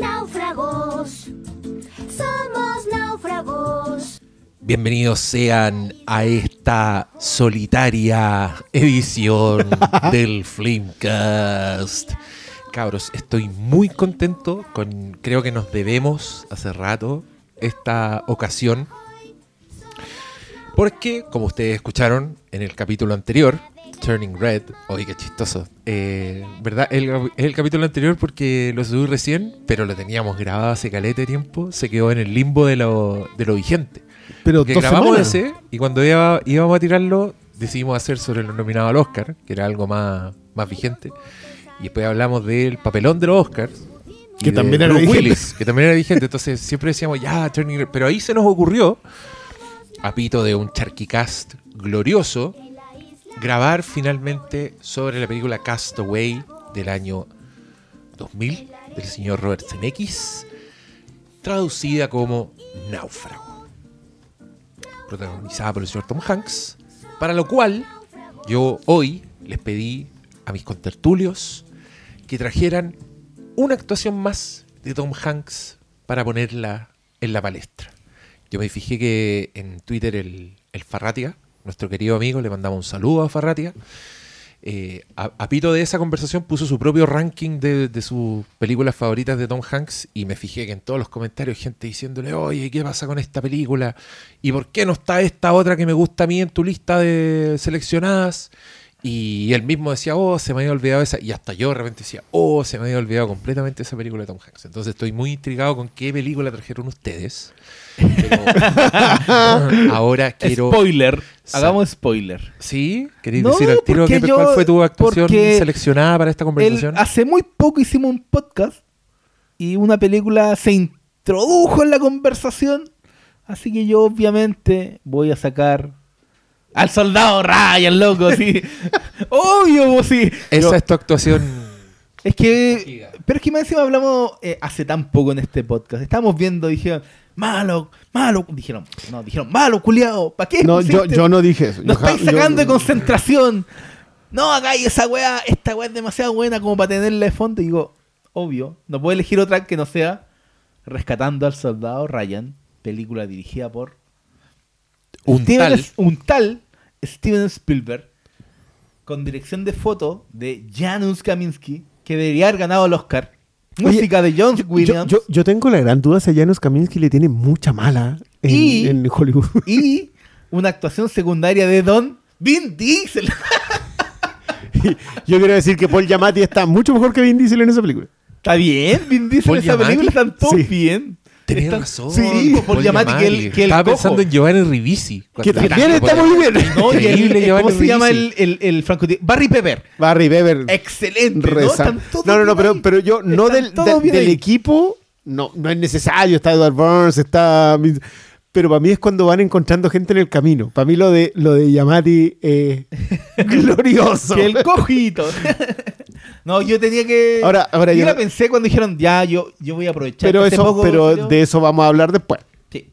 Náufragos, somos náufragos. Bienvenidos sean a esta solitaria edición del Flimcast. Cabros, estoy muy contento con, creo que nos debemos hace rato esta ocasión. Porque, como ustedes escucharon en el capítulo anterior, Turning Red, oye, qué chistoso, eh, ¿verdad? El, el capítulo anterior porque lo subí recién, pero lo teníamos grabado hace calete de tiempo, se quedó en el limbo de lo, de lo vigente. Pero Que grabamos semanas. ese y cuando iba- íbamos a tirarlo, decidimos hacer sobre lo nominado al Oscar, que era algo más, más vigente. Y después hablamos del papelón de los Oscars. Que de también era Bruce vigente. Willis, que también era vigente. Entonces siempre decíamos, ya, Turning Red. Pero ahí se nos ocurrió, a pito de un charquicast glorioso, grabar finalmente sobre la película Castaway del año 2000, del señor Robert Zemeckis, traducida como Náufrago protagonizada por el señor Tom Hanks, para lo cual yo hoy les pedí a mis contertulios que trajeran una actuación más de Tom Hanks para ponerla en la palestra. Yo me fijé que en Twitter el, el Farratia, nuestro querido amigo, le mandamos un saludo a Farratia. eh, a, pito de esa conversación puso su propio ranking de, de sus películas favoritas de Tom Hanks y me fijé que en todos los comentarios gente diciéndole, oye, ¿qué pasa con esta película? ¿Y por qué no está esta otra que me gusta a mí en tu lista de seleccionadas? Y él mismo decía, oh, se me había olvidado esa. Y hasta yo de repente decía, oh, se me había olvidado completamente esa película de Tom Hanks. Entonces estoy muy intrigado con qué película trajeron ustedes. Pero ahora quiero... Spoiler. Hagamos spoiler. ¿Sí? ¿Queréis No, decir al tiro yo- cuál fue tu actuación seleccionada para esta El- conversación? hace muy poco hicimos un podcast y una película se introdujo en la conversación. Así que yo obviamente voy a sacar al soldado Ryan, loco, sí. Obvio, sí. Esa Yo- es tu actuación. Es que. Pero es que más encima hablamos eh, hace tan poco en este podcast. Estábamos viendo, dijeron, malo, malo. Dijeron, no, dijeron, malo, culiado. ¿Para qué? No, yo, yo no dije eso. Nos Yo estáis sacando yo- de concentración. No hagáis esa weá. Esta weá es demasiado buena como para tenerla de fondo. Y digo, obvio, no puedo elegir otra que no sea Rescatando al Soldado Ryan, película dirigida por Un Steven- tal. un tal Steven Spielberg, con dirección de foto de Janusz Kaminski, que debería haber ganado el Oscar. Oye, Música de John Williams. yo- yo tengo la gran duda si a Janusz Kaminski le tiene mucha mala en, Y- en Hollywood. y una actuación secundaria de Don Vin Diesel. yo quiero decir que Paul Giamatti está mucho mejor que Vin Diesel en esa película. Está bien, Vin Diesel en esa Giamatti. película están todos Sí. bien. Tenés Están- razón. Sí, por Giamatti, que el Estaba cojo. pensando en Giovanni Ribisi. Que también está muy bien. No, y el- Increíble el- Giovanni ¿Cómo se llama el, el, el francotirador? Barry Pepper. Barry Bever. Excelente. ¿no? No, no, pero, pero yo, no del, de- del equipo, no, no es necesario. Está Edward Burns, está. Pero para mí es cuando van encontrando gente en el camino. Para mí lo de lo de Yamati eh, glorioso. Que el cojito. no, yo tenía que. Ahora- ahora yo yo la pensé cuando dijeron, ya, yo, yo voy a aprovechar. pero eso, poco pero de eso vamos a hablar después. Sí,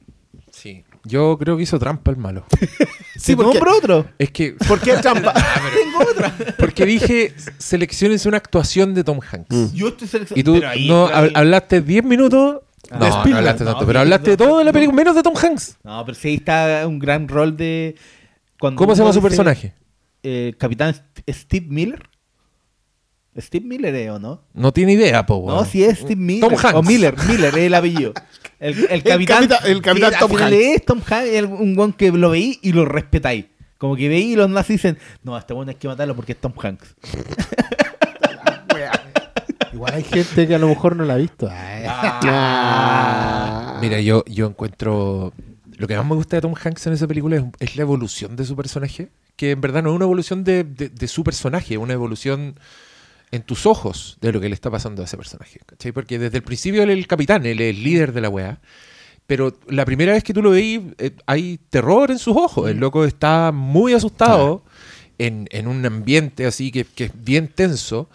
Sí. Yo creo que hizo trampa el malo. sí porque- compro otro. Es que. ¿Por qué trampa? Tengo otra. Porque dije, selecciones una actuación de Tom Hanks. Mm. Yo estoy seleccionando. Y tú ahí, no hablaste 10 minutos. Ah. No, De hablaste tanto, No, pero hablaste no, todo de la no. película, menos de Tom Hanks. No, pero sí está un gran rol de. cuando ¿Cómo se llama su personaje? eh, Capitán St- Steve Miller. Steve Miller, ¿eh, ¿o no? No tiene idea, po. No, sí es Steve Miller. Tom Hanks. O Miller, Miller es el apellido. El, el capitán. capitán- el capitán Tom Hanks. Es Tom Hanks, el- un guan que lo veí y lo respetáis. Como que veí y los nazis dicen, no, este bueno hay que matarlo porque es Tom Hanks. Igual hay gente que a lo mejor no la ha visto. Ah. Mira, yo, yo encuentro. Lo que más me gusta de Tom Hanks en esa película es, es la evolución de su personaje. Que en verdad no es una evolución de, de- de su personaje, es una evolución en tus ojos de lo que le está pasando a ese personaje. ¿cachai? Porque desde el principio él es el capitán, él es el líder de la weá. Pero la primera vez que tú lo veís, eh, hay terror en sus ojos. El loco está muy asustado en, en un ambiente así que, que es bien tenso.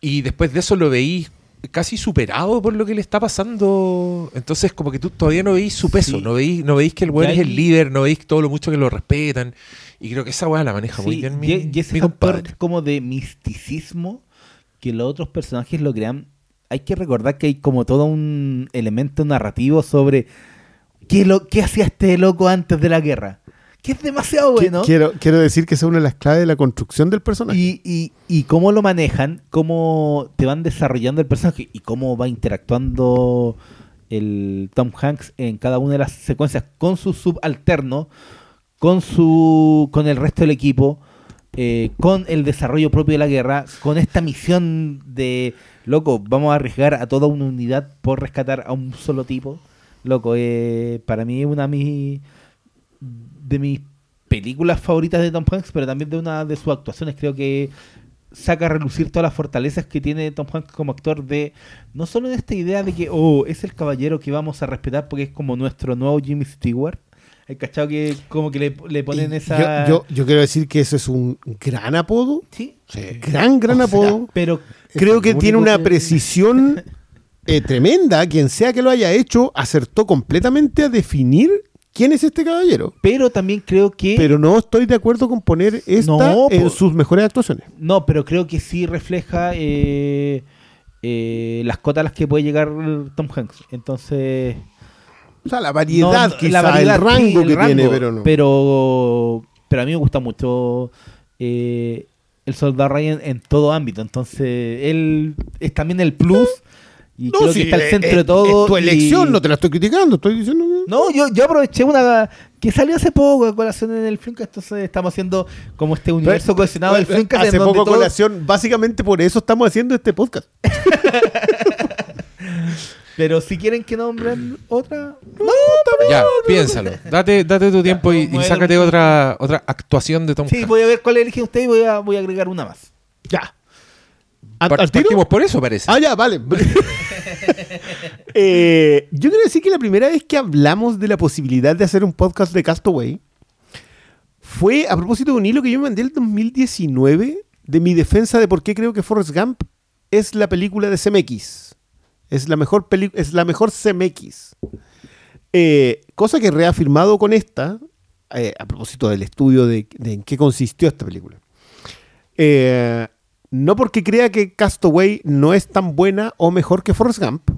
Y después de eso lo veís casi superado por lo que le está pasando. Entonces, como que tú todavía no veís su peso, Sí. no veís, no veís que el weón es el líder, no veís todo lo mucho que lo respetan. Y creo que esa weá la maneja muy bien mi, y, y ese mi factor como de misticismo que los otros personajes lo crean hay que recordar que hay como todo un elemento narrativo sobre qué, lo, qué hacía este loco antes de la guerra. Que es demasiado bueno. Quiero, quiero decir que es una de las claves de la construcción del personaje. Y, y, y cómo lo manejan, cómo te van desarrollando el personaje y cómo va interactuando el Tom Hanks en cada una de las secuencias con su subalterno, con su con el resto del equipo, eh, con el desarrollo propio de la guerra, con esta misión de loco, vamos a arriesgar a toda una unidad por rescatar a un solo tipo. Loco, eh, para mí es una mis de mis películas favoritas de Tom Hanks, pero también de una de sus actuaciones. Creo que saca a relucir todas las fortalezas que tiene Tom Hanks como actor de no solo de esta idea de que oh es el caballero que vamos a respetar porque es como nuestro nuevo Jimmy Stewart el cachado que como que le, le ponen Y esa yo, yo, yo quiero decir que ese es un gran apodo. sí Gran, gran O sea, apodo. pero Creo que tiene una precisión eh, tremenda. Quien sea que lo haya hecho, acertó completamente a definir quién es este caballero. pero también creo que Pero no estoy de acuerdo con poner esta No, en sus mejores actuaciones. no pero creo que sí refleja eh, eh, las cotas a las que puede llegar Tom Hanks entonces O sea, la variedad, No, quizá, la variedad, el rango sí, el que rango, tiene, pero no. Pero, pero a mí me gusta mucho eh, el soldado Ryan en todo ámbito. Entonces, él es también el plus. Y creo sí, que está al eh, centro eh, de todo. Es tu y- elección, no te la estoy criticando, estoy diciendo que... No, yo, yo aproveché una que salió hace poco a colación en el Flimcast, entonces estamos haciendo como este universo cohesionado del Flimcast en Hace donde poco todo- colación, básicamente por eso estamos haciendo este podcast. Pero si quieren que nombren otra, Ya, piénsalo. Date, date tu tiempo y, sácate otra, otra actuación de Tom sí, Hanks. voy a ver cuál eligen ustedes y voy a, voy a agregar una más. Ya. ¿A- Par- ¿Al tiro? Partimos por eso, parece. Ah, ya, vale. Eh, yo quiero decir que la primera vez que hablamos de la posibilidad de hacer un podcast de Castaway fue a propósito de un hilo que yo me mandé el 2019 de mi defensa de por qué creo que Forrest Gump es la película de CMX. Es la mejor, peli- es la mejor CMX. Eh, cosa que he reafirmado con esta, eh, a propósito del estudio de, de en qué consistió esta película. Eh, no porque crea que Castaway no es tan buena o mejor que Forrest Gump,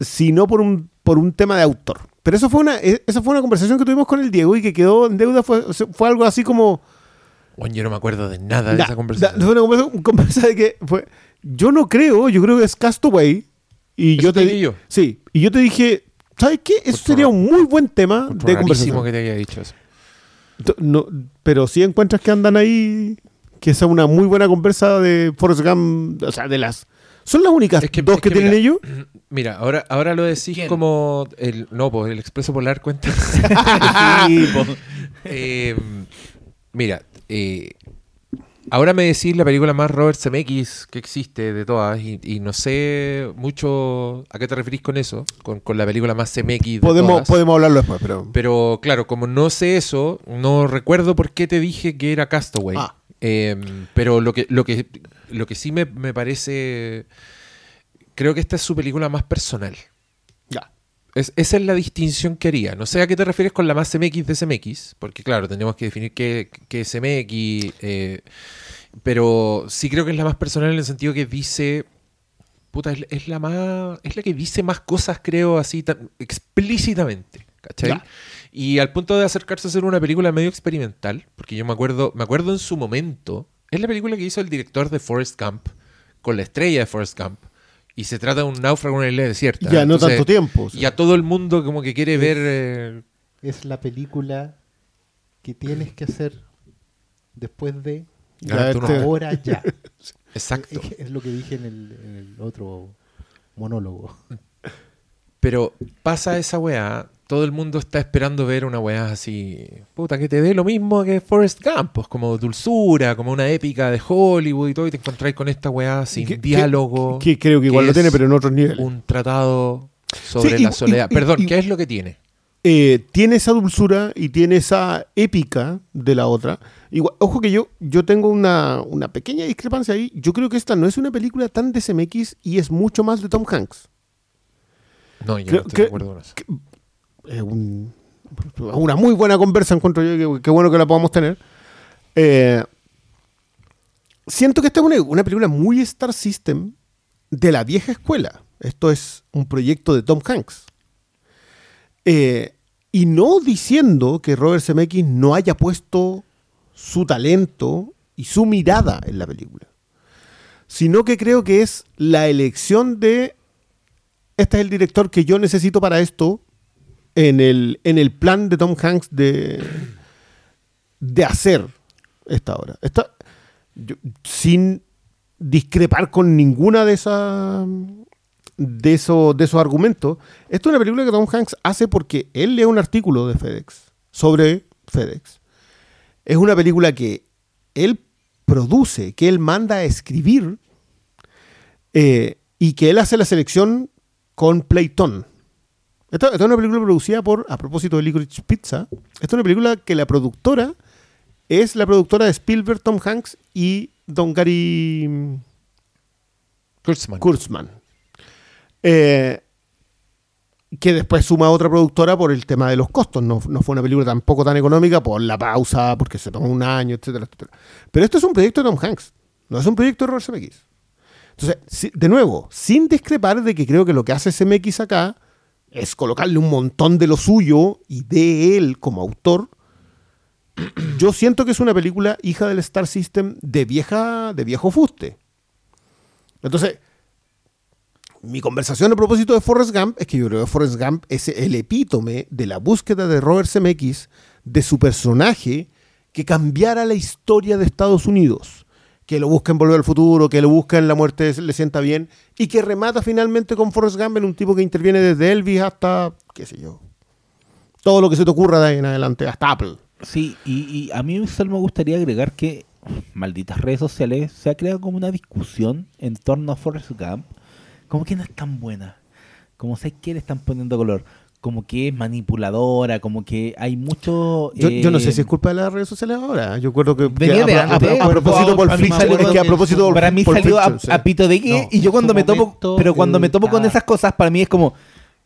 sino por un, por un tema de autor. Pero eso fue una, e- esa fue una conversación que tuvimos con el Diego y que quedó en deuda. Fue, fue algo así como. Bueno, yo no me acuerdo de nada de esa conversación. fue una conversación, conversa de que fue. Yo no creo, yo creo que es Castaway. Y yo te yo. Sí, y yo te dije, ¿sabes qué? Eso sería un muy buen tema de conversación. que te haya dicho eso. No, pero sí encuentras que andan ahí, que es una muy buena conversa de Forrest Gump, o sea, de las... Son las únicas Es que- dos es que, que tienen mira, ellos. Mira, ahora, ahora lo decís ¿Quién? como el no, pues el Expreso Polar cuenta. Sí, po. Eh, mira, eh, ahora me decís la película más Robert Zemeckis que existe de todas y, y no sé mucho a qué te referís con eso, con, con la película más Zemeckis de Podemos, todas. podemos hablarlo después, pero... Pero claro, como no sé eso, no recuerdo por qué te dije que era Castaway. Ah. Eh, pero lo que, lo que, lo que sí me, me parece. Creo que esta es su película más personal. Ya. Es- esa es la distinción que haría. No sé a qué te refieres con la más CMX de CMX, porque claro, tenemos que definir qué, qué es CMX. eh, pero sí creo que es la más personal en el sentido que dice. Puta, es, es la más. Es la que dice más cosas, creo, así tan explícitamente. ¿Cachai? Ya. Y al punto de acercarse a hacer una película medio experimental, porque yo me acuerdo, me acuerdo en su momento, es la película que hizo el director de Forrest Gump, con la estrella de Forrest Gump, y se trata de un náufrago en una isla desierta. Ya no Entonces, tanto tiempo. o sea. Y a todo el mundo como que quiere ver... eh, Es la película que tienes que hacer después de Ya, este- ahora ya. Exacto. Es, es lo que dije en el, en el otro monólogo. Pero pasa esa weá, todo el mundo está esperando ver una weá así, puta, que te dé lo mismo que Forrest Gump, pues, como dulzura, como una épica de Hollywood y todo, y te encontráis con esta weá sin Que- diálogo. Que, creo que igual lo tiene, pero en otros niveles. un tratado sobre Sí, la y- soledad. y- Perdón, y- ¿qué es lo que tiene? Eh, tiene esa dulzura y tiene esa épica de la otra. Igual, ojo que yo, yo tengo una, una pequeña discrepancia ahí. Yo creo que esta no es una película tan de CMX y es mucho más de Tom Hanks. No, yo Creo no estoy que- de un- una muy buena conversa, encuentro yo. que- Qué bueno que la podamos tener. Eh, siento que esta es una, una película muy Star System. de la vieja escuela. Esto es un proyecto de Tom Hanks. Eh, y no diciendo que Robert Zemeckis no haya puesto su talento y su mirada en la película, sino que creo que es la elección de este es el director que yo necesito para esto en el, en el plan de Tom Hanks de, de hacer esta obra. Esta, sin discrepar con ninguna de esas de, esos de esos argumentos. Esto es una película que Tom Hanks hace porque él lee un artículo de FedEx sobre FedEx. Es una película que él produce, que él manda a escribir eh, y que él hace la selección con Playton. Esta, esta es una película producida por, a propósito de Licorice Pizza, esta es una película que la productora es la productora de Spielberg, Tom Hanks y Don Gary Kurtzman. Kurtzman. Eh, que después suma otra productora por el tema de los costos. No, no fue una película tampoco tan económica por la pausa, porque se tomó un año, etcétera, etcétera. Pero esto es un proyecto de Tom Hanks, no es un proyecto de Robert Zemeckis. Entonces, de nuevo, sin discrepar de que creo que lo que hace Zemeckis acá es colocarle un montón de lo suyo y de él como autor, yo siento que es una película hija del Star System de vieja de viejo fuste. Entonces, mi conversación a propósito de Forrest Gump es que yo creo que Forrest Gump es el epítome de la búsqueda de Robert Zemeckis de su personaje que cambiara la historia de Estados Unidos. Que lo busca en Volver al Futuro, que lo busca en La Muerte le sienta bien y que remata finalmente con Forrest Gump en un tipo que interviene desde Elvis hasta, qué sé yo, todo lo que se te ocurra de ahí en adelante, hasta Apple. Sí, y, a mí solo me gustaría agregar que, malditas redes sociales, se ha creado como una discusión en torno a Forrest Gump, como que no es tan buena, como sé que le están poniendo color, como que es manipuladora, como que hay mucho... Yo, yo no sé eh, si es culpa de las redes sociales ahora. Yo creo que, que a, de a- a- antes, a propósito salió es que a propósito de para mí salió a, Fiction, sí. a pito de qué No, y yo cuando me topo pero cuando me topo con eh, esas cosas para mí es como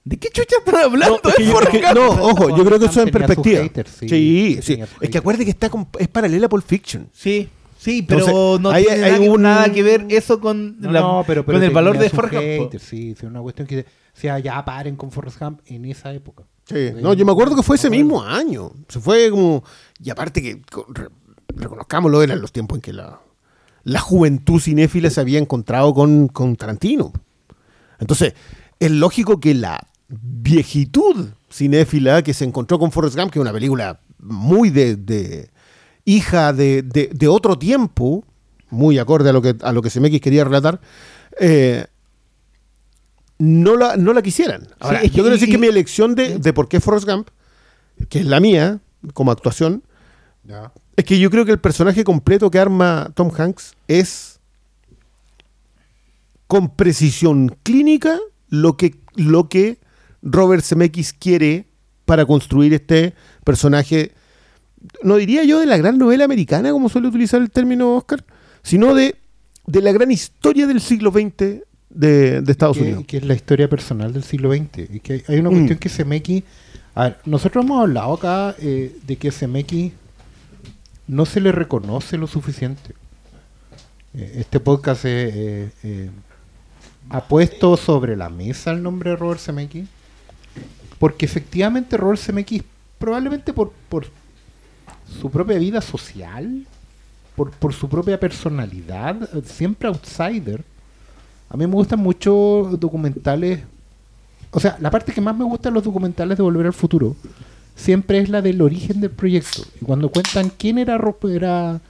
¿de qué chucha están hablando? No, es que Es yo- es que- no, ojo, yo creo que eso es en perspectiva. haters, sí. sí, Es que acuerde que está con- es paralela a Pulp Fiction. Sí, sí, pero Entonces, no hay- tiene hay nada, que- un- nada que ver eso con, No, la- no, pero, pero con el valor de haters, Sí, sí, una cuestión que o sea, ya paren con Forrest Gump en esa época. Sí. No, yo me acuerdo que fue ese mismo año. Se fue como. Y aparte que, re- reconozcámoslo, eran los tiempos en que la, la juventud cinéfila se había encontrado con, con Tarantino. Entonces, es lógico que la viejitud cinéfila que se encontró con Forrest Gump, que es una película muy de, de- hija de, de- de otro tiempo, muy acorde a lo que, a lo que Zemeckis quería relatar, eh, no, la, no la quisieran. Ahora, Sí, es yo quiero decir y- que mi elección de, de por qué Forrest Gump, que es la mía como actuación, es que yo creo que el personaje completo que arma Tom Hanks es con precisión clínica lo que, lo que Robert Zemeckis quiere para construir este personaje, no diría yo de la gran novela americana, como suele utilizar el término Oscar, sino de, de la gran historia del siglo XX de, de Estados que, Unidos. que es la historia personal del siglo XX. Y que hay una Mm. cuestión que Zemeckis... A ver, nosotros hemos hablado acá eh, de que Zemeckis no se le reconoce lo suficiente. Eh, este podcast eh, eh, ha puesto sobre la mesa el nombre de Robert Zemeckis porque efectivamente Robert Zemeckis probablemente por, por su propia vida social por, por su propia personalidad siempre outsider a mí me gustan mucho documentales o sea la parte que más me gusta de los documentales de Volver al Futuro siempre es la del origen del proyecto y cuando cuentan quién era, era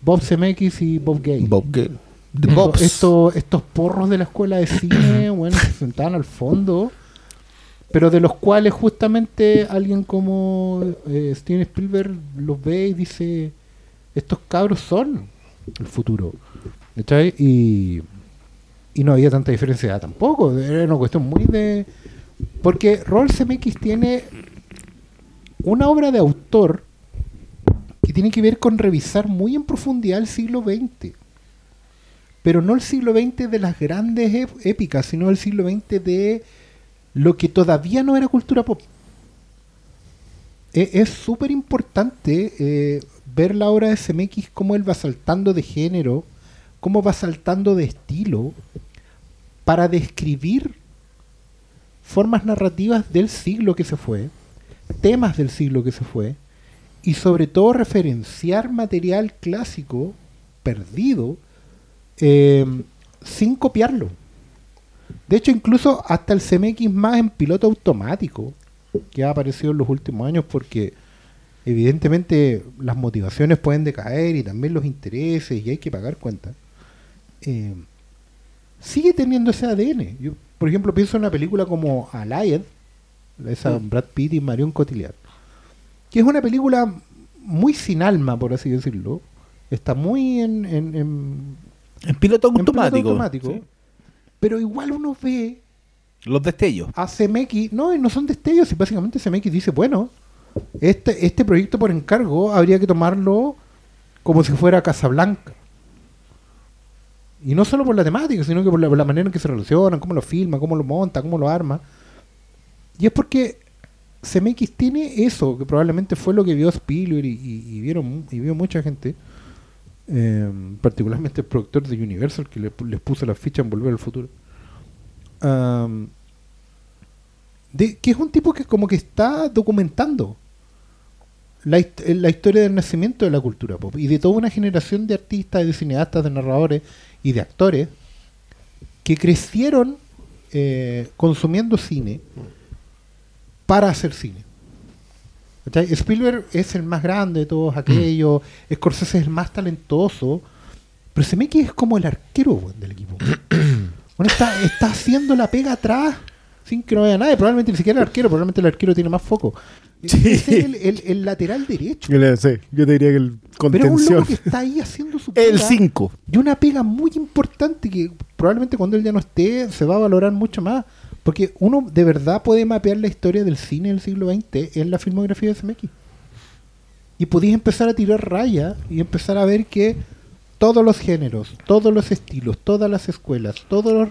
Bob Zemeckis y Bob Gale Bob Gale. The esto- Bobs. esto- estos porros de la escuela de cine, bueno, se sentaban al fondo, pero de los cuales justamente alguien como eh, Steven Spielberg los ve y dice, estos cabros son el futuro. ¿Cachai? Y, y no había tanta diferencia tampoco, era una cuestión muy de... Porque Robert Zemeckis tiene una obra de autor que tiene que ver con revisar muy en profundidad el siglo XX pero no el siglo XX de las grandes ép- épicas, sino el siglo XX de lo que todavía no era cultura pop. E- Es súper importante eh, ver la obra de Zemeckis, cómo él va saltando de género, cómo va saltando de estilo, para describir formas narrativas del siglo que se fue, temas del siglo que se fue, y sobre todo referenciar material clásico perdido eh, sin copiarlo. De hecho, incluso hasta el CMX más en piloto automático, que ha aparecido en los últimos años, porque evidentemente las motivaciones pueden decaer y también los intereses y hay que pagar cuentas. eh, sigue teniendo ese ADN. Yo, por ejemplo, pienso en una película como Allied, esa Brad Pitt y Marion Cotillard, que es una película muy sin alma, por así decirlo. Está muy en, en- en- En piloto en piloto automático. sí. pero igual uno ve Los destellos. a CMX, no, no son destellos, y básicamente CMX dice, bueno, este, este proyecto por encargo habría que tomarlo como si fuera Casablanca. Y no solo por la temática, sino que por la, por la manera en que se relacionan, cómo lo filma, cómo lo monta, cómo lo arma. Y es porque CMX tiene eso, que probablemente fue lo que vio Spielberg y, vieron, y vio mucha gente, eh, particularmente el productor de Universal, que les puso la ficha en Volver al Futuro. Que es un tipo que como que está documentando la, la historia del nacimiento de la cultura pop y de toda una generación de artistas, de cineastas, de narradores y de actores que crecieron eh, consumiendo cine para hacer cine. ¿Cachai? Spielberg es el más grande de todos aquellos, Scorsese es el más talentoso, pero Zemeckis es como el arquero del equipo. Bueno, está, está haciendo la pega atrás sin que no vaya nadie. Probablemente ni siquiera el arquero, probablemente el arquero tiene más foco. Sí. Es el, el- el lateral derecho. Yo yo te diría que el Pero es un contención. loco que está ahí haciendo su pega. El 5. Y una pega muy importante que probablemente cuando él ya no esté se va a valorar mucho más. Porque uno de verdad puede mapear la historia del cine del siglo XX en la filmografía de CMX. Y podéis empezar a tirar raya y empezar a ver que todos los géneros, todos los estilos, todas las escuelas, todos los,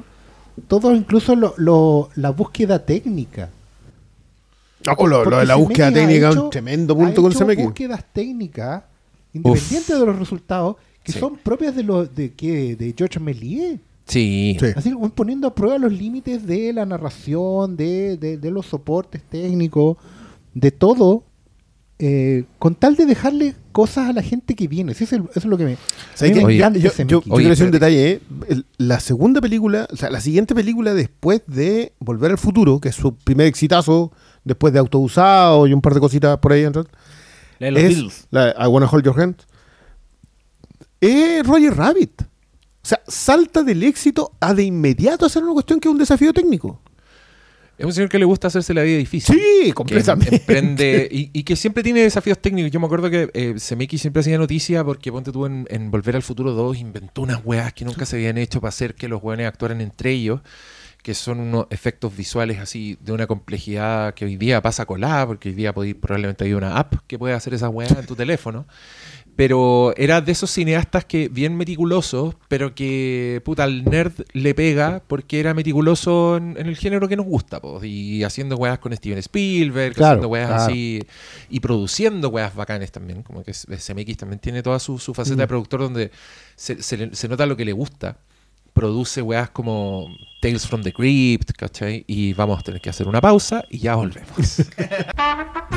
todos incluso lo- lo- la búsqueda técnica. No, pues lo, de la búsqueda técnica es un tremendo punto con CMX. búsquedas técnicas independientes de los resultados que Sí. son propias de los de que de George Méliès. Sí. Sí. Así como poniendo a prueba los límites de la narración, de, de- de los soportes técnicos, de todo, eh, con tal de dejarle cosas a la gente que viene. Sí, eso, es, eso es lo que me. Me Oye, yo, ese yo- yo Oye, quiero decir un detalle. ¿eh? El- la segunda película, o sea, la siguiente película después de Volver al Futuro, que es su primer exitazo, después de Autousado y un par de cositas por ahí. La de los es Beatles. la de I Wanna Hold Your Hand. Es Roger Rabbit. O sea, salta del éxito a de inmediato hacer una cuestión que es un desafío técnico. Es un señor que le gusta hacerse la vida difícil. Sí, que completamente. emprende y, y que siempre tiene desafíos técnicos. Yo me acuerdo que eh, siempre hacía noticia porque ponte tú en, en Volver al Futuro 2 inventó unas weas que nunca se habían hecho para hacer que los weones actuaran entre ellos, que son unos efectos visuales así de una complejidad que hoy día pasa colada, porque hoy día podéis, probablemente hay una app que puede hacer esa weá en tu teléfono. Pero era de esos cineastas que bien meticulosos, pero que puta al nerd le pega porque era meticuloso en, en el género que nos gusta, po, y haciendo weas con Steven Spielberg, Claro, haciendo weas claro. así, y produciendo weas bacanes también, como que CMX también tiene toda su, su faceta de productor donde se, se se nota lo que le gusta. Produce weas como Tales from the Crypt, ¿cachai? Y vamos a tener que hacer una pausa y ya volvemos.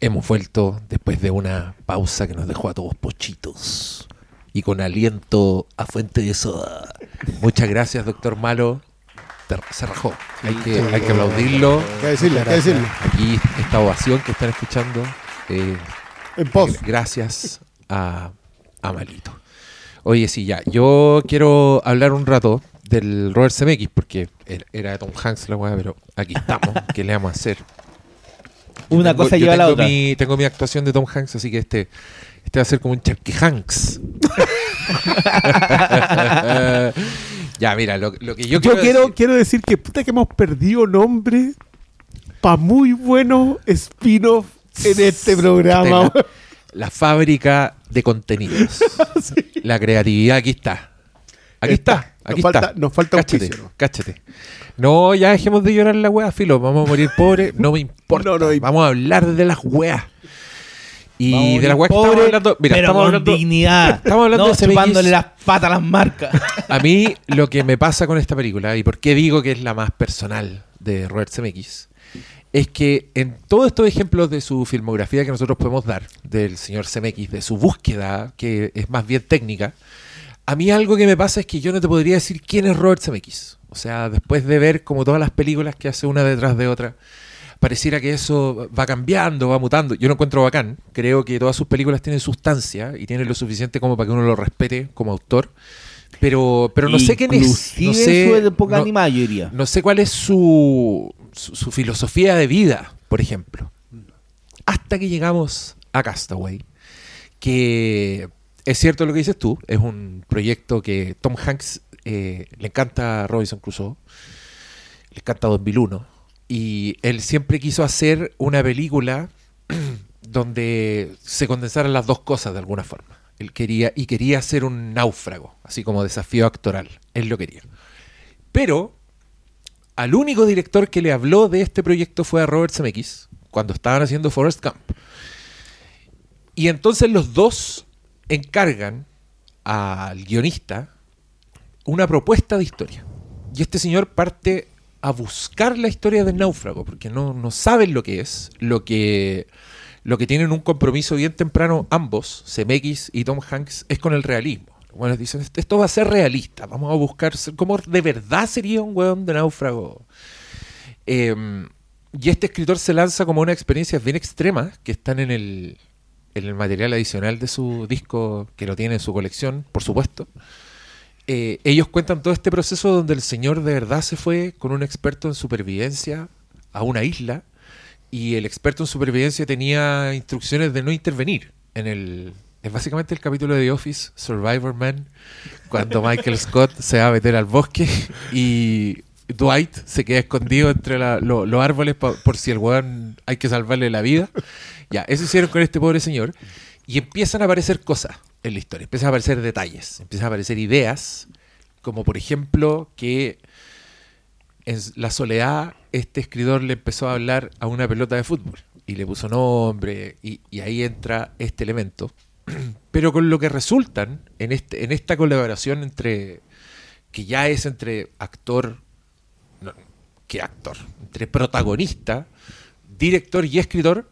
Hemos vuelto después de una pausa que nos dejó a todos pochitos y con aliento a fuente de soda. Muchas gracias, doctor Malo. Te- se rajó. Hay que, hay que aplaudirlo. ¿Qué decirle? ¿Qué decirle? Aquí esta ovación que están escuchando. eh, En pos. gracias a, a Malito. Oye, sí, ya. Yo quiero hablar un rato del Robert Zemeckis porque era- Tom Hanks la weá, pero aquí estamos. ¿Qué le vamos a hacer? Una Tengo- cosa yo lleva a la otra. Mi, tengo mi actuación de Tom Hanks, así que este, este va a ser como un Charky Hanks. ya, mira, lo, lo que yo, Yo, quiero, decir- quiero decir que puta que hemos perdido nombre para muy buenos spin-off en este programa. La fábrica de contenidos. La creatividad aquí está. Aquí está. Nos Aquí falta- está. nos falta cáchate, auspicio, ¿no? cáchate. No, ya dejemos de llorar la wea, filo. Vamos a morir pobres. No me importa. No, no, Vamos a hablar de las weas. Y Vamos de la morir weá que estamos pobre, hablando. Mira, pero estamos con hablando. dignidad. estamos hablando no chupándole las patas a las marcas. A mí lo que me pasa con esta película, y por qué digo que es la más personal de Robert Zemeckis, es que en todos estos ejemplos de su filmografía que nosotros podemos dar, del señor Zemeckis, de su búsqueda, que es más bien técnica, a mí algo que me pasa es que yo no te podría decir quién es Robert Zemeckis. O sea, después de ver como todas las películas que hace una detrás de otra, pareciera que eso va cambiando, va mutando. Yo lo encuentro bacán. Creo que todas sus películas tienen sustancia y tienen lo suficiente como para que uno lo respete como autor. Pero, pero no sé quién es. Inclusive No sé, en su época no- animada, yo diría. no sé cuál es su, su, filosofía de vida, por ejemplo. Hasta que llegamos a Castaway, que es cierto lo que dices tú, es un proyecto que Tom Hanks eh, le encanta a Robinson Crusoe, le encanta 2001, y él siempre quiso hacer una película donde se condensaran las dos cosas de alguna forma. Él quería, y quería hacer un náufrago, así como desafío actoral. Él lo quería. Pero al único director que le habló de este proyecto fue a Robert Zemeckis, cuando estaban haciendo Forrest Gump. Y entonces los dos encargan al guionista una propuesta de historia. Y este señor parte a buscar la historia del náufrago, porque no, no saben lo que es, lo que, lo que tienen un compromiso bien temprano ambos, Zemeckis y Tom Hanks, es con el realismo. Bueno, dicen, "Esto- va a ser realista, vamos a buscar cómo de verdad sería un weón de náufrago. Eh, y este escritor se lanza como una experiencia bien extrema que están en el, en el material adicional de su disco, que lo tiene en su colección, por supuesto. Eh, ellos cuentan todo este proceso donde el señor de verdad se fue con un experto en supervivencia a una isla y el experto en supervivencia tenía instrucciones de no intervenir en el es básicamente el capítulo de The Office Survivor Man cuando Michael Scott se va a meter al bosque y Dwight se queda escondido entre los árboles por si el weón hay que salvarle la vida. Ya eso hicieron con este pobre señor. Y empiezan a aparecer cosas en la historia. Empiezan a aparecer detalles empiezan a aparecer ideas como por ejemplo que en la soledad este escritor le empezó a hablar a una pelota de fútbol y le puso nombre y ahí entra este elemento pero con lo que resultan en este en esta colaboración entre que ya es entre actor no, que actor entre protagonista director y escritor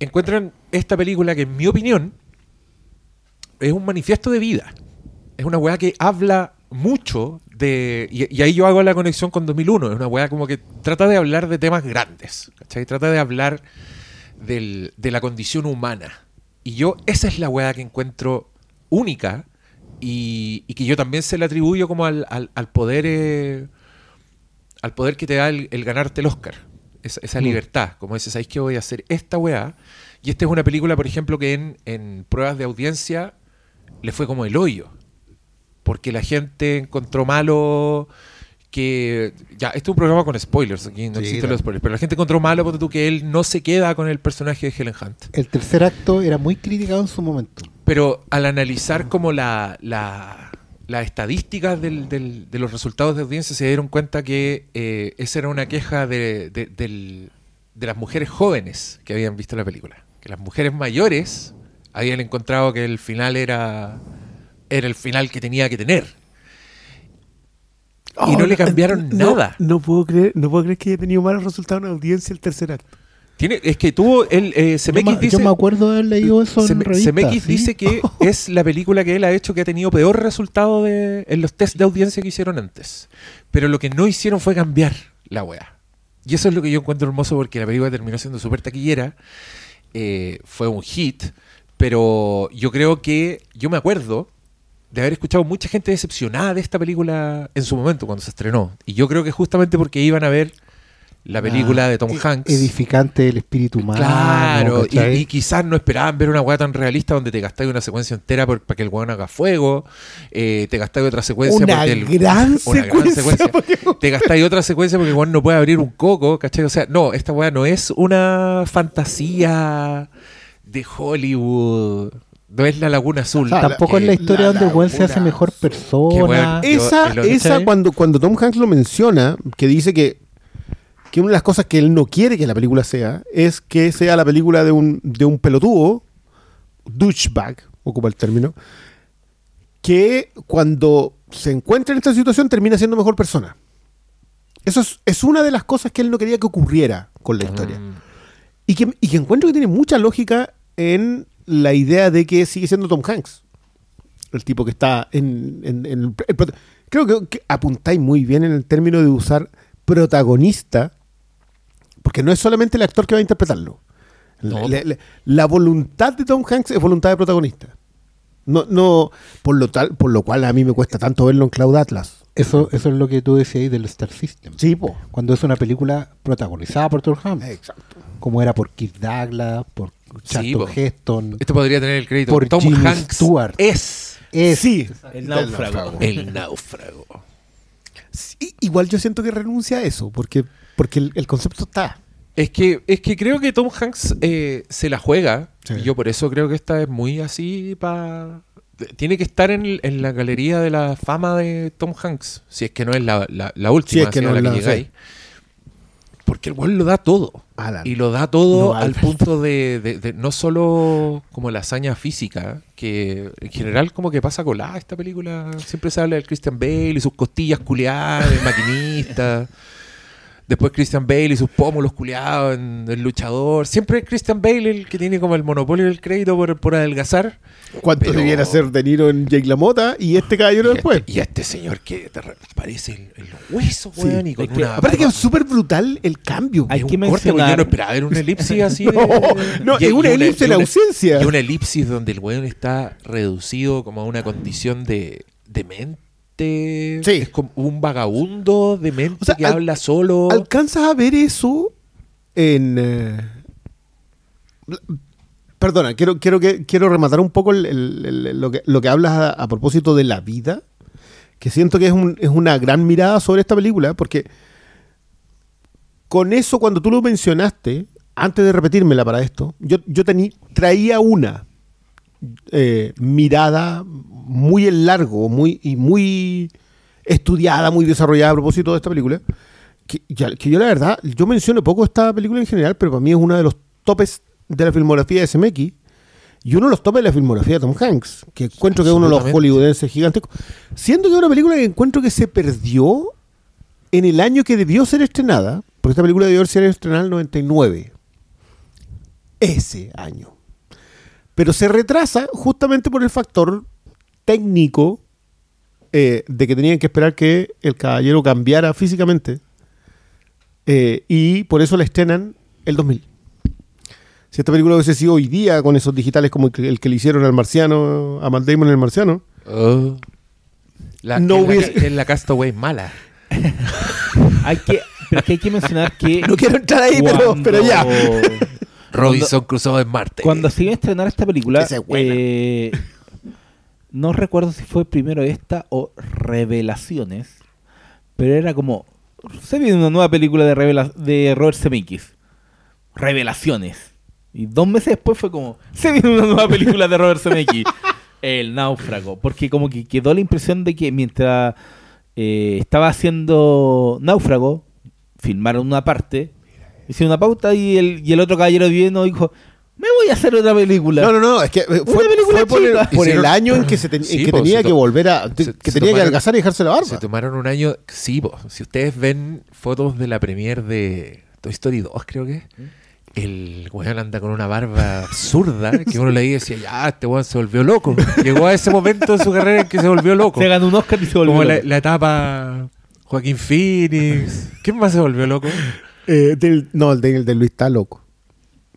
encuentran esta película que en mi opinión es un manifiesto de vida es una weá que habla mucho de. Y, y ahí yo hago la conexión con 2001. Es una weá como que trata de hablar de temas grandes. ¿Cachai? Trata de hablar del- de la condición humana. Y yo, esa es la weá que encuentro única y, y que yo también se la atribuyo como al, al- al poder. eh, al poder que te da el, el ganarte el Oscar. Esa, esa Mm. libertad. Como dices, ¿sabéis que voy a hacer esta weá? Y esta es una película, por ejemplo, que en, en pruebas de audiencia le fue como el hoyo. Porque la gente encontró malo que. Ya, este es un programa con spoilers, aquí no Sí, existen los spoilers. Pero la gente encontró malo ponte tú, que él no se queda con el personaje de Helen Hunt. El tercer acto era muy criticado en su momento. Pero al analizar como la, la, las estadísticas del- del- de los resultados de audiencia se dieron cuenta que eh, esa era una queja de, de- del- de las mujeres jóvenes que habían visto la película. Que las mujeres mayores habían encontrado que el final era, era el final que tenía que tener. Y no le cambiaron no, nada. No puedo creer, no puedo creer que haya tenido malos resultados en audiencia el tercer acto. Tiene, es que tuvo el eh, Yo Zemeckis dice, yo me acuerdo de haber leído eso en Zemeckis ¿sí? dice que es la película que él ha hecho que ha tenido peor resultado de, en los test de audiencia que hicieron antes. Pero lo que no hicieron fue cambiar la weá. Y eso es lo que yo encuentro hermoso porque la película terminó siendo súper taquillera. eh, fue un hit. Pero yo creo que, yo me acuerdo de haber escuchado mucha gente decepcionada de esta película en su momento cuando se estrenó. Y yo creo que justamente porque iban a ver la película Ah, de Tom e- Hanks. Edificante del espíritu humano. Claro, y, quizás no esperaban ver una weá tan realista donde te gastáis una secuencia entera por- para que el weón haga fuego, eh, te gastáis otra secuencia Una porque el, gran una gran secuencia, secuencia. porque- te gastáis otra secuencia porque el weón no puede abrir un coco, ¿cachai? O sea, no, esta weá no es una fantasía de Hollywood, no es la Laguna Azul. Ah, Tampoco es la historia la donde el weón se hace mejor azul. persona. Esa, Yo- esa cuando, cuando Tom Hanks lo menciona, que dice que que una de las cosas que él no quiere que la película sea es que sea la película de un, de un pelotudo, douchebag, ocupa el término, que cuando se encuentra en esta situación termina siendo mejor persona. Eso es, es una de las cosas que él no quería que ocurriera con la historia. Mm. Y que, y que encuentro que tiene mucha lógica en la idea de que sigue siendo Tom Hanks. El tipo que está en... en- en el- creo que, que apuntáis muy bien en el término de usar protagonista, porque no es solamente el actor que va a interpretarlo. La, No. la- la- la voluntad de Tom Hanks es voluntad de protagonista. No, no, por lo tal, por lo cual a mí me cuesta tanto verlo en Cloud Atlas. Eso, eso es lo que tú decías del Star System. Sí, po. Cuando es una película protagonizada por Tom Hanks. Exacto. Como era por Kirk Douglas, por Charlton po. Heston. Esto podría tener el crédito. Por Tom Jimmy Hanks Stewart. es Es- sí, El náufrago. el náufrago. Sí, igual yo siento que renuncia a eso, porque, porque el, el concepto está. Es que, es que creo que Tom Hanks eh, se la juega. Sí. Y yo por eso creo que esta es muy así para... Tiene que estar en, en la galería de la fama de Tom Hanks. Si es que no es la, la- la última, Si es que no la que llegáis. sí. Porque el weón lo da todo. Alan. Y lo da todo No, al punto de, de- de no solo como la hazaña física, que en general como que pasa colada esta película. Siempre se habla del Christian Bale y sus costillas culeadas, de maquinista. Después Christian Bale y sus pómulos culeados en el luchador. Siempre es Christian Bale el que tiene como el monopolio del crédito por, por adelgazar. ¿Cuánto Pero- debiera ser De Niro en Jake LaMotta y este caballero Y después? este, y a este señor que parece el, el hueso, Sí. weón, y con Es que- una Aparte que es súper brutal el cambio. Hay es que un corte, porque yo mencionar- no esperaba ver una elipsis así. No, de- no, y- es y una elipsis en y una- ausencia. Y una elipsis donde el weón está reducido como a una condición de demente. Sí. Es como un vagabundo demente O sea, que al- habla solo. ¿Alcanzas a ver eso en... eh, Perdona, quiero, quiero, que, quiero rematar un poco el- el- el- lo, que, lo que hablas a, a propósito de la vida, que siento que es, un- es una gran mirada sobre esta película, porque con eso, cuando tú lo mencionaste, antes de repetírmela para esto, yo, yo tení- traía una eh, mirada muy en largo muy, y muy estudiada, muy desarrollada a propósito de esta película. Que, yo la verdad, yo menciono poco esta película en general, pero para mí es uno de los topes de la filmografía de SMX y uno de los topes de la filmografía de Tom Hanks, que encuentro que es uno de los hollywoodenses gigantescos. Siendo que es una película que encuentro que se perdió en el año que debió ser estrenada, porque esta película debió ser estrenada en el 99. Ese año. Pero se retrasa justamente por el factor técnico eh, de que tenían que esperar que el caballero cambiara físicamente. Eh, y por eso la estrenan el 2000. Si esta película hubiese sido hoy día con esos digitales como el que, el que le hicieron al marciano, a Matt Damon en el marciano, Oh. La, No la hubiese- que es la Castaway mala. Hay que, pero es que hay que mencionar que. no quiero entrar ahí, pero, cuando- pero ya. Robinson Crusoe en Marte. Cuando se iba a estrenar esta película, Esa es buena. eh, no recuerdo si fue primero esta o Revelaciones, pero era como, se viene una nueva película de, revela- de Robert Zemeckis, Revelaciones. Y dos meses después fue como, se viene una nueva película de Robert Zemeckis, El Náufrago. Porque como que quedó la impresión de que mientras eh, estaba haciendo Náufrago, filmaron una parte, hicieron una pauta y el, y el otro caballero vino dijo, me voy a hacer otra película. No, no, no, es que fue, película fue por, el, por el año en que, se ten- en Sí, que po, tenía se que volver a. se- que se tenía que tomaron- adelgazar y dejarse la Se barba. tomaron un año. Sí, po. si ustedes ven fotos de la premier de Toy Story 2, creo que el weón anda con una barba absurda que uno le decía, ya, este weón se volvió loco. Llegó a ese momento de su carrera en que se volvió loco. Se ganó un Oscar y se volvió Como la, loco. la etapa Joaquín Phoenix. ¿Quién más se volvió loco? Eh, del- no, el de, el de Luis está loco.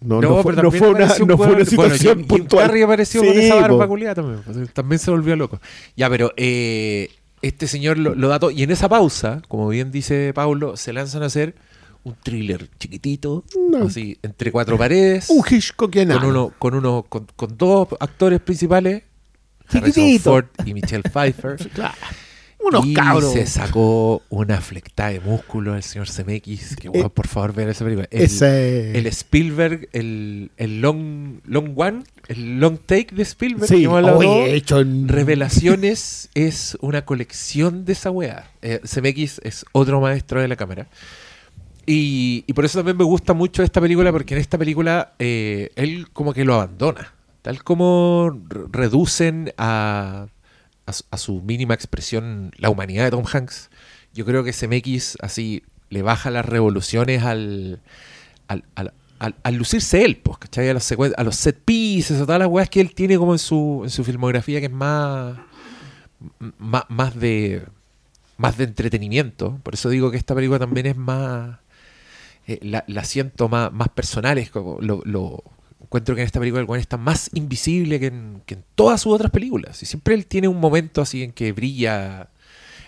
No, no, fue, no una, un no fue una situación bueno, Jim- Jim puntual. Carrey apareció con Sí, esa barba culiada también. También se volvió loco. Ya, pero eh, este señor lo, lo da todo. Y en esa pausa, como bien dice Paulo, se lanzan a hacer un thriller chiquitito, No. así, entre cuatro paredes, Un Hitchcockiano. con uno, con uno, con, con dos actores principales, Harrison Chiquitito. Ford y Michelle Pfeiffer. Claro. Unos y cabros. se sacó una flectada de músculo el señor CMX. Que, weón, Eh, por favor, vean esa película. El- Ese- el Spielberg, el, el long, long One, el Long Take de Spielberg, Sí, que oye, hecho en- Revelaciones es una colección de esa weá. Eh, CMX es otro maestro de la cámara. Y, y por eso también me gusta mucho esta película, porque en esta película eh, él como que lo abandona. Tal como re- reducen a, a, su- mínima expresión la humanidad de Tom Hanks, yo creo que CMX así le baja las revoluciones al, al, al, al- al lucirse él, pues, ¿cachai? A los, a los set pieces, a todas las weas que él tiene como en su, en su filmografía, que es más, más, más de más de entretenimiento. Por eso digo que esta película también es más. eh, la, siento más, más personal. Es como lo- encuentro que en esta película el weón está más invisible que en, que en todas sus otras películas. Y siempre él tiene un momento así en que brilla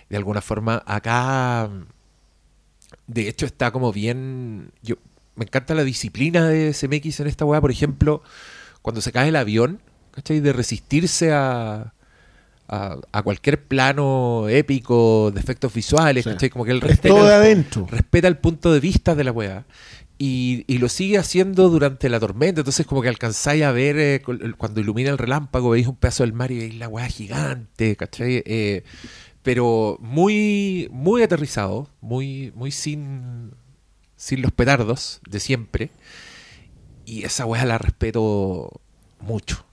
de alguna forma. Acá, de hecho, está como bien. Yo, me encanta la disciplina de CMX en esta weá. Por ejemplo, cuando se cae el avión, ¿cachai? De resistirse a, a, a cualquier plano épico de efectos visuales, Sí. ¿cachai? Como que él Es respeta, todo de el- adentro. respeta el punto de vista de la weá. Y, lo sigue haciendo durante la tormenta. Entonces, como que alcanzáis a ver eh, cuando ilumina el relámpago, veis un pedazo del mar y veis la weá gigante, ¿cachai? Eh, pero muy, muy aterrizado, muy, muy sin, sin los petardos de siempre. Y esa weá la respeto mucho.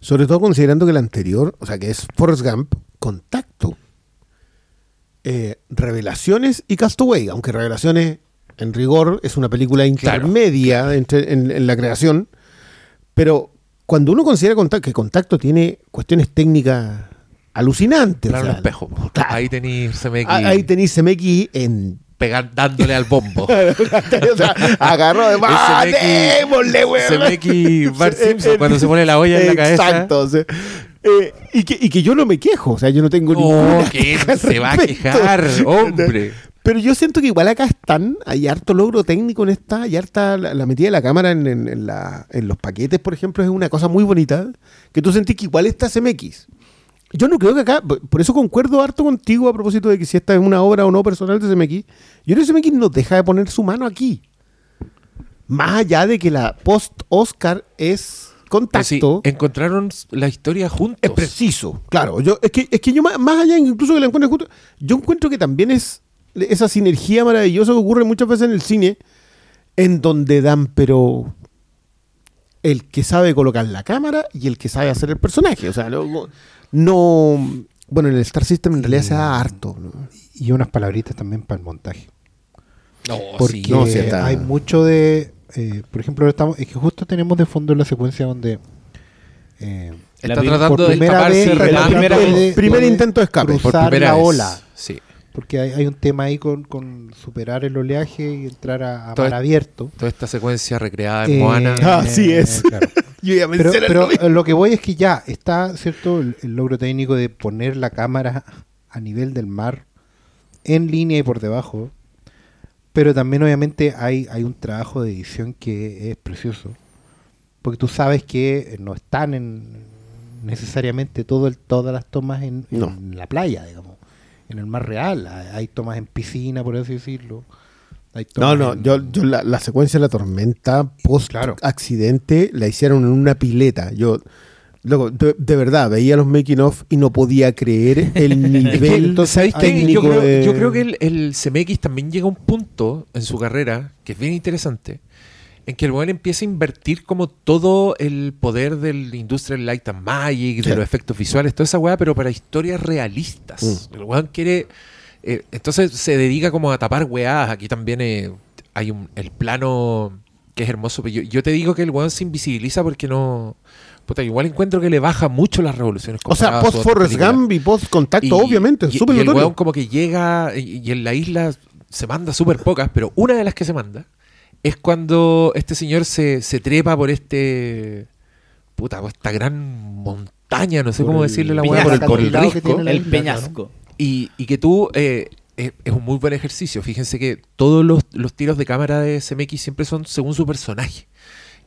Sobre todo considerando que el anterior, o sea, que es Forrest Gump, Contacto, eh, Revelaciones y Castaway, aunque Revelaciones, en rigor, es una película Claro. intermedia entre- en, en la creación, pero cuando uno considera Contacto, que Contacto tiene cuestiones técnicas alucinantes. Claro, o un espejo. claro. Ahí tenéis ah, Ahí tenéis CMX en pegar, dándole al bombo. o sea, agarró de ¡Ah, démosle, weón! Bart Simpson cuando se pone la olla en la cabeza. Exacto. eh, y, que, y que yo no me quejo, o sea, yo no tengo No, ninguna ¿quién queja al se va a quejar, hombre? Pero yo siento que igual acá están, hay harto logro técnico en esta, hay harta la, la metida de la cámara en, en- en la- en los paquetes, por ejemplo, es una cosa muy bonita, que tú sentís que igual está CMX. Yo no creo que acá, por eso concuerdo harto contigo a propósito de que si esta es una obra o no personal de CMX, yo creo que CMX no deja de poner su mano aquí. Más allá de que la post-Oscar es sí, contacto. encontraron la historia juntos. Es preciso, claro. Yo, es, que, es que yo más, más allá incluso que la encuentre justo, yo encuentro que también es esa sinergia maravillosa que ocurre muchas veces en el cine, en donde dan, pero el que sabe colocar la cámara y el que sabe hacer el personaje. O sea, no, no- bueno, en el Star System en realidad se da harto. ¿no? Y unas palabritas también para el montaje. No, Porque sí. no, sí está- hay mucho de. eh, por ejemplo, estamos, es que justo tenemos de fondo la secuencia donde. eh, Está tratando por de primera vez, el primer intento de escape. cruzar por primera la vez. ola. Sí. Porque hay, hay un tema ahí con, con superar el oleaje y entrar a, mar es- abierto. Toda esta secuencia recreada en Eh, Moana. Ah, Así es. claro. Yo ya Pero, lo eh, que voy es que ya está, ¿cierto? El, el logro técnico de poner la cámara a nivel del mar, en línea y por debajo. Pero también obviamente hay, hay un trabajo de edición que es precioso. Porque tú sabes que no están en necesariamente todo el, todas las tomas en, la playa, digamos. En el mar real. Hay, tomas en piscina, por así decirlo. Hay No, no, en- yo, yo la, la secuencia de la tormenta post Claro. accidente la hicieron en una pileta. Yo, loco, de, de verdad, veía los making of y no podía creer el nivel entonces, ¿Sabéis técnico Yo creo, de- yo creo que el, el CMX también llega a un punto en su carrera que es bien interesante, en que el weón empieza a invertir como todo el poder del Industrial Light and Magic, de los efectos visuales, toda esa weá, pero para historias realistas. Mm. El weón quiere... eh, entonces se dedica como a tapar weás. Aquí también eh, hay un, el plano que es hermoso. Pero yo, yo te digo que el weón se invisibiliza porque no... Puta, igual encuentro que le baja mucho las revoluciones. O sea, post Forrest. Gump y post Contacto, Y- obviamente, y- y el weón como que llega y, y en la isla se manda súper pocas, pero una de las que se manda es cuando este señor se, se trepa por este... Puta, por esta gran montaña, no sé Por cómo el decirle la weá, por el, por el acantilado que risco. tiene la El isla, peñasco. Y, y que tú... eh, es, es un muy buen ejercicio. Fíjense que todos los, los tiros de cámara de CMX siempre son según su personaje.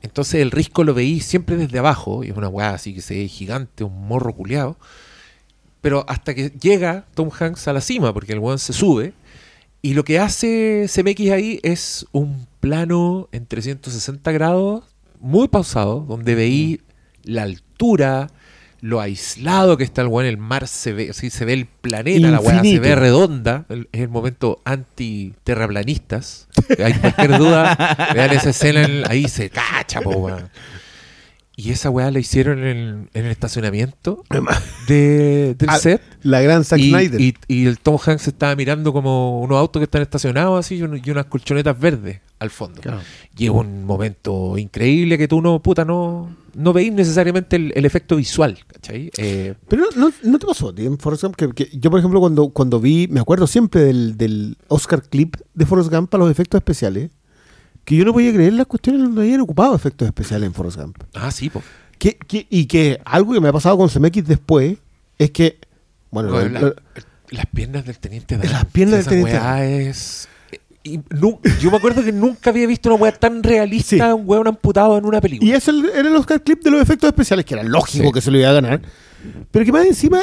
Entonces el risco lo veí siempre desde abajo, y es una weá así que se ve gigante, un morro culeado. Pero hasta que llega Tom Hanks a la cima, porque el weón se sube, y lo que hace CMX ahí es un plano en 360 grados, muy pausado, donde veí la altura, lo aislado que está el weón, el mar se ve, se ve el planeta, la weá se ve redonda. El- es el momento anti-terraplanistas. Hay cualquier duda, vean esa escena, en- ahí se cacha, po, weón. Y esa weá la hicieron en el, en el estacionamiento de, del Ah, set. La gran Zack Y, Snyder. y- y el Tom Hanks estaba mirando como unos autos que están estacionados así y, un- y unas colchonetas verdes al fondo. Claro. Y es un momento increíble que tú no, puta, no, no veis necesariamente el, el efecto visual, ¿cachai? Eh, Pero no, no te pasó, tío, en Forrest Gump, que, que yo, por ejemplo, cuando, cuando vi, me acuerdo siempre del, del Oscar clip de Forrest Gump para los efectos especiales, que yo no podía creer las cuestiones donde habían ocupado efectos especiales en Forrest Gump. ah, sí. Que, que- y que algo que me ha pasado con CMX después es que, bueno, lo- la- lo- las piernas del teniente Dan. Las piernas esa del teniente weá es... y nu- yo me acuerdo que nunca había visto una weá tan realista, Sí. un weón amputado en una película. y ese era el Oscar clip de los efectos especiales, que era lógico Sí. que se lo iba a ganar, pero que más encima,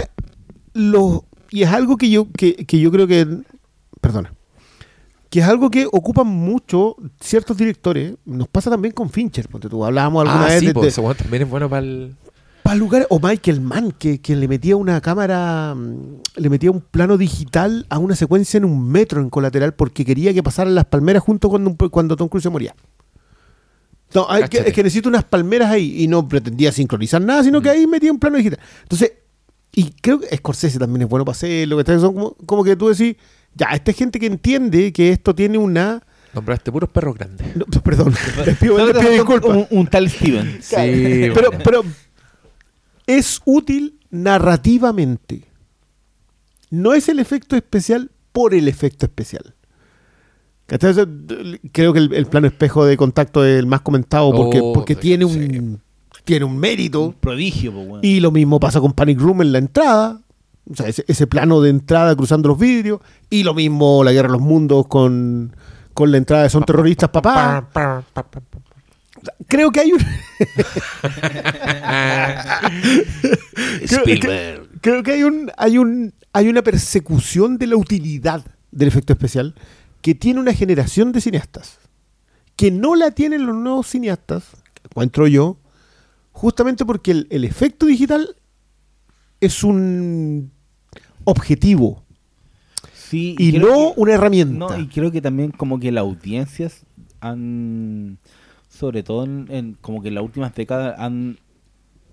los, y es algo que yo, que, que yo creo que, perdona, que es algo que ocupan mucho ciertos directores, nos pasa también con Fincher, porque tú hablábamos alguna ah, vez sí, de, po, de- weón también es bueno para el... para lugares, o Michael Mann, que, que le metía una cámara, mm, le metía un plano digital a una secuencia en un metro en colateral porque quería que pasaran las palmeras junto cuando, cuando Tom Cruise se moría. No, hay que- Cáchate. es que necesito unas palmeras ahí y no pretendía sincronizar nada, sino Mm. que ahí metía un plano digital. Entonces, y creo que Scorsese también es bueno para hacerlo, que son como, como que tú decís, ya, esta es gente que entiende que esto tiene una... Nombraste puros perros grandes. no, perdón, les pido, les disculpas. un, un tal Steven. Sí, pero, bueno. pero es útil narrativamente. No es el efecto especial por el efecto especial. Creo que el, el plano espejo de contacto es el más comentado porque, Oh, porque tiene un tiene un Un mérito. prodigio, po, weón. Y lo mismo pasa con Panic Room en la entrada. O sea, ese, ese plano de entrada cruzando los vidrios. Y lo mismo la Guerra de los Mundos con, con la entrada de Son Terroristas, papá. Pa, pa, pa, pa, pa. Creo que hay un... Creo-. Creo que hay un, hay un, hay una persecución de la utilidad del efecto especial que tiene una generación de cineastas que no la tienen los nuevos cineastas, encuentro yo, justamente porque el, el efecto digital es un objetivo Sí, y no que- una herramienta. No, y creo que también como que las audiencias han, sobre todo en, en- como que en las últimas décadas han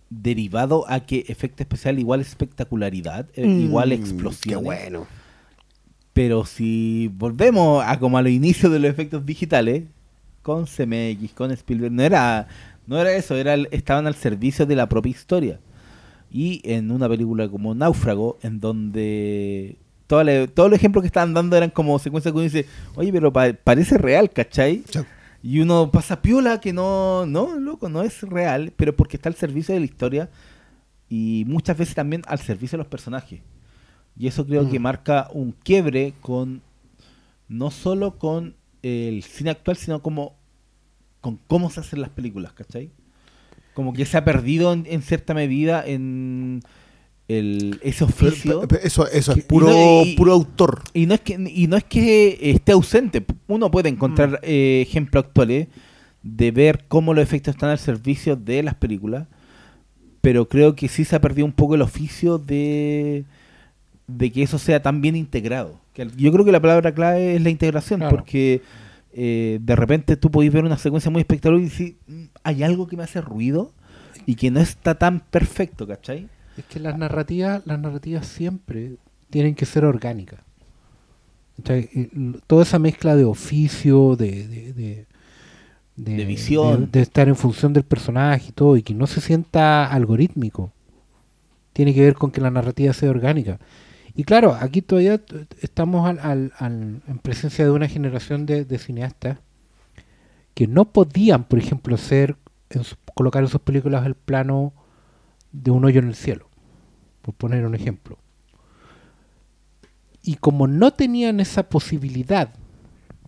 derivado a que efecto especial igual espectacularidad, eh, Mm, igual Qué explosión. bueno. Pero si volvemos a como a los inicios de los efectos digitales, con CMX, con Spielberg, no era, no era eso, era estaban al servicio de la propia historia. Y en una película como Náufrago, en donde todos los ejemplos que estaban dando eran como secuencias que uno dice, oye, pero pa- parece real, ¿cachai? Y uno pasa piola que no, no, loco, no es real, pero porque está al servicio de la historia y muchas veces también al servicio de los personajes. Y eso creo que Mm. marca un quiebre con, no solo con el cine actual, sino como con cómo se hacen las películas, ¿cachai? Como que se ha perdido en, en cierta medida en el, ese oficio. pero- pero eso, eso Que- es puro, y no- y- puro autor. Y no es que y no es que esté ausente. Uno puede encontrar eh, ejemplos actuales de ver cómo los efectos están al servicio de las películas, pero creo que sí se ha perdido un poco el oficio de de que eso sea tan bien integrado. Yo creo que la palabra clave es la integración, Claro. porque eh, de repente tú podés ver una secuencia muy espectacular y decir, "Mm, hay algo que me hace ruido y que no está tan perfecto, ¿cachai? Es que las narrativas, las narrativas siempre tienen que ser orgánicas. L- Toda esa mezcla de oficio, de, de, de, De visión. de, de estar en función del personaje y todo, y que no se sienta algorítmico. Tiene que ver con que la narrativa sea orgánica. Y claro, aquí todavía estamos al- al- al- en presencia de una generación de, de cineastas que no podían, por ejemplo, hacer en su- colocar en sus películas el plano de un hoyo en el cielo, por poner un ejemplo. Y como no tenían esa posibilidad,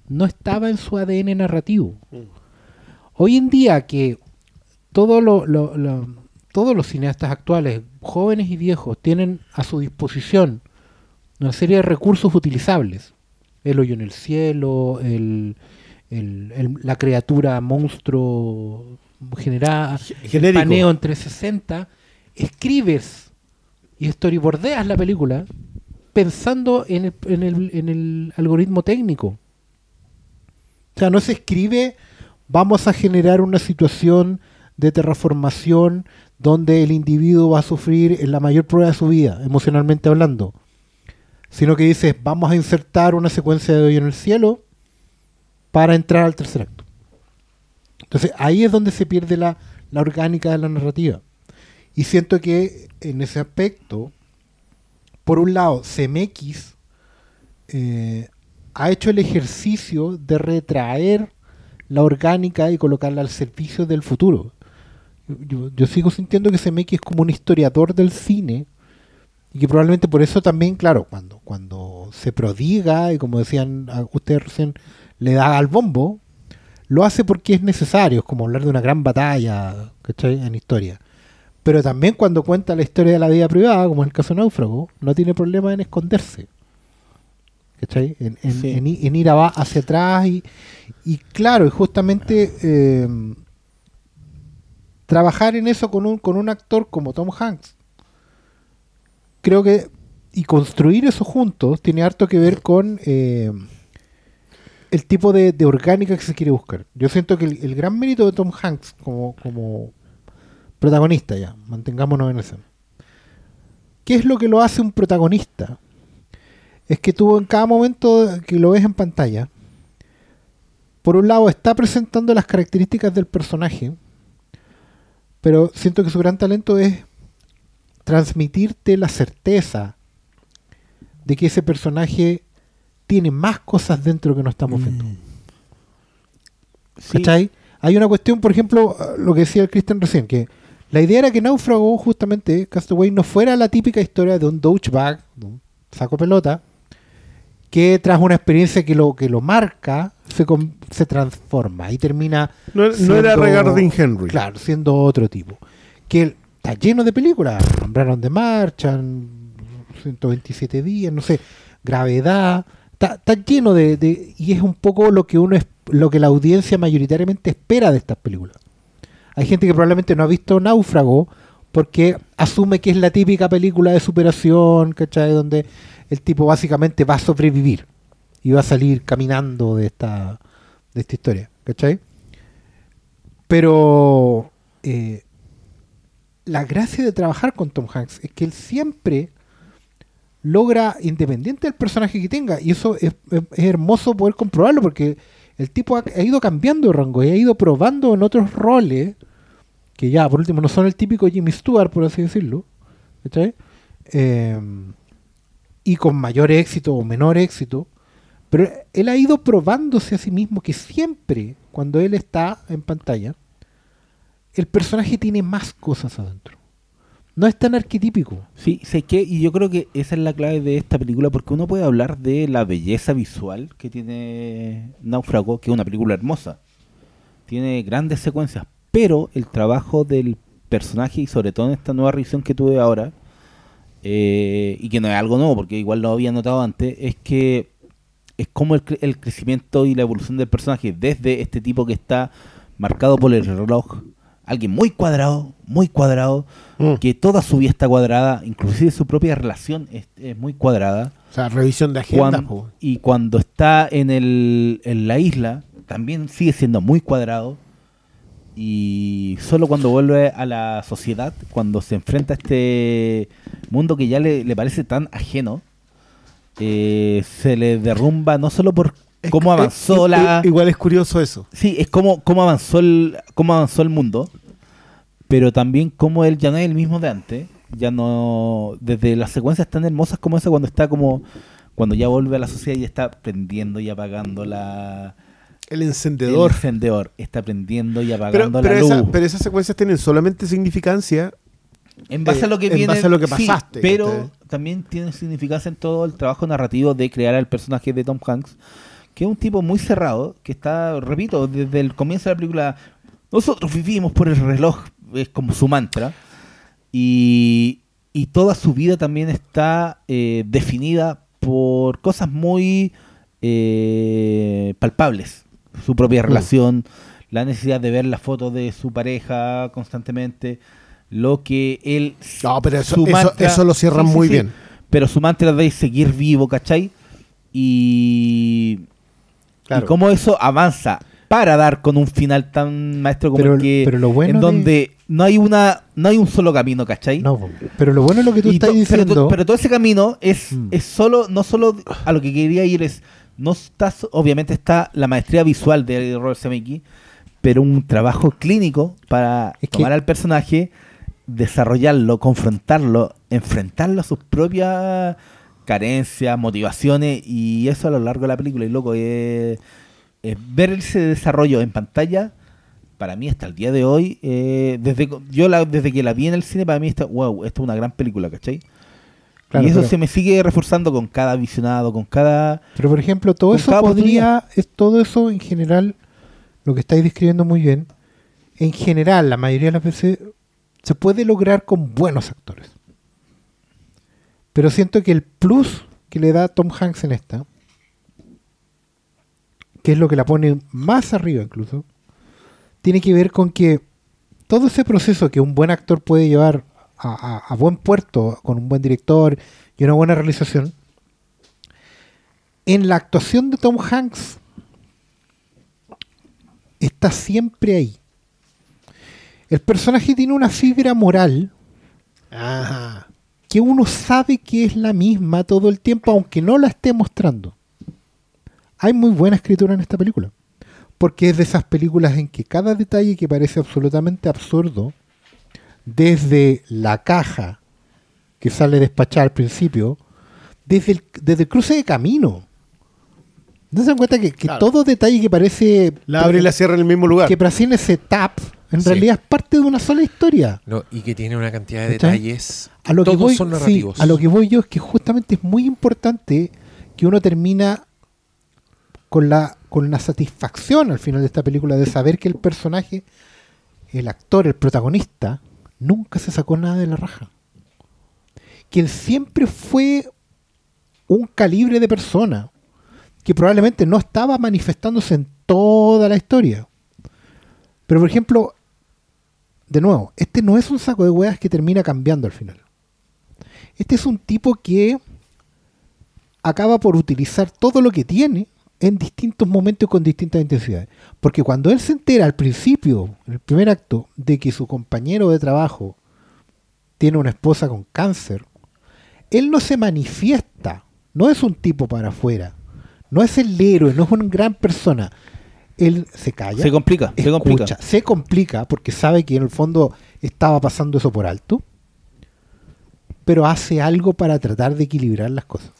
no estaba en su ADN narrativo. Hoy en día que todo lo- lo- lo- todos los cineastas actuales, jóvenes y viejos, tienen a su disposición una serie de recursos utilizables. El hoyo en el cielo, el, el- el- la criatura monstruo generada, el paneo en 360. escribes y storyboardeas la película pensando en el, en el- en el algoritmo técnico. O sea, no se escribe, vamos a generar una situación de terraformación donde el individuo va a sufrir la mayor prueba de su vida, emocionalmente hablando. Sino que dices, vamos a insertar una secuencia de hoy en el cielo para entrar al tercer acto. Entonces ahí es donde se pierde la, la orgánica de la narrativa. Y siento que en ese aspecto, por un lado, CMX eh, ha hecho el ejercicio de retraer la orgánica y colocarla al servicio del futuro. Yo, sigo sintiendo que CMX es como un historiador del cine y que probablemente por eso también, claro, cuando, cuando se prodiga y como decían ustedes recién, le da al bombo, lo hace porque es necesario, es como hablar de una gran batalla ¿cachai? en historia. Pero también cuando cuenta la historia de la vida privada, como es el caso de Náufrago, no tiene problema en esconderse. ¿Cachai? En, en- Sí. en en ir hacia atrás y, y claro, y justamente eh, trabajar en eso con un, con un actor como Tom Hanks. Creo que y construir eso juntos tiene harto que ver con eh, el tipo de, de orgánica que se quiere buscar. Yo siento que el, gran mérito de Tom Hanks como, como protagonista ya, mantengámonos en eso. ¿Qué es lo que lo hace un protagonista? Es que tú en cada momento que lo ves en pantalla, por un lado está presentando las características del personaje, pero siento que su gran talento es transmitirte la certeza de que ese personaje tiene más cosas dentro que no estamos viendo. Sí. ¿Cachai? Hay una cuestión, por ejemplo, lo que decía el Christian recién, que la idea era que Náufrago, justamente, Castaway, no fuera la típica historia de un douchebag, de un saco pelota, que tras una experiencia que lo, que lo marca, se, se transforma y termina... No, no era Regarding Henry. Claro, siendo otro tipo. Que está lleno de películas. Nombraron de marcha, 127 días, no sé, gravedad. Está, está lleno de, Y es un poco lo que uno es, lo que la audiencia mayoritariamente espera de estas películas. Hay gente que probablemente no ha visto Náufrago porque asume que es la típica película de superación, ¿cachai? Donde el tipo básicamente va a sobrevivir y va a salir caminando de esta, de esta historia, ¿cachai? Pero eh, la gracia de trabajar con Tom Hanks es que él siempre logra, independiente del personaje que tenga, y eso es, hermoso poder comprobarlo porque el tipo ha, ido cambiando de rango y ha ido probando en otros roles que ya, por último, no son el típico Jimmy Stewart, por así decirlo. Eh, y con mayor éxito o menor éxito, pero él ha ido probándose a sí mismo que siempre, cuando él está en pantalla, el personaje tiene más cosas adentro. No es tan arquetípico. Sí, sé que, y yo creo que esa es la clave de esta película, porque uno puede hablar de la belleza visual que tiene Náufrago, que es una película hermosa. Tiene grandes secuencias, pero el trabajo del personaje, y sobre todo en esta nueva revisión que tuve ahora, eh, y que no es algo nuevo, porque igual lo había notado antes, es que es como el, el crecimiento y la evolución del personaje, desde este tipo que está marcado por el reloj, alguien muy cuadrado, muy cuadrado, Mm. que toda su vida está cuadrada, inclusive su propia relación es, es muy cuadrada. O sea, revisión de agenda. Y cuando está en, el, en la isla, también sigue siendo muy cuadrado. Y solo cuando vuelve a la sociedad, cuando se enfrenta a este mundo que ya le, le parece tan ajeno, eh, se le derrumba no solo por cómo es- avanzó i- la... Igual es curioso eso. Sí, es como cómo avanzó el cómo avanzó el mundo, pero también como él ya no es el mismo de antes, ya no desde las secuencias tan hermosas como esa cuando está como cuando ya vuelve a la sociedad y está prendiendo y apagando la El el encendedor. encendedor, está prendiendo y Pero, apagando pero la esa- luz. pero esas secuencias tienen solamente significancia. en base eh, a lo que en viene, base a lo que sí, pasaste, pero ¿cachai? también tiene significancia en todo el trabajo narrativo de crear al personaje de Tom Hanks, que es un tipo muy cerrado, que está, repito, desde el comienzo de la película, nosotros vivimos por el reloj, es como su mantra, y, y toda su vida también está eh, definida por cosas muy eh, palpables, su propia relación, la necesidad de ver las fotos de su pareja constantemente, lo que él... No, pero eso, eso, mantra- eso lo cierran sí, muy sí. bien. Pero su mantra de seguir vivo, ¿cachai? Y... Claro. Y cómo eso avanza para dar con un final tan maestro como Pero- el que... pero lo bueno en de- donde no hay una no hay un solo camino, ¿cachai? No, pero lo bueno es lo que tú Y estás to- pero, diciendo. to- pero todo ese camino es, Mm. es solo, no solo a lo que quería ir es, no está, so- obviamente está la maestría visual de Robert Zemeckis, pero un trabajo clínico para Es que- tomar al personaje, desarrollarlo, confrontarlo, enfrentarlo a sus propias carencias, motivaciones y eso a lo largo de la película. Y loco, es, es ver ese desarrollo en pantalla. Para mí hasta el día de hoy, eh, desde yo la- desde que la vi en el cine, para mí está, wow, esto es una gran película, ¿cachai? Claro, y eso pero- se me sigue reforzando con cada visionado, con cada... Pero por ejemplo, todo eso podría, es todo eso en general, lo que estáis describiendo muy bien, en general, la mayoría de las veces se puede lograr con buenos actores. Pero siento que el plus que le da Tom Hanks en esta, que es lo que la pone más arriba incluso, tiene que ver con que todo ese proceso que un buen actor puede llevar a, buen puerto con un buen director y una buena realización, en la actuación de Tom Hanks está siempre ahí. El personaje tiene una fibra moral Ajá. Que uno sabe que es la misma todo el tiempo, aunque no la esté mostrando. Hay muy buena escritura en esta película. Porque es de esas películas en que cada detalle que parece absolutamente absurdo, desde la caja que sale despachada al principio, desde el, desde el cruce de camino. ¿No se dan cuenta que, que Claro. todo detalle que parece La abre y la cierra en el mismo lugar. que tiene ese tap, en Sí. realidad es parte de una sola historia? No, y que tiene una cantidad de detalles. A lo, que todos voy, son sí, narrativos. a lo que voy yo es que justamente es muy importante que uno termina con la, con la satisfacción al final de esta película de saber que el personaje, el actor, el protagonista, nunca se sacó nada de la raja. Que él siempre fue un calibre de persona que probablemente no estaba manifestándose en toda la historia. Pero por ejemplo, de nuevo, este no es un saco de hueas que termina cambiando al final. Este es un tipo que acaba por utilizar todo lo que tiene en distintos momentos con distintas intensidades. Porque cuando él se entera al principio, en el primer acto, de que su compañero de trabajo tiene una esposa con cáncer, él no se manifiesta, no es un tipo para afuera, no es el héroe, no es una gran persona. Él se calla, Se complica, se complica. escucha, se complica porque sabe que en el fondo estaba pasando eso por alto, pero hace algo para tratar de equilibrar las cosas.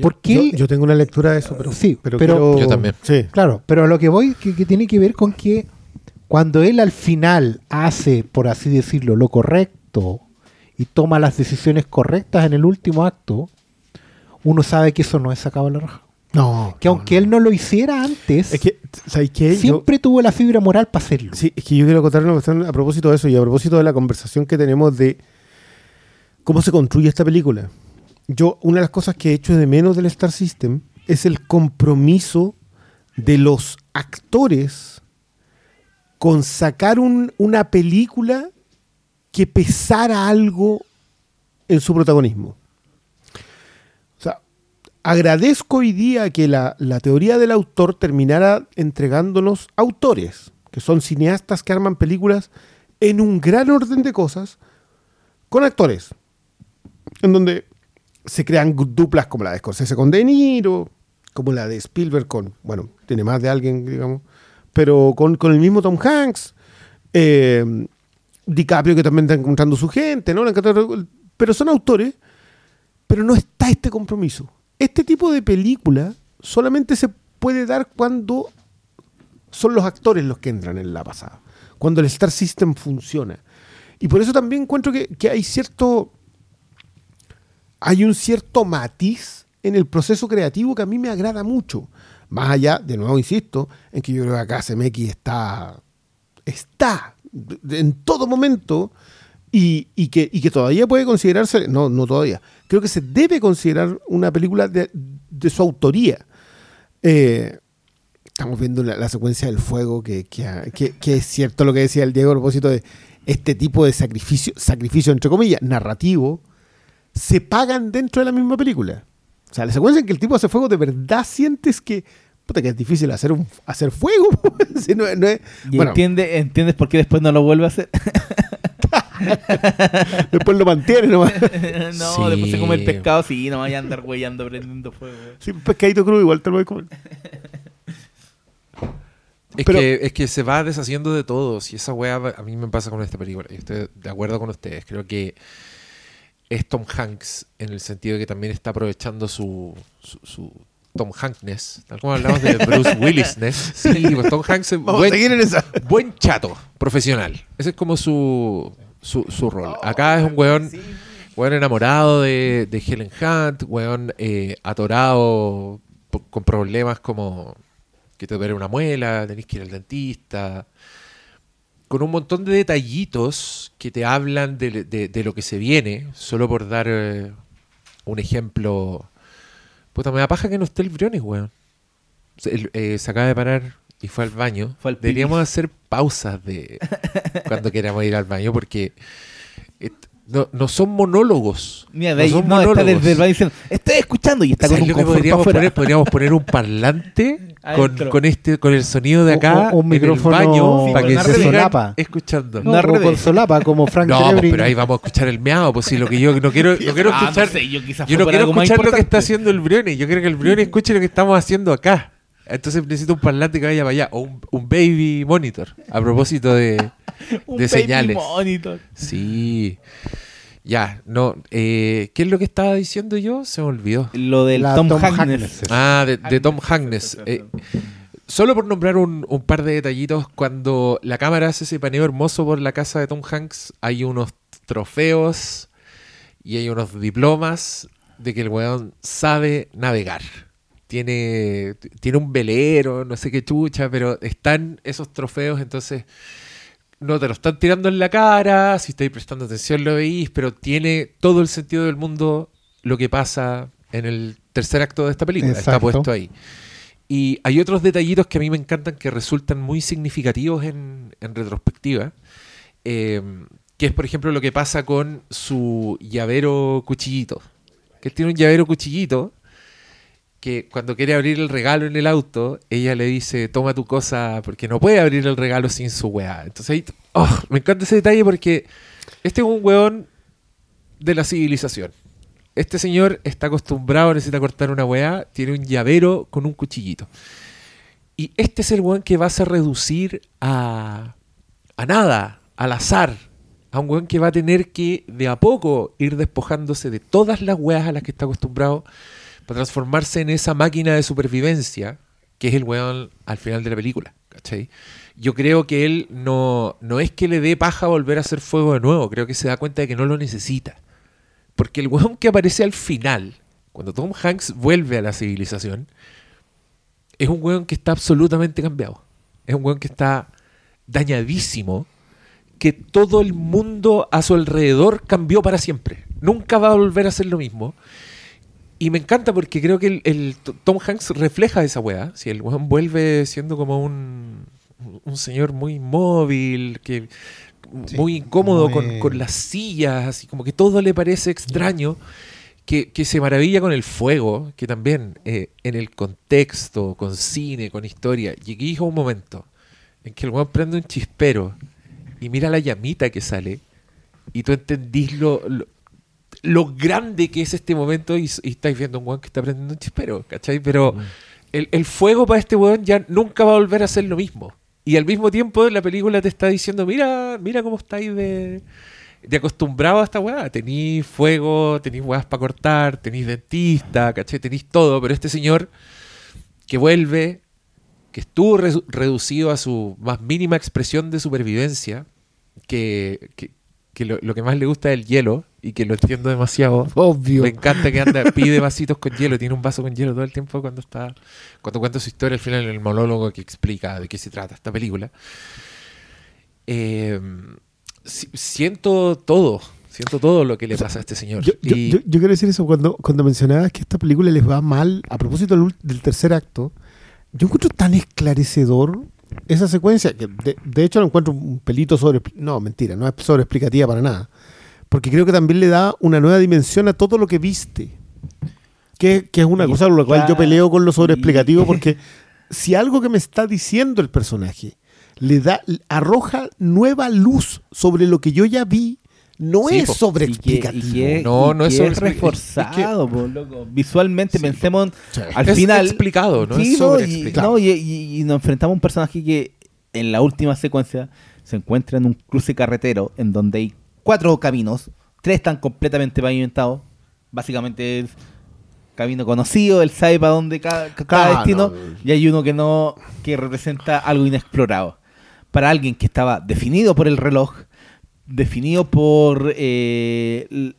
Porque yo, él, yo tengo una lectura de eso, pero Sí, pero, pero- quiero- Yo también. Sí. claro, pero a lo que voy que, que tiene que ver con que cuando él al final hace, por así decirlo, lo correcto y toma las decisiones correctas en el último acto, uno sabe que eso no es sacado a la raja. No. Que no, aunque no. él no lo hiciera antes, Es que, ¿sabes qué? Yo- siempre tuvo la fibra moral para hacerlo. Sí, es que yo quiero contar una cuestión a propósito de eso y a propósito de la conversación que tenemos de cómo se construye esta película. Yo, una de las cosas que he hecho de menos del Star System es el compromiso de los actores con sacar un- una película que pesara algo en su protagonismo. Agradezco hoy día que la, la teoría del autor terminara entregándonos autores, que son cineastas que arman películas en un gran orden de cosas, con actores, en donde se crean duplas como la de Scorsese con De Niro, como la de Spielberg con, bueno, tiene más de alguien, digamos, pero con, con el mismo Tom Hanks, eh, DiCaprio que también está encontrando su gente, ¿no? Pero son autores pero no está este compromiso. Este tipo de película solamente se puede dar cuando son los actores los que entran en la pasada, cuando el Star System funciona. Y por eso también encuentro que, hay cierto. Hay un cierto matiz en el proceso creativo que a mí me agrada mucho. Más allá, de nuevo insisto, en que yo creo que acá CMX está. Está en todo momento y, y que, y que todavía puede considerarse, no, no todavía, creo que se debe considerar una película de, de su autoría. Eh, estamos viendo la, la secuencia del fuego, que, que, que- que es cierto lo que decía el Diego a propósito de este tipo de sacrificio, sacrificio entre comillas, narrativo, se pagan dentro de la misma película. O sea, la secuencia en que el tipo hace fuego, de verdad sientes que, puta, que es difícil hacer, un, hacer fuego. Si no- no es- ¿Y bueno, entiende, entiendes por qué después no lo vuelve a hacer? después lo mantiene nomás. no, Sí. después se come el pescado, sí, no vaya a andar güeyando prendiendo fuego. Sí, un pescadito crudo igual te lo voy a comer. Es, Pero- que, es que se va deshaciendo de todos y esa weá a mí me pasa con esta película. Y estoy de acuerdo con ustedes. Creo que es Tom Hanks en el sentido de que también está aprovechando su, su, su Tom Hankness. Tal como hablamos de Bruce Willisness. Sí, pues Tom Hanks es buen, buen chato profesional. Ese es como su, su, su rol. Acá es un weón, weón enamorado de, de Helen Hunt, weón eh, atorado con problemas como que te duele una muela, tenés que ir al dentista, con un montón de detallitos que te hablan de, de- de lo que se viene, solo por dar eh, un ejemplo. Puta, me da paja que no esté el Briones, weón. Se, el- eh, se acaba de parar y fue al baño. Fue al. Deberíamos hacer pausas de cuando queramos ir al baño porque no, no son monólogos. Mira, de no son no, está monólogos. desde el baño diciendo, estoy escuchando y está con ¿Sabes un podríamos poner? Podríamos poner un parlante con, con este con el sonido de acá Un- un en el micrófono baño Sí, para que se solapa. escuchando. No, No, o con solapa, como Frank No, pues, pero ahí vamos a escuchar el meado, pues sí, lo que yo no quiero, no quiero Ah, no escuchar, sé, yo no quiero escuchar lo que está haciendo el Brione, yo quiero que el Brione escuche lo que estamos haciendo acá. Entonces necesito un parlante que vaya para allá, o un, un baby monitor, a propósito de, Un de baby señales. monitor. Sí. Ya, no, eh, ¿qué es lo que estaba diciendo yo? Se me olvidó. Lo del La Tom, Tom Hanks. Hanks. Ah, de, de Tom Hanks. Eh, solo por nombrar un, un par de detallitos, cuando la cámara hace ese paneo hermoso por la casa de Tom Hanks, hay unos trofeos y hay unos diplomas de que el weón sabe navegar. Tiene, tiene un velero, no sé qué chucha, pero están esos trofeos, entonces no te lo están tirando en la cara, si estáis prestando atención lo veis, pero tiene todo el sentido del mundo lo que pasa en el tercer acto de esta película. Está puesto ahí. Y hay otros detallitos que a mí me encantan que resultan muy significativos en, en retrospectiva. eh, que es, por ejemplo, lo que pasa con su llavero cuchillito. Que él tiene un llavero cuchillito que cuando quiere abrir el regalo en el auto, ella le dice, toma tu cosa, porque no puede abrir el regalo sin su weá. Entonces oh, me encanta ese detalle porque este es un weón de la civilización. Este señor está acostumbrado, necesita cortar una weá, tiene un llavero con un cuchillito. Y este es el weón que vas a reducir a, a nada, al azar. A un weón que va a tener que de a poco ir despojándose de todas las weas a las que está acostumbrado para transformarse en esa máquina de supervivencia que es el weón al final de la película. ¿cachai? Yo creo que él no, no es que le dé paja volver a hacer fuego de nuevo, creo que se da cuenta de que no lo necesita. Porque el weón que aparece al final, cuando Tom Hanks vuelve a la civilización, es un weón que está absolutamente cambiado. Es un weón que está dañadísimo, que todo el mundo a su alrededor cambió para siempre. Nunca va a volver a ser lo mismo. Y me encanta porque creo que el, Tom Hanks refleja esa weá. Si el weón vuelve siendo como un, un señor muy móvil, que Sí, muy incómodo muy- Con, con las sillas, así como que todo le parece extraño. Que, que se maravilla con el fuego, que también eh, en el contexto, con cine, con historia. Y aquí dijo un momento en que el weón prende un chispero y mira la llamita que sale y tú entendís lo, lo, lo grande que es este momento y, y estáis viendo un weón que está prendiendo un chispero, ¿cachai? Pero el, el fuego para este weón ya nunca va a volver a ser lo mismo. Y al mismo tiempo la película te está diciendo, mira, mira cómo estáis de, de acostumbrado a esta weá. Tenís fuego, tenís weas para cortar, tenís dentista, ¿cachai? Tenís todo, pero este señor que vuelve, que estuvo re- reducido a su más mínima expresión de supervivencia, que, que, que lo, lo que más le gusta es el hielo y que lo entiendo demasiado. Obvio. Me encanta que anda, pide vasitos con hielo, tiene un vaso con hielo todo el tiempo cuando está, cuando cuenta su historia al final en el monólogo que explica de qué se trata esta película. Eh, si- siento todo, siento todo lo que le pasa a este señor. Yo, yo- Y- yo- yo quiero decir eso cuando, cuando mencionabas que esta película les va mal a propósito del, del tercer acto. Yo encuentro tan esclarecedor esa secuencia, que de, de hecho lo encuentro un pelito sobre... No, mentira, no es sobreexplicativa para nada. Porque creo que también le da una nueva dimensión a todo lo que viste. Que, que es una Y cosa con la cual yo peleo con lo sobreexplicativo, porque si algo que me está diciendo el personaje le da, arroja nueva luz sobre lo que yo ya vi, no Sí, es sobreexplicativo. Y que, y que- No, y no es que sobreexpli- reforzado, po, loco. Visualmente pensemos Sí. al Es final. explicado, no Sí, es sobreexplicado. no, y, y- y nos enfrentamos a un personaje que en la última secuencia se encuentra en un cruce carretero en donde hay cuatro caminos, tres están completamente pavimentados. Básicamente es camino conocido, él sabe para dónde cada, cada Claro. destino, y hay uno que no, que representa algo inexplorado. Para alguien que estaba definido por el reloj, definido por, eh,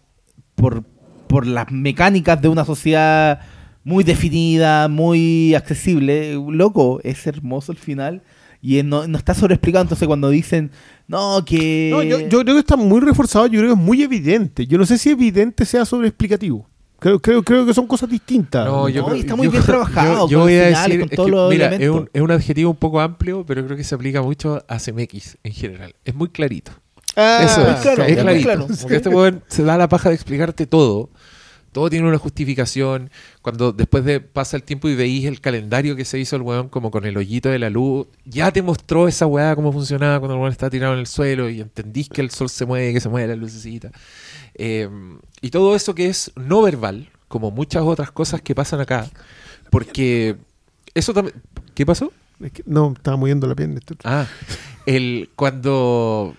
por, por las mecánicas de una sociedad muy definida, muy accesible. Loco, es hermoso el final. Y no, no está sobreexplicado. Entonces, cuando dicen, no, que. No, yo, yo creo que está muy reforzado, yo creo que es muy evidente. Yo no sé si evidente sea sobreexplicativo. Creo, creo, creo que son cosas distintas. No, yo No, creo- y está muy yo- bien trabajado Yo, yo con voy los a finales, decir, con es todos que, los mira, es elementos. un, es un adjetivo un poco amplio, pero creo que se aplica mucho a CMX en general. Es muy clarito. Ah, Eso es, claro, es muy clarito. claro. Porque este weón se da la paja de explicarte todo. Todo tiene una justificación. Cuando después de pasa el tiempo y veís el calendario que se hizo el weón como con el hoyito de la luz, ya te mostró esa weá cómo funcionaba cuando el weón está tirado en el suelo y entendís que el sol se mueve, que se mueve la lucecita. Eh, y todo eso que es no verbal, como muchas otras cosas que pasan acá. Porque eso también... ¿Qué pasó? Es que no, estaba moviendo la pierna. Ah, el cuando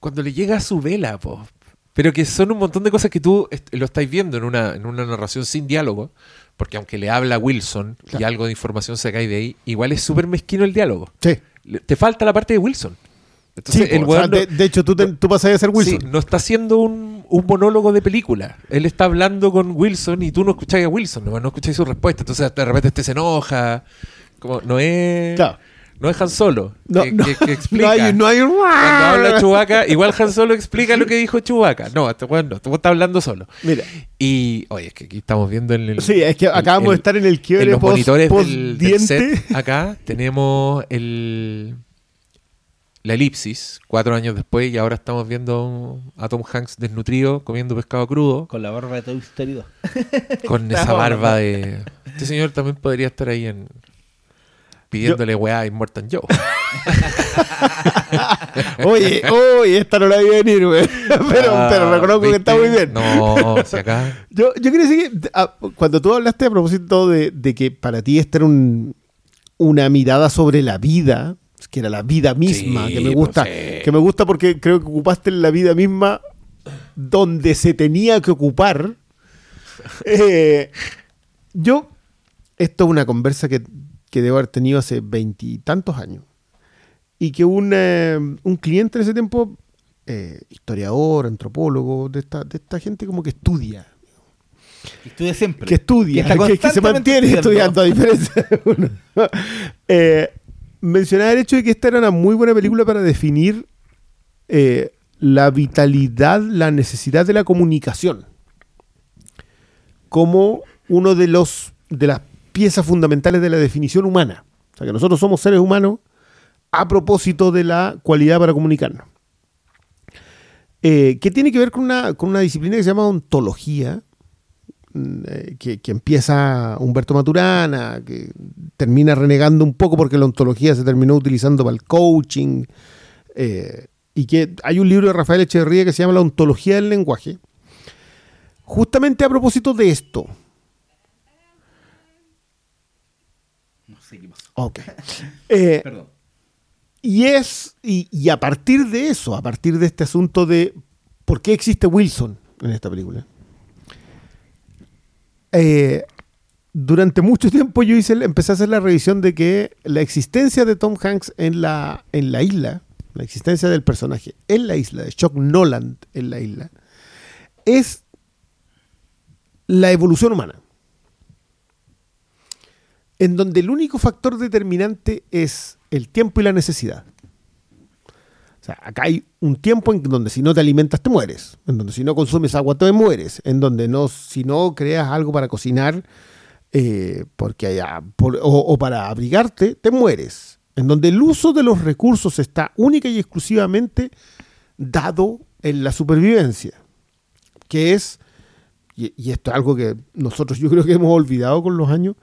cuando le llega a su vela, po. Pero que son un montón de cosas que tú est- lo estáis viendo en una, en una narración sin diálogo, porque aunque le habla Wilson y algo de información se cae de ahí, igual es súper mezquino el diálogo. Sí. Te falta la parte de Wilson. Entonces, Sí, el po, o sea, weón no- de, de hecho, tú, te- tú pasas a ser Wilson. Sí, no está haciendo un, un monólogo de película. Él está hablando con Wilson y tú no escucháis a Wilson, no, no escucháis su respuesta. Entonces de repente este se enoja. Como, no es. Claro. No es Han Solo. No, que, no, que- que explica. no hay, no hay. Cuando habla Chewbacca, igual Han Solo explica lo que dijo Chewbacca. No, este weón no, este weón está hablando solo. Mira, Y, oye, es que aquí estamos viendo en el. sí, es que el- acabamos el- de estar en el quiebre en los post- monitores del, set acá tenemos el la elipsis cuatro años después y ahora estamos viendo a Tom Hanks desnutrido comiendo pescado crudo Con la barba de Toy Story 2. con esa barba de este señor también podría estar ahí en pidiéndole weá a Immortal Joe Oye, oye, esta no la vi venir, güey. Pero, Ah, pero reconozco que está muy bien. no si acá Yo, yo quería decir que ah, cuando tú hablaste a propósito de, de que para ti esta era un- una mirada sobre la vida, que era la vida misma, Sí, que me pues, gusta, sí. que me gusta porque creo que ocupaste la vida misma donde se tenía que ocupar. Eh, yo, esto es una conversa que, que debo haber tenido hace veintitantos años. Y que un, eh, un cliente en ese tiempo, eh, historiador, antropólogo, de esta, de esta gente como que estudia, Que estudia siempre. que estudia, está que, que se mantiene estudiando, estudiando. a diferencia de uno. Eh, mencionaba el hecho de que esta era una muy buena película para definir eh, la vitalidad, la necesidad de la comunicación como uno de los de las piezas fundamentales de la definición humana. O sea, que nosotros somos seres humanos a propósito de la cualidad para comunicarnos. Eh, que tiene que ver con una, con una disciplina que se llama ontología, mm, eh, que, que empieza Humberto Maturana, que termina renegando un poco porque la ontología se terminó utilizando para el coaching, eh, y que hay un libro de Rafael Echeverría que se llama La ontología del lenguaje, justamente a propósito de esto. No sé qué pasó. Ok. Eh, Perdón. y es, y, y a partir de eso, a partir de este asunto de por qué existe Wilson en esta película, eh, durante mucho tiempo yo hice, empecé a hacer la revisión de que la existencia de Tom Hanks en la, en la isla, la existencia del personaje en la isla, de Chuck Noland en la isla, es la evolución humana. En donde el único factor determinante es el tiempo y la necesidad. O sea, acá hay un tiempo en donde si no te alimentas te mueres, en donde si no consumes agua te mueres, en donde no, si no creas algo para cocinar, eh, porque haya, o, para abrigarte, te mueres. En donde el uso de los recursos está única y exclusivamente dado en la supervivencia, que es, y esto es algo que nosotros yo creo que hemos olvidado con los años,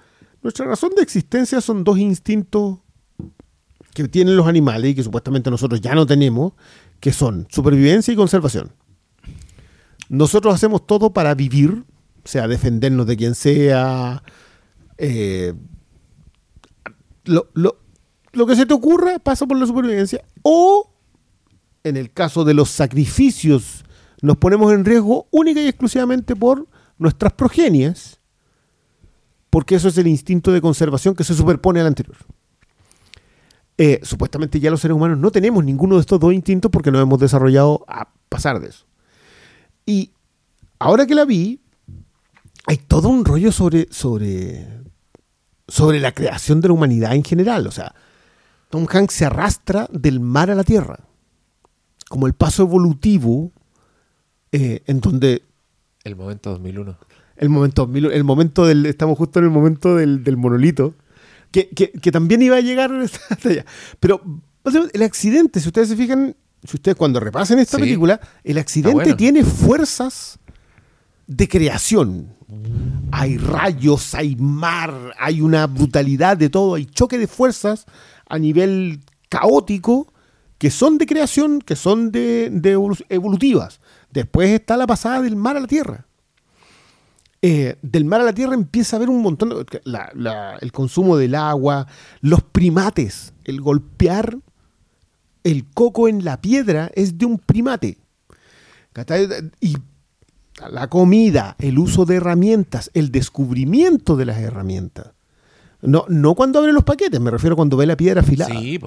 nuestra razón de existencia son dos instintos que tienen los animales y que supuestamente nosotros ya no tenemos, que son supervivencia y conservación. Nosotros hacemos todo para vivir, o sea, defendernos de quien sea, eh, lo, lo- lo que se te ocurra pasa por la supervivencia, o en el caso de los sacrificios, nos ponemos en riesgo única y exclusivamente por nuestras progenias, porque eso es el instinto de conservación que se superpone al anterior. Eh, supuestamente ya los seres humanos no tenemos ninguno de estos dos instintos porque nos hemos desarrollado a pasar de eso. Y ahora que la vi, hay todo un rollo sobre, sobre, sobre la creación de la humanidad en general. O sea, Tom Hanks se arrastra del mar a la tierra, como el paso evolutivo eh, en donde El momento 2001. El momento, el momento del, estamos justo en el momento del, del monolito, que, que- que también iba a llegar hasta allá. Pero el accidente, si ustedes se fijan, si ustedes cuando repasen esta Sí. película, el accidente bueno. tiene fuerzas de creación. Hay rayos, hay mar, hay una brutalidad de todo, hay choque de fuerzas a nivel caótico que son de creación, que son de, de evolu- evolutivas. Después está la pasada del mar a la tierra. Eh, del mar a la tierra empieza a haber un montón de... la- la- el consumo del agua, los primates, el golpear el coco en la piedra es de un primate. Y la comida, el uso de herramientas, el descubrimiento de las herramientas. No, no cuando abre los paquetes, me refiero cuando ve la piedra afilada. Sí,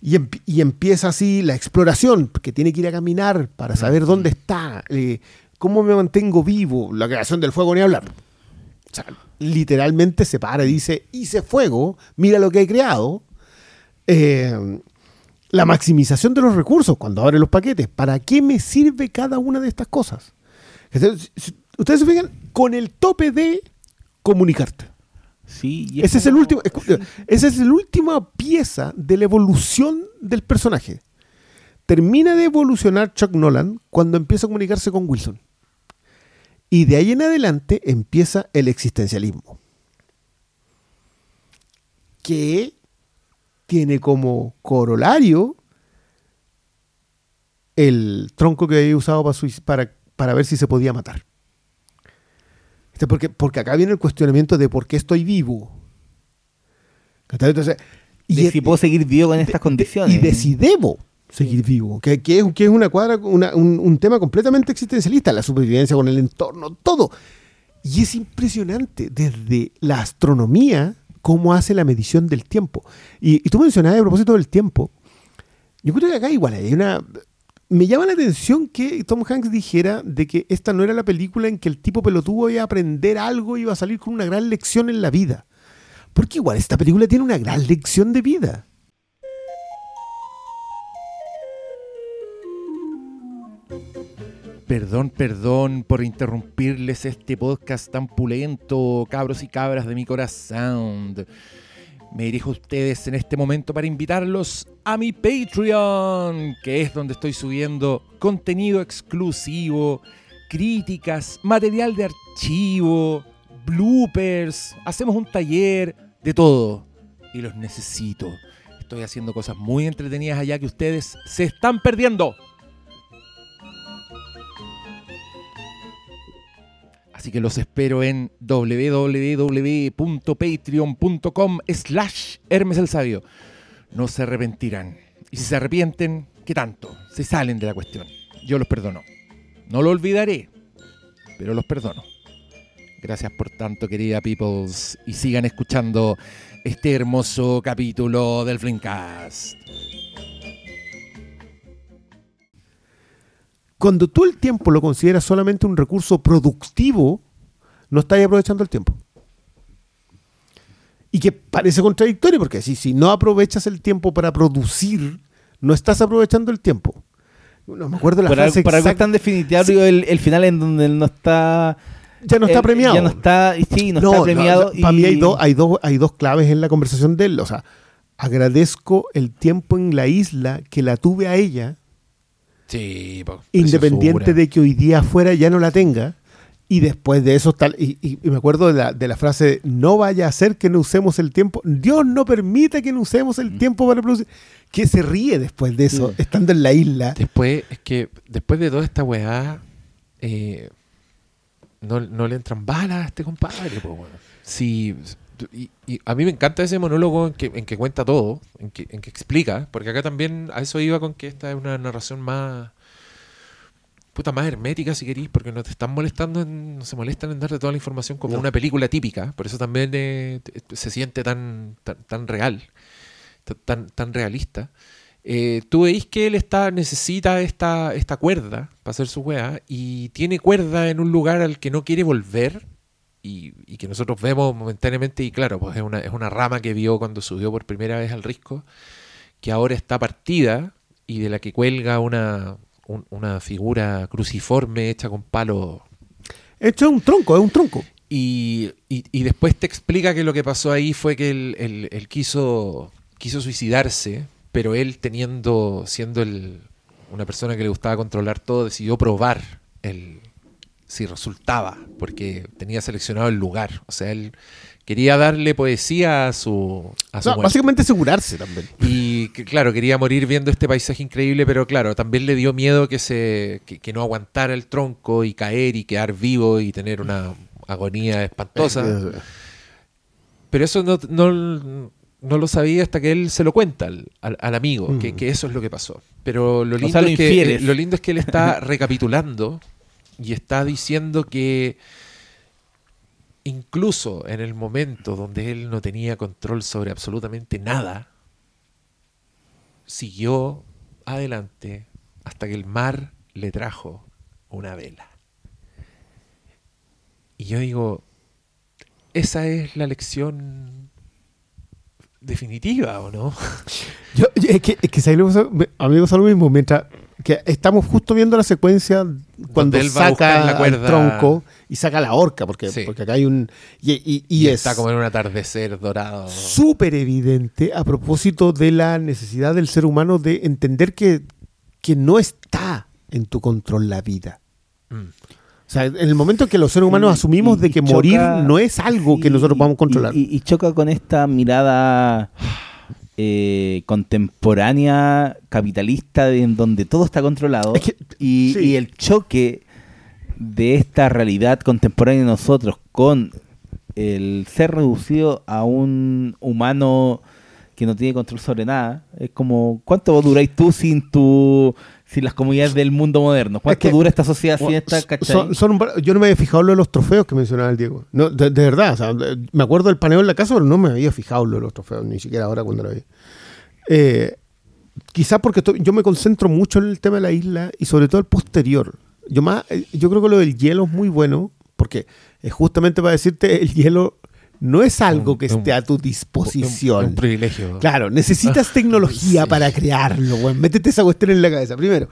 Y, emp- y empieza así la exploración, que tiene que ir a caminar para saber dónde está, eh, cómo me mantengo vivo, la creación del fuego ni hablar. O sea, literalmente se para y dice, hice fuego, mira lo que he creado. Eh, la maximización de los recursos cuando abre los paquetes. ¿Para qué me sirve cada una de estas cosas? Entonces, Ustedes se fijan con el tope de comunicarte. Sí, y Ese es el último, escu- esa es la última pieza de la evolución del personaje. Termina de evolucionar Chuck Nolan cuando empieza a comunicarse con Wilson. Y de ahí en adelante empieza el existencialismo. Que tiene como corolario el tronco que había usado para, suic- para, para ver si se podía matar. Este, Porque, porque acá viene el cuestionamiento de por qué estoy vivo. Entonces, de y- si puedo seguir vivo de- estas de- condiciones. Y de si debo seguir vivo. Que, que es, que es una cuadra, una- un, un tema completamente existencialista, la supervivencia con el entorno, todo. Y es impresionante desde la astronomía cómo hace la medición del tiempo. Y, y tú mencionabas a propósito del tiempo. Yo creo que acá igual hay una... Me llama la atención que Tom Hanks dijera de que esta no era la película en que el tipo pelotudo iba a aprender algo y iba a salir con una gran lección en la vida. Porque igual esta película tiene una gran lección de vida. Perdón, perdón por interrumpirles este podcast tan pulento, cabros y cabras de mi corazón. Me dirijo a ustedes en este momento para invitarlos a mi Patreon, que es donde estoy subiendo contenido exclusivo, críticas, material de archivo, bloopers, hacemos un taller, de todo. Y los necesito. Estoy haciendo cosas muy entretenidas allá que ustedes se están perdiendo. Así que los espero en www.patreon.com slash Hermes el Sabio. No se arrepentirán. Y si se arrepienten, ¿qué tanto? Se salen de la cuestión. Yo los perdono. No lo olvidaré, pero los perdono. Gracias por tanto, querida Peoples. Y sigan escuchando este hermoso capítulo del Flimcast. Cuando tú el tiempo lo consideras solamente un recurso productivo, no estás aprovechando el tiempo. Y que parece contradictorio, porque si, si no aprovechas el tiempo para producir, no estás aprovechando el tiempo. No me acuerdo la Por frase algo es exacta. tan definitorio el, el final en donde él no está Ya no está premiado. Ya no está, sí, no, está premiado. Para mí hay, dos, hay, dos, hay dos claves en la conversación de él. O sea, agradezco el tiempo en la isla que la tuve a ella, Sí, po, independiente de que hoy día afuera ya no la tenga. Y después de eso, tal, y, y- y me acuerdo de la, de la frase, no vaya a ser que no usemos el tiempo, Dios no permita que no usemos Mm. el tiempo para producir. Que se ríe después de eso, Sí. estando en la isla. Después, es que después de toda esta weá, eh, no, no le entran balas a este compadre, po, weón. Sí, y, y a mí me encanta ese monólogo en que, en que cuenta todo, en que, en que explica, porque acá también a eso iba con que esta es una narración más. Puta, más hermética si querís, porque no te están molestando, en- no se molestan en darte toda la información como No. una película típica, por eso también eh, se siente tan, tan, tan real, tan, tan realista. Eh, tú veis que él está, necesita esta, esta cuerda para hacer su weá y tiene cuerda en un lugar al que no quiere volver y, y que nosotros vemos momentáneamente y claro, pues es una, es una rama que vio cuando subió por primera vez al risco que ahora está partida y de la que cuelga una, un- una figura cruciforme hecha con palo es un tronco, es un tronco. y, y- y después te explica que lo que pasó ahí fue que él, él- él quiso, quiso suicidarse, pero él teniendo, siendo el- una persona que le gustaba controlar todo, decidió probar el, si resultaba, porque tenía seleccionado el lugar. O sea, él quería darle poesía a su, a su O sea, muerte. básicamente asegurarse también. Y que, claro, quería morir viendo este paisaje increíble, pero claro, también le dio miedo que se que, que no aguantara el tronco y caer y quedar vivo y tener una agonía espantosa. Pero eso no, no, no lo sabía hasta que él se lo cuenta al, al- al amigo, Mm. que, que eso es lo que pasó. Pero lo lindo, sea, lo es que, lo lindo es que él está recapitulando y está diciendo que incluso en el momento donde él no tenía control sobre absolutamente nada, siguió adelante hasta que el mar le trajo una vela. Y yo digo, esa es la lección definitiva, ¿o no? Yo, es que, es que a mí me pasa lo mismo. Mientras que estamos justo viendo la secuencia cuando él saca la el tronco y saca la horca, porque, Sí. porque acá hay un. Y, y- y Y, es está como en un atardecer dorado. súper evidente a propósito de la necesidad del ser humano de entender que, que no está en tu control la vida. Mm. O sea, en el momento en que los seres humanos asumimos y- de que choca- morir no es algo que nosotros a controlar. Y choca con esta mirada eh, contemporánea, capitalista, de- en donde todo está controlado. Es que- y, sí. y el choque de esta realidad contemporánea de nosotros con el ser reducido a un humano que no tiene control sobre nada. Es como, ¿cuánto duráis tú sin tu sin las comunidades del mundo moderno? ¿Cuánto que- dura esta sociedad sin esta, cachai? son- son un par- yo no me había fijado lo de los trofeos que mencionaba el Diego. No, de, de verdad, o sea, de- me acuerdo del paneo en la casa, pero no me había fijado lo de los trofeos, ni siquiera ahora cuando lo vi. Eh, quizás porque to- yo me concentro mucho en el tema de la isla y sobre todo el posterior. Yo, más, eh, yo creo que lo del hielo es muy bueno porque es justamente para decirte, el hielo no es algo Un- que un- esté a tu Un, disposición. un privilegio. Claro, necesitas tecnología Sí. para crearlo, weón. Métete esa cuestión en la cabeza, primero.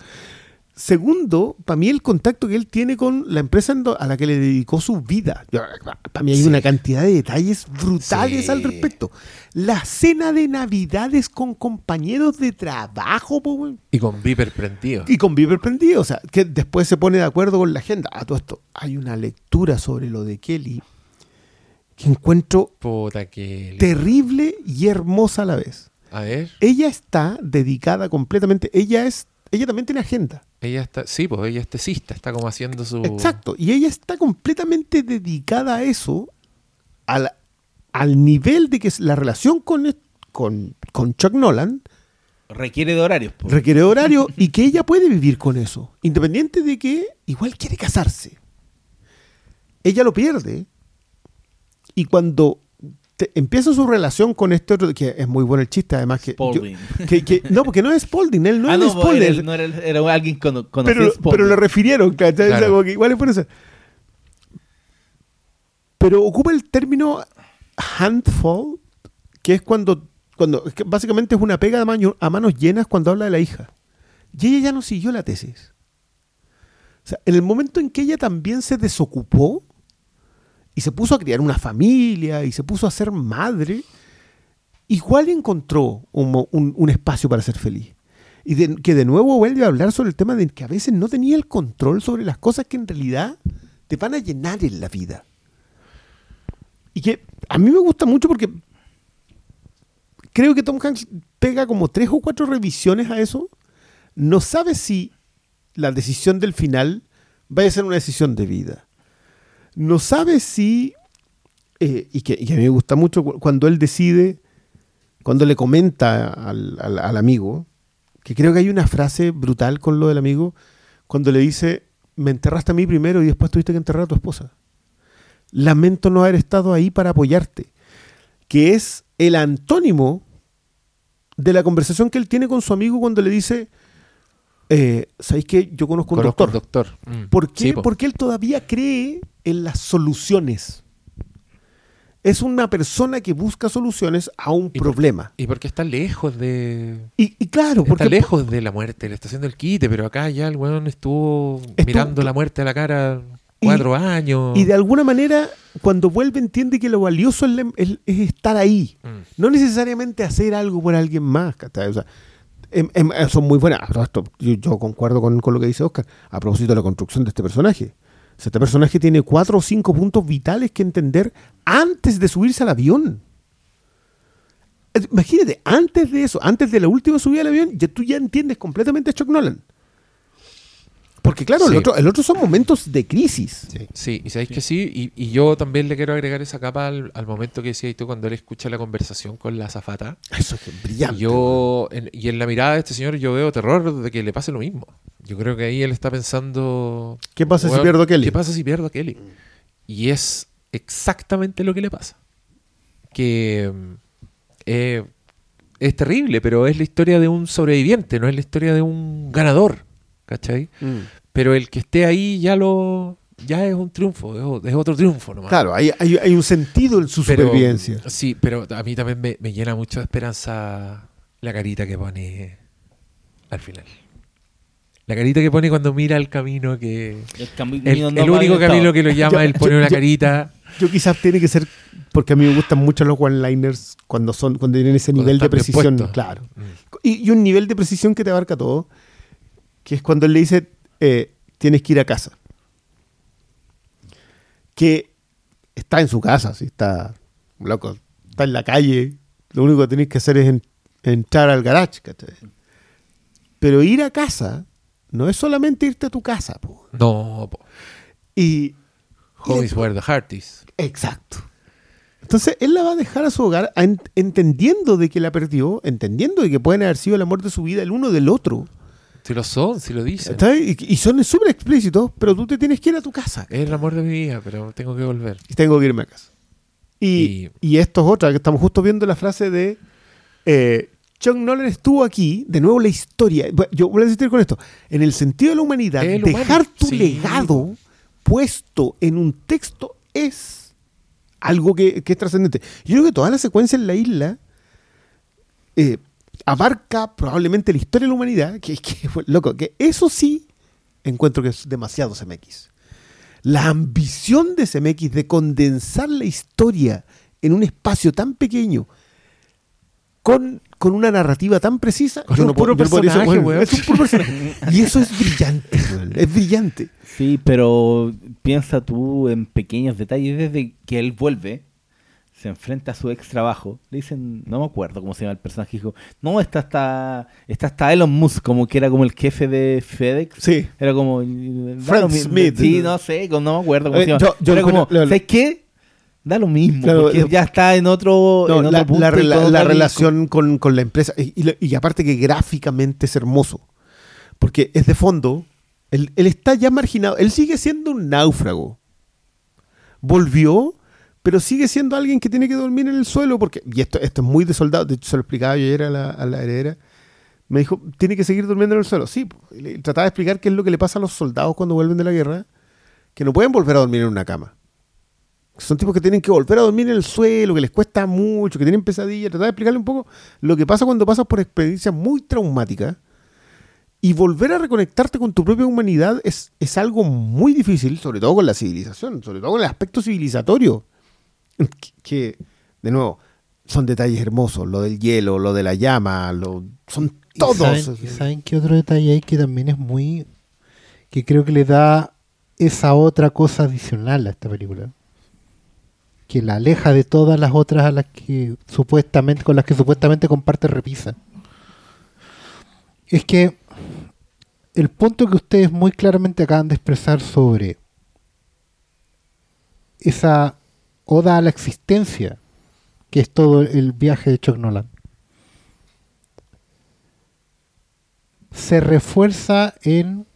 Segundo, para mí el contacto que él tiene con la empresa a la que le dedicó su vida. Para mí hay Sí. una cantidad de detalles brutales Sí. al respecto. La cena de navidades con compañeros de trabajo, po. Y con Viper prendido. Y con Viper prendido, o sea, que después se pone de acuerdo con la agenda. A todo esto, hay una lectura sobre lo de Kelly que encuentro Puta que... terrible y hermosa a la vez A ver, ella está dedicada completamente, ella es, ella también tiene agenda. ella está... Sí, pues ella es tesista, está como haciendo su... Exacto, y ella está completamente dedicada a eso, al, al nivel de que la relación con, con, con Chuck Nolan Requiere de horarios. po. requiere horario y que ella puede vivir con eso, independiente de que igual quiere casarse. Ella lo pierde y cuando te- empieza su relación con este otro, que es muy bueno el chiste, además que, yo- Spalding. que- que- no, porque no es Spalding, él no ah, es no, po, spoiler. era, no era, era alguien cono- conocido. pero, Spalding. pero lo refirieron, ¿cachai? O sea, Claro. como que igual es por eso. Pero ocupa el término handful, que es cuando, cuando es que básicamente es una pega de maño- a manos llenas cuando habla de la hija. Y ella ya no siguió la tesis. O sea, en el momento en que ella también se desocupó, y se puso a criar una familia y se puso a ser madre, igual encontró un, espacio para ser feliz. Y que de nuevo vuelve a hablar sobre el tema de que a veces no tenía el control sobre las cosas que en realidad te van a llenar en la vida. Y que a mí me gusta mucho porque creo que Tom Hanks pega como tres o cuatro revisiones a eso. No sabe si la decisión del final vaya a ser una decisión de vida. No sabe si, eh, y, que, y a mí me gusta mucho cu- cuando él decide, cuando le comenta al, al- al amigo, que creo que hay una frase brutal con lo del amigo, cuando le dice, me enterraste a mí primero y después tuviste que enterrar a tu esposa. Lamento no haber estado ahí para apoyarte, que es el antónimo de la conversación que él tiene con su amigo cuando le dice, eh, ¿sabéis que yo conozco un Conozco doctor? un doctor. Mm. ¿Por qué? Sí, po. Porque él todavía cree en las soluciones. Es una persona que busca soluciones a un ¿Y por- problema. Y porque está lejos de. Y, y claro, porque está lejos de la muerte, le está haciendo el quite, pero acá ya el weón estuvo, Estuvo- mirando la muerte a la cara Y- cuatro años. Y de alguna manera, cuando vuelve, entiende que lo valioso es, la- es- es estar ahí. Mm. No necesariamente hacer algo por alguien más. ¿cachai? O sea, em- em- eh, son muy buenas. A todo esto, yo, concuerdo con, con lo que dice Oscar a propósito de la construcción de este personaje. O sea, este personaje tiene cuatro o cinco puntos vitales que entender antes de subirse al avión. Imagínate, antes de eso, antes de la última subida al avión, ya, tú ya entiendes completamente a Chuck Nolan. Porque claro, el, otro, el otro son momentos de crisis. Sí, y sabéis que sí, y, y yo también le quiero agregar esa capa al, al momento que decías tú cuando él escucha la conversación con la azafata. Eso es brillante. Y yo, en- y en la mirada de este señor, yo veo terror de que le pase lo mismo. Yo creo que ahí él está pensando. ¿Qué pasa si "Weón, pierdo a Kelly?" ¿Qué pasa si pierdo a Kelly? Y es exactamente lo que le pasa. Que mm, eh, es terrible, pero es la historia de un sobreviviente, no es la historia de un ganador. ¿Cachai? Mm. Pero el que esté ahí ya lo. Ya es un triunfo, es otro triunfo nomás. Claro, hay, hay, hay un sentido en su Pero- supervivencia. Sí, pero a mí también me, me llena mucho de esperanza la carita que pone al final. La carita que pone cuando mira el camino que... El, cami- El, no el va único camino que lo llama, él pone yo- una yo- carita... Yo quizás tiene que ser porque a mí me gustan mucho los one-liners cuando son cuando tienen ese Cuando nivel de precisión, claro. Mm. Y, y un nivel de precisión que te abarca todo, que es cuando él le dice eh, tienes que ir a casa. Que está en su casa, si está loco, está en la calle, lo único que tenés que hacer es en- entrar al garage, ¿cachai? Pero ir a casa no es solamente irte a tu casa, po. No, po. Y, is where the heart is. Exacto. Entonces, él la va a dejar a su hogar a entendiendo de que la perdió, entendiendo de que pueden haber sido el amor de su vida el uno del otro. Si lo son, si lo dicen. Y, y son súper explícitos, pero tú te tienes que ir a tu casa. Es el amor de mi vida, pero tengo que volver. Y tengo que irme a casa. Y, y esto es otra, que estamos justo viendo la frase de eh, Chuck Nolan estuvo aquí, de nuevo la historia. Yo voy a insistir con esto. En el sentido de la humanidad, El dejar humano, tu sí. legado puesto en un texto es algo que, que es trascendente. Yo creo que toda la secuencia en la isla eh, abarca probablemente la historia de la humanidad, que, que loco, que eso sí encuentro que es demasiado CMX. La ambición de CMX de condensar la historia en un espacio tan pequeño con, con una narrativa tan precisa, puedo- no bueno, es un puro personaje. Y eso es brillante, weón, es brillante. Sí, pero piensa tú en pequeños detalles. Desde que él vuelve, se enfrenta a su ex trabajo. Le dicen, no me acuerdo cómo se llama el personaje. Dijo, no, está hasta, está hasta Elon Musk, como que era como el jefe de FedEx. Sí. Era como. mi- Smith. Sí, no sé, no me acuerdo cómo Eh, se llama. yo- yo era como, lo- ¿sabes qué? Da lo mismo, Claro, porque lo- ya está en otro, No, en otro la, punto la la otra- relación con, con la empresa. Y, y la- y aparte que gráficamente es hermoso. Porque es de fondo. Él, él está ya marginado. Él sigue siendo un náufrago. Volvió, pero sigue siendo alguien que tiene que dormir en el suelo. porque Y esto, esto es muy de soldado. De hecho, se lo explicaba yo ayer a la, la heredera. Me dijo, tiene que seguir durmiendo en el suelo. Sí, trataba de explicar qué es lo que le pasa a los soldados cuando vuelven de la guerra. Que no pueden volver a dormir en una cama. Son tipos que tienen que volver a dormir en el suelo, que les cuesta mucho, que tienen pesadillas. Tratar de explicarle un poco lo que pasa cuando pasas por experiencias muy traumáticas Y volver a reconectarte con tu propia humanidad es, es algo muy difícil, sobre todo con la civilización, sobre todo con el aspecto civilizatorio. Que, de nuevo, son detalles hermosos. Lo del hielo, lo de la llama, lo, son ¿Y todos. saben, y saben qué otro detalle hay que también es muy. que creo que le da esa otra cosa adicional a esta película? Que la aleja de todas las otras a las que supuestamente. con las que supuestamente comparte repisa. Es que el punto que ustedes muy claramente acaban de expresar sobre esa oda a la existencia que es todo el viaje de Chuck Nolan. Se refuerza en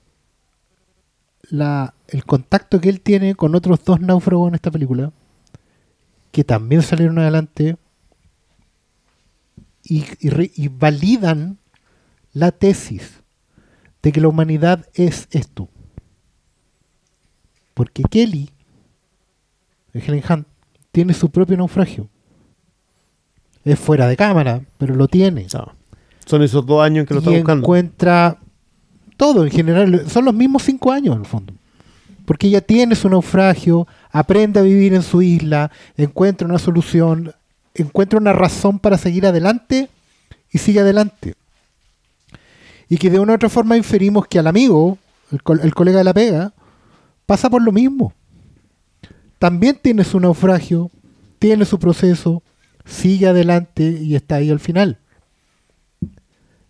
la, el contacto que él tiene con otros dos náufragos en esta película, que también salieron adelante y, y validan la tesis de que la humanidad es esto. Porque Kelly, Helen Hunt, tiene su propio naufragio. Es fuera de cámara, pero lo tiene. No. Son esos dos años que lo y está buscando. encuentra todo en general. Son los mismos cinco años en el fondo. Porque ella tiene su naufragio, aprende a vivir en su isla, encuentra una solución, encuentra una razón para seguir adelante y sigue adelante. Y que de una u otra forma inferimos que al amigo, el, col- el colega de la pega, pasa por lo mismo. También tiene su naufragio, tiene su proceso, sigue adelante y está ahí al final.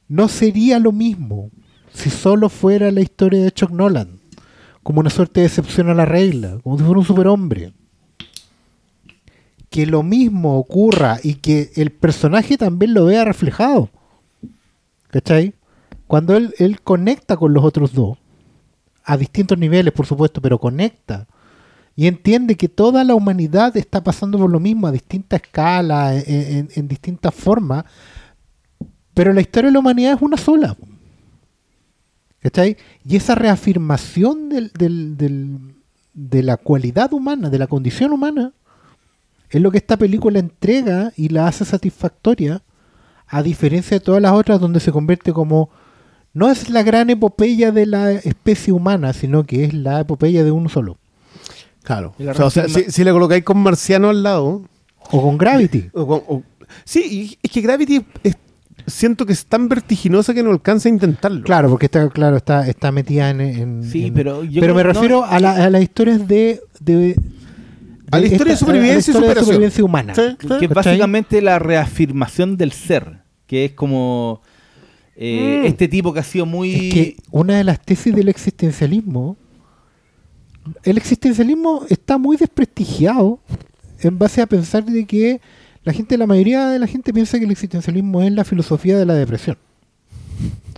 No sería lo mismo si solo fuera la historia de Chuck Nolan, como una suerte de excepción a la regla, como si fuera un superhombre. Que lo mismo ocurra y que el personaje también lo vea reflejado. ¿Cachai? Cuando él, él conecta con los otros dos, a distintos niveles, por supuesto, pero conecta y entiende que toda la humanidad está pasando por lo mismo a distinta escala, en, en- distintas formas, pero la historia de la humanidad es una sola. ¿Cachai? Y esa reafirmación de la cualidad humana, de la condición humana, es lo que esta película entrega y la hace satisfactoria, a diferencia de todas las otras donde se convierte como no es la gran epopeya de la especie humana, sino que es la epopeya de uno solo. Claro. O sea, o sea, reacción si, si le colocáis con Marciano al lado. O con Gravity. o con- o- sí, y es que Gravity es- siento que es tan vertiginosa que no alcanza a intentarlo. Claro, porque está, claro, está, está metida en. en- Sí, en- pero yo pero me no, refiero a, la- a las historias de. de- A la historia de supervivencia y a la historia de superación. supervivencia humana. Sí, sí. que es básicamente la reafirmación del ser, que es como eh, Mm. este tipo que ha sido muy... Es que una de las tesis del existencialismo. El existencialismo está muy desprestigiado en base a pensar de que la gente, la mayoría de la gente piensa que el existencialismo es la filosofía de la depresión.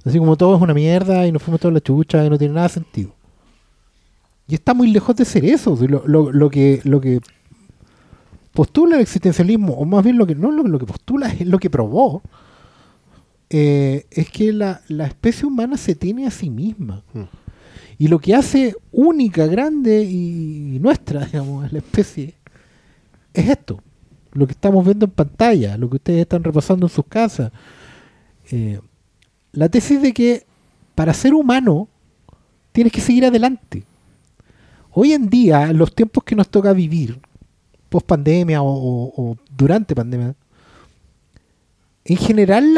Así como todo es una mierda y nos fuimos toda la chucha y no tiene nada sentido. Y está muy lejos de ser eso. Lo, que, lo que postula el existencialismo, o más bien lo que no lo, lo que postula es lo que probó, eh, es que la, especie humana se tiene a sí misma. Mm. Y lo que hace única, grande y nuestra, digamos, la especie, es esto. Lo que estamos viendo en pantalla, lo que ustedes están repasando en sus casas. Eh, la tesis de que para ser humano tienes que seguir adelante. Hoy en día, en los tiempos que nos toca vivir, post pandemia o, durante pandemia, en general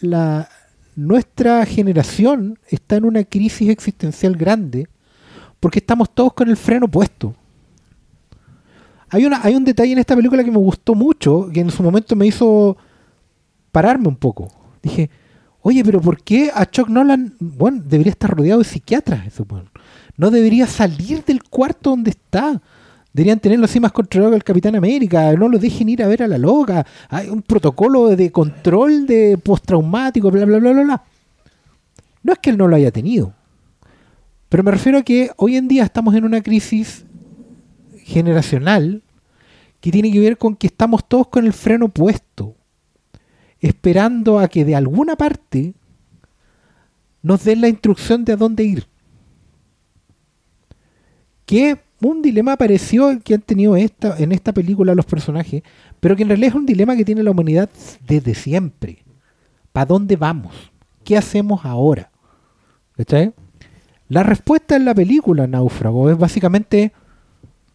la- nuestra generación está en una crisis existencial grande porque estamos todos con el freno puesto. Hay, una, hay un detalle en esta película que me gustó mucho, que en su momento me hizo pararme un poco. Dije, oye, pero ¿por qué a Chuck Nolan, bueno, debería estar rodeado de psiquiatras ese weón? No debería salir del cuarto donde está. Deberían tenerlo así más controlado que el Capitán América. No lo dejen ir a ver a la loca. Hay un protocolo de control de postraumático, bla, bla, bla, bla, bla. No es que él no lo haya tenido. Pero me refiero a que hoy en día estamos en una crisis generacional que tiene que ver con que estamos todos con el freno puesto, esperando a que de alguna parte nos den la instrucción de a dónde ir. Que un dilema parecido que han tenido esta, en esta película los personajes, pero que en realidad es un dilema que tiene la humanidad desde siempre. ¿Para dónde vamos? ¿Qué hacemos ahora? ¿Cachai? La respuesta en la película Náufrago es básicamente,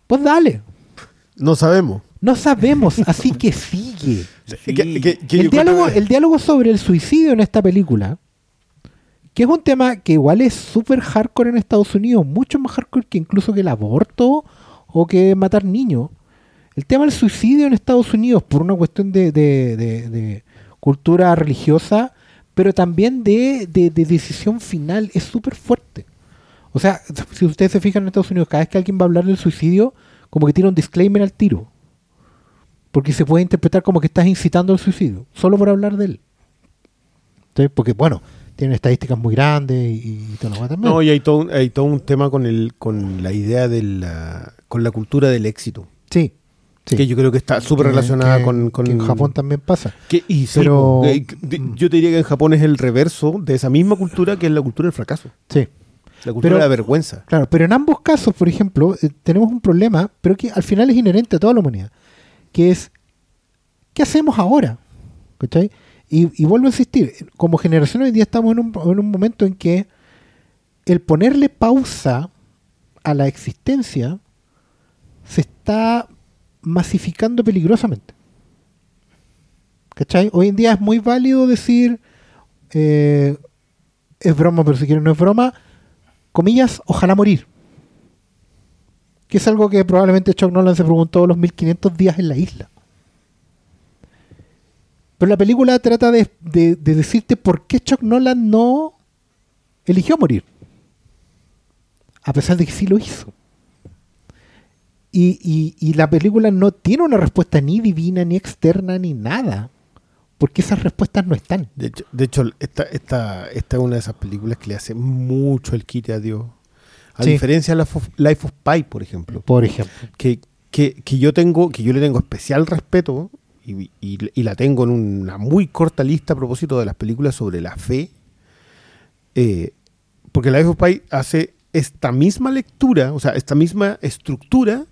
pues dale. No sabemos. No sabemos, así que sigue. Que- que- que yo el, encuentro diálogo, que- el diálogo sobre el suicidio en esta película, que es un tema que igual es súper hardcore en Estados Unidos, mucho más hardcore que incluso que el aborto o que matar niños. El tema del suicidio en Estados Unidos, por una cuestión de, de- de- de cultura religiosa, pero también de, de- de decisión final, es súper fuerte. O sea, si ustedes se fijan en Estados Unidos, cada vez que alguien va a hablar del suicidio, como que tiene un disclaimer al tiro. Porque se puede interpretar como que estás incitando al suicidio, solo por hablar de él. ¿Sí? Porque, bueno, tienen estadísticas muy grandes y, y todo lo demás también. No, y hay todo, un- hay todo un tema con el, con la idea de la, con la cultura del éxito. sí, sí. Que yo creo que está súper relacionada que- con, con- que en Japón también pasa. que- y sí, Pero- eh, de- yo te diría que en Japón es el reverso de esa misma cultura que es la cultura del fracaso. Sí. La cultura Pero- de la vergüenza. Claro, pero en ambos casos, por ejemplo, eh, tenemos un problema, pero que al final es inherente a toda la humanidad, que es, ¿qué hacemos ahora? ¿Cachai? Y, vuelvo a insistir, como generación hoy día estamos en un, en un momento en que el ponerle pausa a la existencia se está masificando peligrosamente. ¿Cachai? Hoy en día es muy válido decir, eh, es broma, pero si quieren no es broma, comillas, ojalá morir. Que es algo que probablemente Chuck Nolan se preguntó los 1500 días en la isla. Pero la película trata de, de- de decirte por qué Chuck Nolan no eligió morir. A pesar de que sí lo hizo. Y, y- y la película no tiene una respuesta ni divina, ni externa, ni nada. Porque esas respuestas no están. De hecho, de hecho esta, esta, esta es una de esas películas que le hace mucho el quite a Dios. A Sí. diferencia de Life of, Life of Pi, por ejemplo. Por ejemplo. que, que, que yo tengo, que yo le tengo especial respeto y, y- y la tengo en una muy corta lista a propósito de las películas sobre la fe. eh, porque Life of Pi hace esta misma lectura, o sea, esta misma estructura,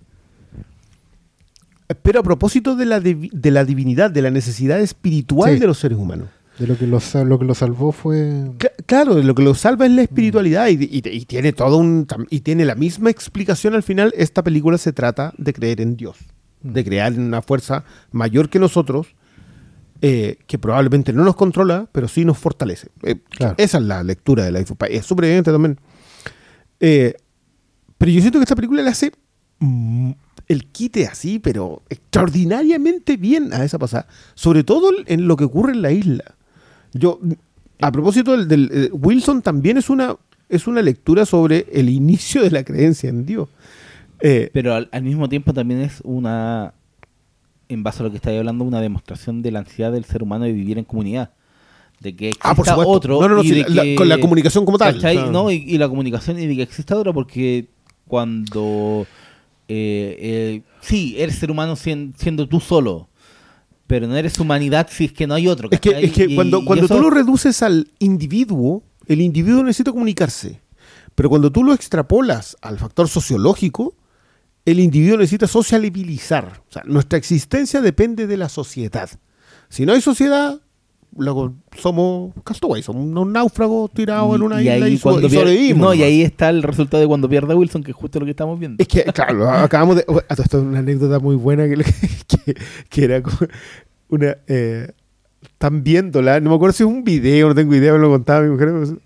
pero a propósito de la, de la divinidad, de la necesidad espiritual Sí. de los seres humanos. De lo que lo, lo que lo salvó fue. Cla- Claro, lo que lo salva es la espiritualidad y, y- y tiene todo un y tiene la misma explicación al final. Esta película se trata de creer en Dios, de crear una fuerza mayor que nosotros, eh, que probablemente no nos controla, pero sí nos fortalece. Eh, Claro. Esa es la lectura de la Pi. Es súper evidente también. Eh, pero yo siento que esta película le hace mm, el quite así, pero extraordinariamente bien a esa pasada. Sobre todo en lo que ocurre en la isla. Yo, a propósito del, del, eh, Wilson, también es una, es una lectura sobre el inicio de la creencia en Dios. Eh, Pero al, al mismo tiempo también es una, en base a lo que estáis hablando, una demostración de la ansiedad del ser humano de vivir en comunidad. De que exista Ah, por supuesto. otro. No, no, no, y de la- que- con la comunicación como tal. ¿cachai? No, y, y la comunicación y de que exista otro porque cuando... eh, eh, sí, eres ser humano sien- siendo tú solo. Pero no eres humanidad si es que no hay otro. Es que, ¿cachai? es que Y- cuando, cuando eso- tú lo reduces al individuo, el individuo necesita comunicarse. Pero cuando tú lo extrapolas al factor sociológico, el individuo necesita sociabilizar. O sea, nuestra existencia depende de la sociedad. Si no hay sociedad, luego somos castaways, somos unos náufragos tirados en una y isla ahí y, cuando y sobrevivimos. no, y ahí está el resultado de cuando pierde Wilson, que es justo lo que estamos viendo. Es que, claro, acabamos de. Esto es una anécdota muy buena que, que, que era una. Eh, están viéndola, no me acuerdo si es un video, no tengo idea, me lo contaba mi mujer.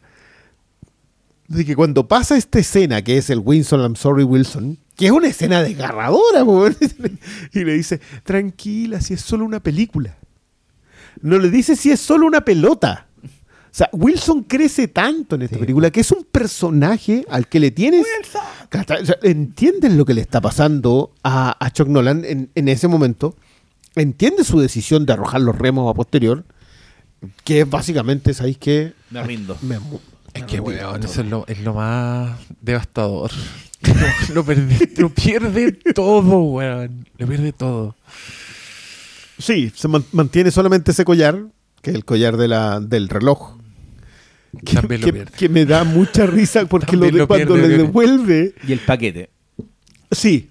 De que cuando pasa esta escena, que es el Wilson, I'm sorry, Wilson, que es una escena desgarradora, y le dice: Tranquila, si es solo una película. No le dice si es solo una pelota. O sea, Wilson crece tanto en esta Sí. película que es un personaje al que le tienes. Sea, entiendes lo que le está pasando a, a Chuck Nolan en, en ese momento. Entiendes su decisión de arrojar los remos a posterior. Que es básicamente, ¿sabéis qué? Me rindo. Me Es me que, weón, eso es lo, es lo más devastador. Lo, lo pierde todo, weón. Lo pierde todo. Sí, se man- mantiene solamente ese collar, que es el collar de la, del reloj. Que, También lo que- pierde. que me da mucha risa porque lo de lo cuando pierde, le devuelve. Y el paquete. Sí.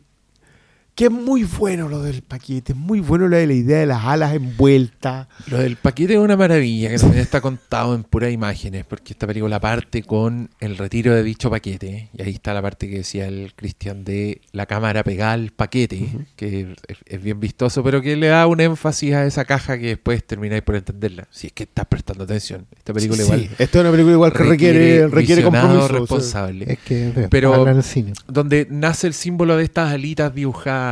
Que es muy bueno lo del paquete, es muy bueno lo de la idea de las alas envueltas. Lo del paquete es una maravilla que también está contado en puras imágenes, porque esta película parte con el retiro de dicho paquete. Y ahí está la parte que decía el Cristian de la cámara pegada al paquete, que es, es bien vistoso, pero que le da un énfasis a esa caja que después termináis por entenderla. Si es que estás prestando atención. Esta película Sí, igual esta es una película igual que requiere, requiere compromiso. o sea. responsable. Es que Pero- habla en el cine. donde nace el símbolo de estas alitas dibujadas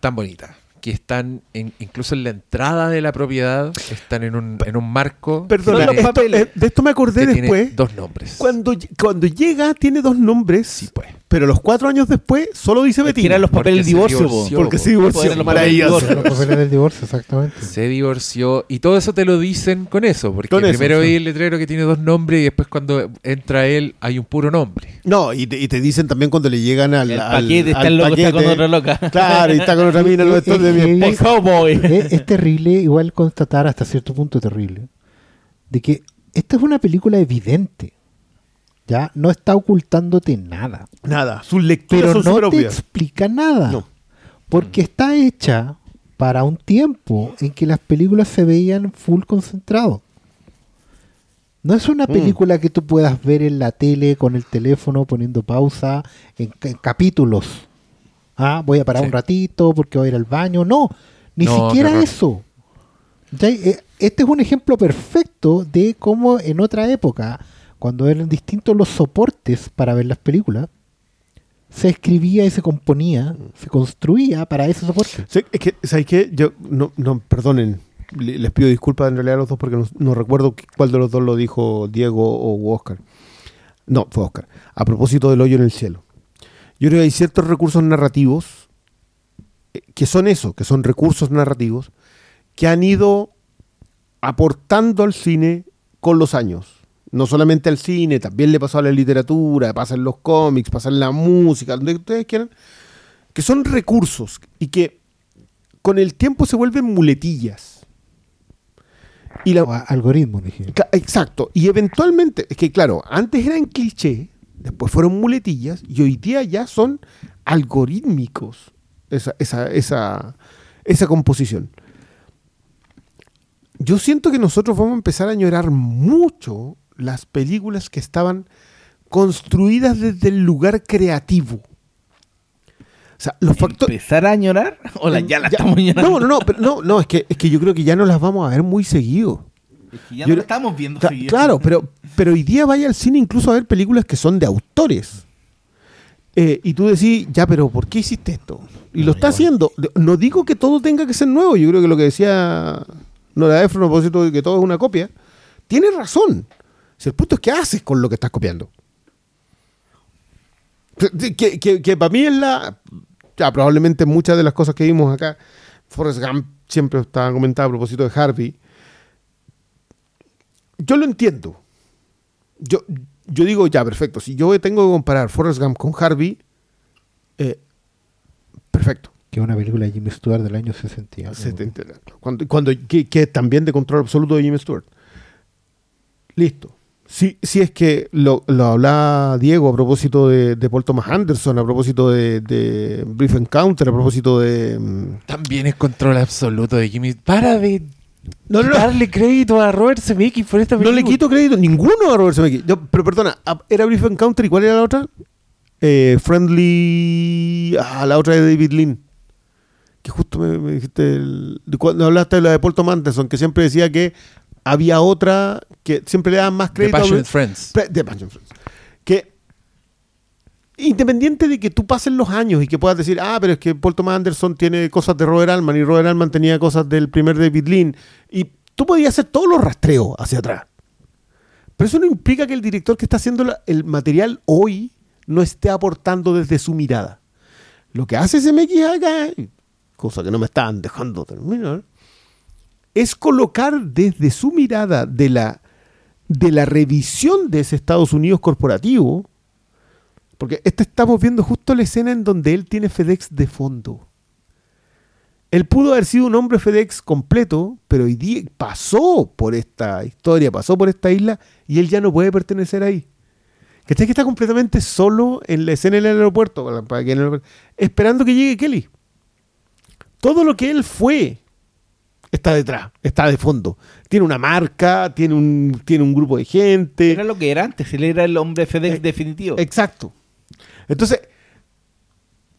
tan bonitas, que están en- incluso en la entrada de la propiedad, están en un, en un marco Perdona, Son los esto- papeles. eh, de esto me acordé tiene después. dos nombres. Cuando, cuando llega tiene dos nombres, Sí, pues. Pero los cuatro años después solo dice Es que Betina. eran los papeles de se divorcio, divorció. porque se divorció. Los Maravilloso. Los papeles del divorcio, exactamente. Se divorció y todo eso te lo dicen con eso, porque Con eso, primero sí. hay el letrero que tiene dos nombres y después cuando entra él hay un puro nombre. No, y te, y te dicen también cuando le llegan al, El al- paquete está al el loco, está con otra loca. Claro, y está con otra mina, es de mi es, es terrible, igual constatar hasta cierto punto terrible, de que esta es una película evidente. Ya no está ocultándote nada. Nada, sus lecturas Pero son no te explica nada. No. Porque está hecha para un tiempo en que las películas se veían full concentrado. No es una Mm. película que tú puedas ver en la tele con el teléfono poniendo pausa en, ca- en capítulos. Ah, voy a parar Sí. un ratito porque voy a ir al baño. No, ni No, siquiera eso. Ya, eh, Este es un ejemplo perfecto de cómo en otra época, cuando eran distintos los soportes para ver las películas, se escribía y se componía, se construía para ese soporte. Sí, es que, ¿sabes qué? Yo, no, no, perdonen, le- les pido disculpas en realidad a los dos porque no, no recuerdo cuál de los dos lo dijo Diego o Oscar. No, fue Oscar. A propósito del hoyo en el cielo. Yo creo que hay ciertos recursos narrativos eh, que son eso, que son recursos narrativos que han ido aportando al cine con los años. No solamente al cine, también le pasó a la literatura, pasa en los cómics, pasa en la música, donde ustedes quieran que son recursos y que con el tiempo se vuelven muletillas. Y la, O a- algoritmo, dije. Exacto. Y eventualmente, es que claro, antes eran cliché, después fueron muletillas y hoy día ya son algorítmicos esa, esa, esa, esa composición. Yo siento que nosotros vamos a empezar a añorar mucho las películas que estaban construidas desde el lugar creativo. O sea, los factores... ¿Empezar a llorar? ¿O la- ya la estamos llorando? No, no, no, pero no, no, es que, es que yo creo que ya no las vamos a ver muy seguido. Es que ya Yo- no estamos viendo seguido. claro, pero, pero hoy día vaya al cine incluso a ver películas que son de autores. Eh, y tú decís, ya, pero ¿por qué hiciste esto? Y lo está haciendo. No digo que todo tenga que ser nuevo. Yo creo que lo que decía Nora Ephron a propósito de que todo es una copia, tiene razón. Si el punto es qué haces con lo que estás copiando. Que, que- que para mí es la. Ya, probablemente muchas de las cosas que vimos acá, Forrest Gump siempre estaba comentada a propósito de Harvey. Yo lo entiendo. Yo, yo digo, ya, perfecto. Si yo tengo que comparar Forrest Gump con Harvey, eh, perfecto. Que es una película de Jimmy Stewart del año 60. Se te entera. Cuando, cuando, que, que también de control absoluto de Jimmy Stewart. Listo. Si, si es que lo, lo hablaba Diego a propósito de, de Paul Thomas Anderson, a propósito de, de Brief Encounter, a propósito de... mm, También es control absoluto de Jimmy. Para de No, no, no. darle crédito a Robert Zemeckis por esta No película. le quito crédito ninguno a Robert Zemeckis. Yo- pero perdona, ¿era Brief Encounter y cuál era la otra? Eh, friendly... Ah, la otra de David Lean. Que justo me, me dijiste... el- cuando hablaste de la de Paul Thomas Anderson, que siempre decía que había otra que siempre le daban más The crédito a... Passionate Friends. The Passion Friends. Que independiente de que tú pases los años y que puedas decir, ah, pero es que Paul Thomas Anderson tiene cosas de Robert Altman y Robert Altman tenía cosas del primer David Lean, y tú podías hacer todos los rastreos hacia atrás. Pero eso no implica que el director que está haciendo el material hoy no esté aportando desde su mirada. Lo que hace CMX acá, cosa que no me estaban dejando terminar, es colocar desde su mirada de la, de la revisión de ese Estados Unidos corporativo, porque este estamos viendo justo la escena en donde él tiene FedEx de fondo. Él pudo haber sido un hombre FedEx completo, pero hoy día pasó por esta historia, pasó por esta isla y él ya no puede pertenecer ahí. ¿Cachai? Que está completamente solo en la escena del aeropuerto, que esperando que llegue Kelly. Todo lo que él fue está detrás, está de fondo. Tiene una marca, tiene un, tiene un grupo de gente. Era lo que era antes, él era el hombre FedEx Eh, definitivo. Exacto. Entonces,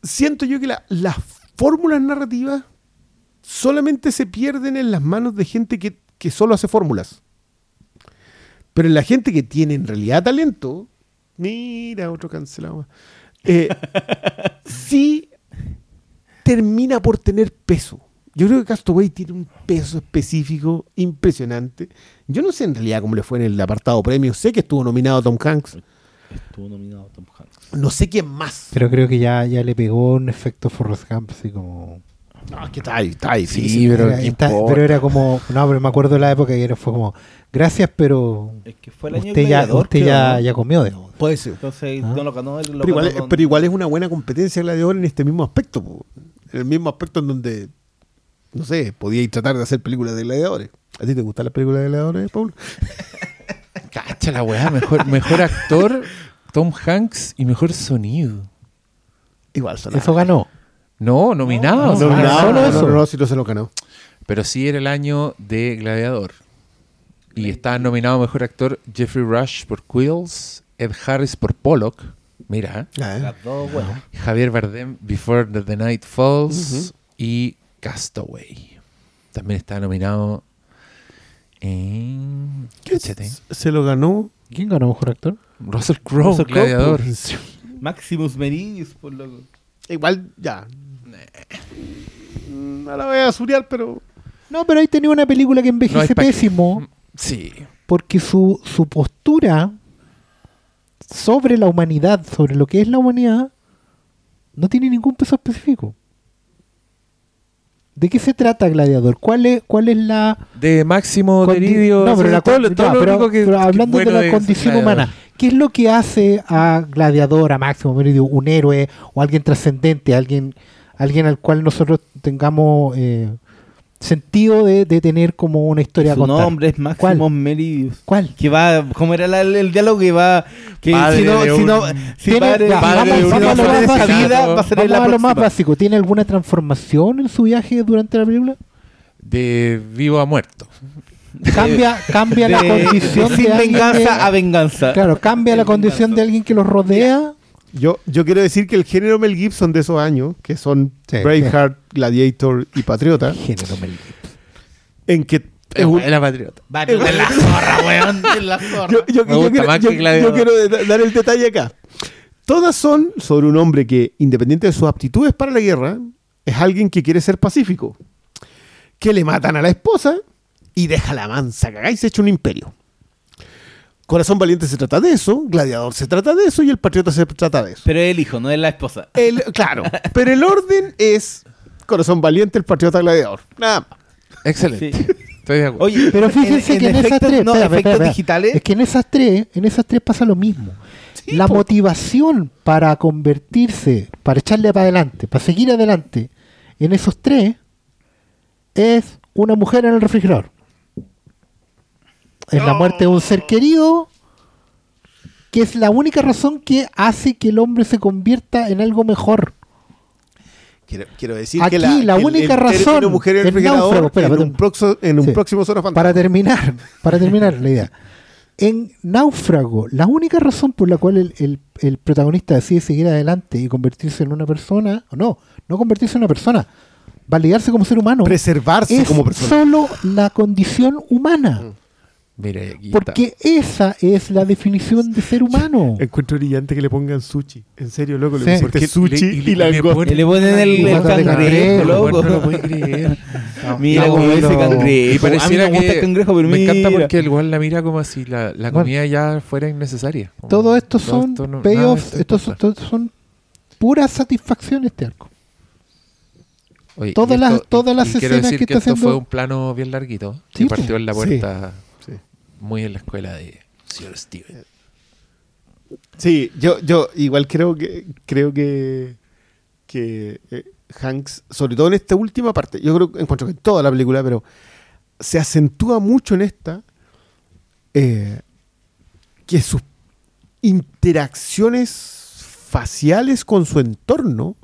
siento yo que la- las fórmulas narrativas solamente se pierden en las manos de gente que, que solo hace fórmulas. Pero en la gente que tiene en realidad talento, mira, otro cancelado. eh, sí termina por tener peso. Yo creo que Castaway tiene un peso específico impresionante. Yo no sé en realidad cómo le fue en el apartado premio. Sé que estuvo nominado Tom Hanks. Estuvo nominado Tom Hanks. No sé quién más. Pero creo que ya, ya le pegó un efecto Forrest Gump, así como... No, es que está ahí, está ahí. Sí, pero era, ¿qué está- importa? pero era como... No, pero me acuerdo de la época que era, fue como... Gracias, pero... Es que fue el año Usted ya, usted ya, ¿no? ya comió, digamos. Puede ser. Entonces Ah. no lo ganó lo Pero igual, pero igual es una buena competencia gladiador en este mismo aspecto. po. En el mismo aspecto en donde, no sé, podíais tratar de hacer películas de gladiadores. ¿A ti te gustan las películas de gladiadores, Paul? Cacha la weá, mejor, mejor actor, Tom Hanks y mejor sonido. Igual son Eso ganó. No, nominados. no, ah, no, solo no, eso. no, no, si no se lo ganó. Pero sí era el año de Gladiador. Y estaba nominado mejor actor Jeffrey Rush por Quills, Ed Harris por Pollock. Mira, ¿eh? Ah, ¿eh? Las dos, bueno. Javier Bardem Before the, the Night Falls y Castaway. También está nominado en... Se lo ganó. ¿Quién ganó mejor actor? Russell Crowe, Russell Crowe, Gladiador. Maximus Meridius, por loco. Igual, ya. Mm, No la voy a suriar, pero. No, pero ahí tenía una película que envejece pésimo Sí. porque su, su postura sobre la humanidad, sobre lo que es la humanidad, no tiene ningún peso específico. ¿De qué se trata Gladiador? ¿Cuál es, cuál es la... De Máximo Deridio. No, pero, la todo, todo lo pero- que, pero que hablando de la condición Gladiador. humana, ¿qué es lo que hace a Gladiador, a Máximo Meridio, un héroe o alguien trascendente, alguien, alguien al cual nosotros tengamos eh, sentido de, de tener como una historia Su contar? nombre es Maximus ¿Cuál? Meridius. ¿Cuál? Que va, ¿cómo era la- el, diálogo que va? Que Padre si no, si no, si Tiene- padre, ya, padre vamos- de un vamos a lo más básico. vida va a ser Vamos la a lo más básico. ¿Tiene alguna transformación en su viaje durante la película? De vivo a muerto. Cambia, cambia la condición de de, sin venganza que- a venganza. Claro, cambia la condición de alguien que los rodea. Yo, yo quiero decir que el género Mel Gibson de esos años, que son Sí, Braveheart, Gladiator y Patriota, Género Mel Gibson. en que es un- Era patriota. Barrio de la zorra, weón. De la zorra. yo, yo- Me yo gusta quiero, más yo- que Gladiador. yo quiero da- dar el detalle acá. Todas son sobre un hombre que, independiente de sus aptitudes para la guerra, es alguien que quiere ser pacífico. Que le matan a la esposa y deja la mansa cagada y se echa un imperio. Corazón Valiente se trata de eso, Gladiador se trata de eso y el Patriota se trata de eso. Pero es el hijo, no es la esposa. El- claro, pero el orden es Corazón Valiente, el Patriota Gladiador. Nada más. Excelente. Sí. Estoy de acuerdo. Oye, Pero fíjense que en esas tres, no, espera, efectos espera, espera. digitales. es que en esas tres, en esas tres pasa lo mismo. la motivación para convertirse, para echarle para adelante, para seguir adelante, en esos tres, es una mujer en el refrigerador. Es la muerte de un ser querido, que es la única razón que hace que el hombre se convierta en algo mejor. Quiero, quiero decir Aquí que la el- única el razón, mujer en el el refrigerador náufrago, espera, en, espera. un, proxo- en un Sí. próximo Zona. Para terminar, para terminar la idea. En Náufrago, la única razón por la cual el, el- el protagonista decide seguir adelante y convertirse en una persona, o no, no convertirse en una persona, validarse como ser humano, preservarse es como persona. solo la condición humana. Mira, y aquí Porque esa es la definición de ser humano. Encuentro brillante que le pongan sushi. En serio, loco, le Sí. pusiste Porque sushi le- y y, le langosta. ponen- Y le ponen el, Y el cangrejo, está- loco. no lo puedo creer. Mira No, cómo no, ese no. cangrejo. Y pareciera a mí me gusta que el cangrejo, pero me encanta mira. porque el igual la mira como si la, la Bueno. comida ya fuera innecesaria. Como, Todo esto todo son esto payoffs, esto estos son, son pura satisfacción este arco. Oye, todas y las- esto- todas las y quiero escenas decir que que, está esto haciendo- fue un plano bien larguito. Sí, que partió en la puerta Sí. Muy en la escuela de Sr. Steven. Sí, yo, yo igual creo que creo que, que eh, Hanks, sobre todo en esta última parte, yo creo encuentro que en toda la película, pero se acentúa mucho en esta eh, que sus interacciones faciales con su entorno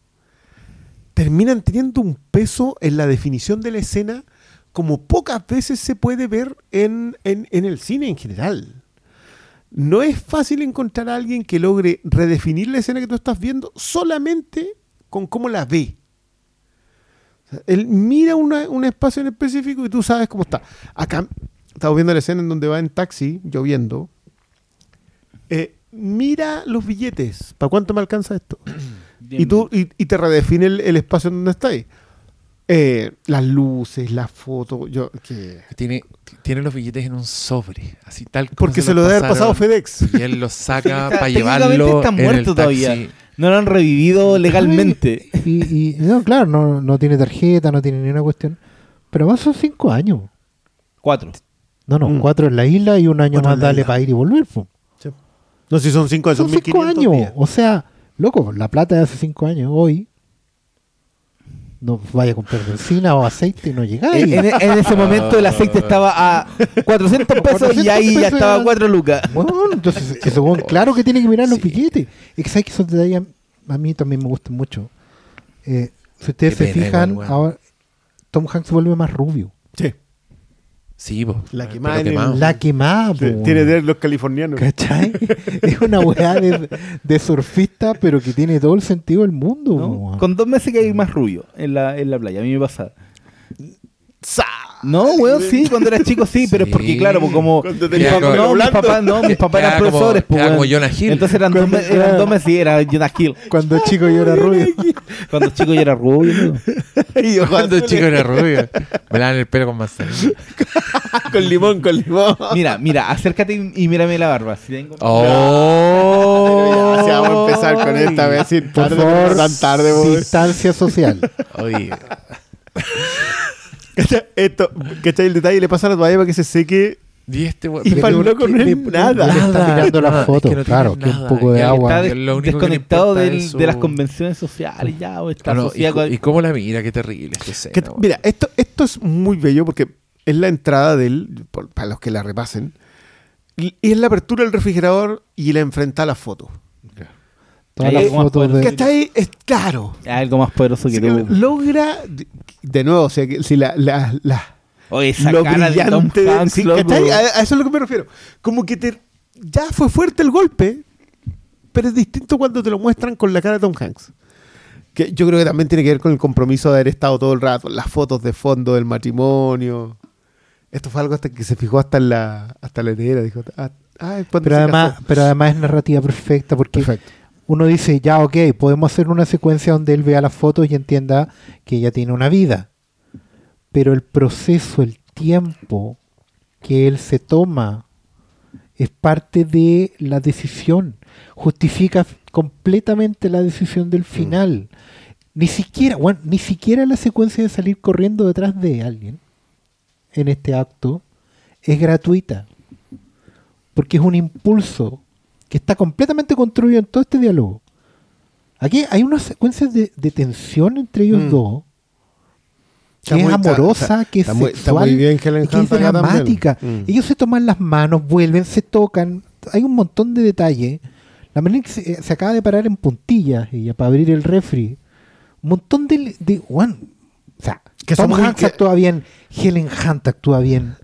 terminan teniendo un peso en la definición de la escena como pocas veces se puede ver en, en- en el cine en general. No es fácil encontrar a alguien que logre redefinir la escena que tú estás viendo solamente con cómo la ve. Él mira una- un espacio en específico y tú sabes cómo está. Acá estamos viendo la escena en donde va en taxi, lloviendo. Eh, mira los billetes. ¿Para cuánto me alcanza esto? y, tú, y, y te redefine el, el espacio en donde estáis. Eh, las luces, las fotos. Yo, que- Tiene, tiene los billetes en un sobre, así tal como Porque se, los lo debe haber pasado FedEx. Y él los saca para llevarlo. está en el muerto todavía. taxi. No lo han revivido legalmente. Y, y- no, claro, no, no tiene tarjeta, no tiene ni una cuestión. Pero más son cinco años. Cuatro. No, no, Mm. cuatro en la isla y un año Cuatro más dale para ir y volver. po. No sé si son cinco, Son son cinco 1500 años. días. O sea, loco, la plata de hace cinco años, hoy, no vaya a comprar benzina o aceite y no llegáis. En, en- en ese momento el aceite estaba a 400 pesos y ahí ya 400 estaba a pesos. 4 lucas. Bueno, entonces, weón, claro que tiene que mirar los Sí. billetes. Es que sabes que esos detalles a mí también me gustan mucho. Eh, si ustedes Qué se pena fijan, igual, ahora Tom Hanks se vuelve más rubio. Sí. Sí, po. La quemada en el- quemado. La quemada, po, Tiene de los californianos. ¿Cachai? es una weá de, de surfista, pero que tiene todo el sentido del mundo. Con dos meses que hay más rubio en la, en la playa. A mí me pasa. ¡Sa! No, weón, sí, cuando era chico sí, pero es porque, claro, pues como. Mis no, mis papás, no, mis papás eran como- profesores, pues. quedaba como. Jonah Hill. Entonces eran dos, meses, eran dos meses y era Jonah Hill. Cuando chico yo era rubio. Cuando chico yo era rubio, ¿no? Y ojos Cuando chico era rubio, me lavan el pelo con manzanilla. con limón, con limón. Mira, mira, acércate y, y mírame la barba. Si tengo- ¡Oh! Sí, vamos a empezar con esta vez sin Por favor, tan tarde, distancia social. Oye. Esto, ¿cachai? El detalle le pasa a la toalla para que se seque. y este weón- Y pero- para el loco no es nada. le está mirando nada, las es fotos, que no claro, que un poco de agua. Está Lo único que le desconectado del- es su- de las convenciones sociales ya, o está Ah, y, con- y cómo la mira, qué terrible esta escena, Que- weón. mira, esto, esto es muy bello porque es la entrada de él, por- para los que la repasen, y es la apertura del refrigerador y la enfrenta a la foto. Todas Ahí las como fotos de... ¿Cachai? Es claro. algo más poderoso que Sí, tú. Logra, de- nuevo, o sea, que si la, la- la- Oye, esa lo cara de Tom de- Hanks. A, a eso es lo que me refiero. Como que te, ya fue fuerte el golpe, pero es distinto cuando te lo muestran con la cara de Tom Hanks. Que yo creo que también tiene que ver con el compromiso de haber estado todo el rato, las fotos de fondo del matrimonio. Esto fue algo hasta que se fijó hasta en la, hasta la heredera. Dijo, ah, ah, Pero además, pero además es narrativa perfecta porque Perfecto. Uno dice, ya, ok, podemos hacer una secuencia donde él vea las fotos y entienda que ella tiene una vida. Pero el proceso, el tiempo que él se toma es parte de la decisión. Justifica completamente la decisión del final. Ni siquiera, bueno, ni siquiera la secuencia de salir corriendo detrás de alguien en este acto es gratuita. Porque es un impulso que está completamente construido en todo este diálogo. Aquí hay unas secuencias de, de tensión entre ellos Mm. dos Está que es está- amorosa, está- que es está sexual muy bien Helen y que es dramática. Mm. Ellos se toman las manos, vuelven, se tocan. Hay un montón de detalles. La manera en que se, se acaba de parar en puntillas ella para abrir el refri. Un montón de... de bueno, o sea, Que Tom Hanks que- actúa bien, Helen Hunt actúa bien.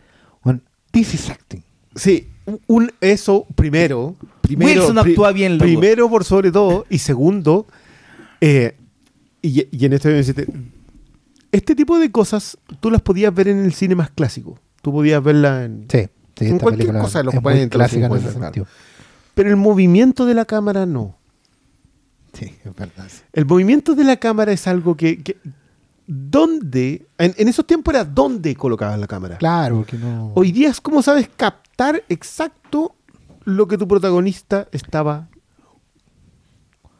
Bueno, this is acting. Sí, un, eso primero. primero Wilson actúa bien, loco. Primero, por sobre todo. Y segundo, eh, y, y en este este, este tipo de cosas tú las podías ver en el cine más clásico. Tú podías verla en... Sí, sí, En esta cualquier cosa de los es japoneses muy entre los clásica en 50, ese claro. sentido. Pero el movimiento de la cámara no. Sí, es verdad. El movimiento de la cámara es algo que... que ¿Dónde? En, en esos tiempos era dónde colocabas la cámara. Claro, porque no... Hoy día es como sabes captar exacto lo que tu protagonista estaba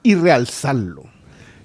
y realzarlo.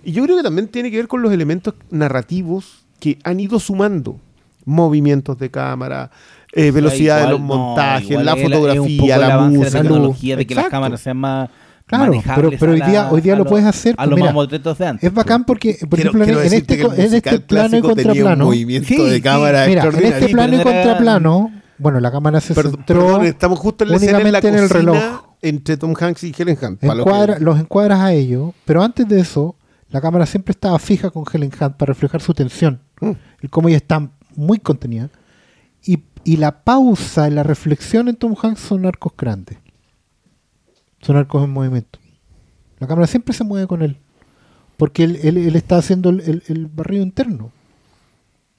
Y yo creo que también tiene que ver con los elementos narrativos que han ido sumando. Movimientos de cámara, eh, velocidad de Igual, los montajes, la fotografía, la música. la tecnología, de que las cámaras sean más Claro, pero- pero hoy día- la- hoy día lo los- puedes hacer, a pues los mira, de antes. Es bacán porque, por Quiero- ejemplo, en- quiero en, decirte este, en este plano y clásico tenía un contraplano... movimiento Sí, de sí, cámara Mira, en este plano y contraplano, bueno, la cámara se Perdón, centró perdón, estamos justo en la escena en la únicamente en el reloj. entre Tom Hanks y Helen Hunt. Encuadra- los encuadras a ellos, pero antes de eso, la cámara siempre estaba fija con Helen Hunt para reflejar su tensión. Mm. El cómo ella está muy contenida. Y, y la pausa y la reflexión en Tom Hanks son arcos grandes. Son arcos en movimiento. La cámara siempre se mueve con él. Porque él, él- él está haciendo el, el- el barrido interno.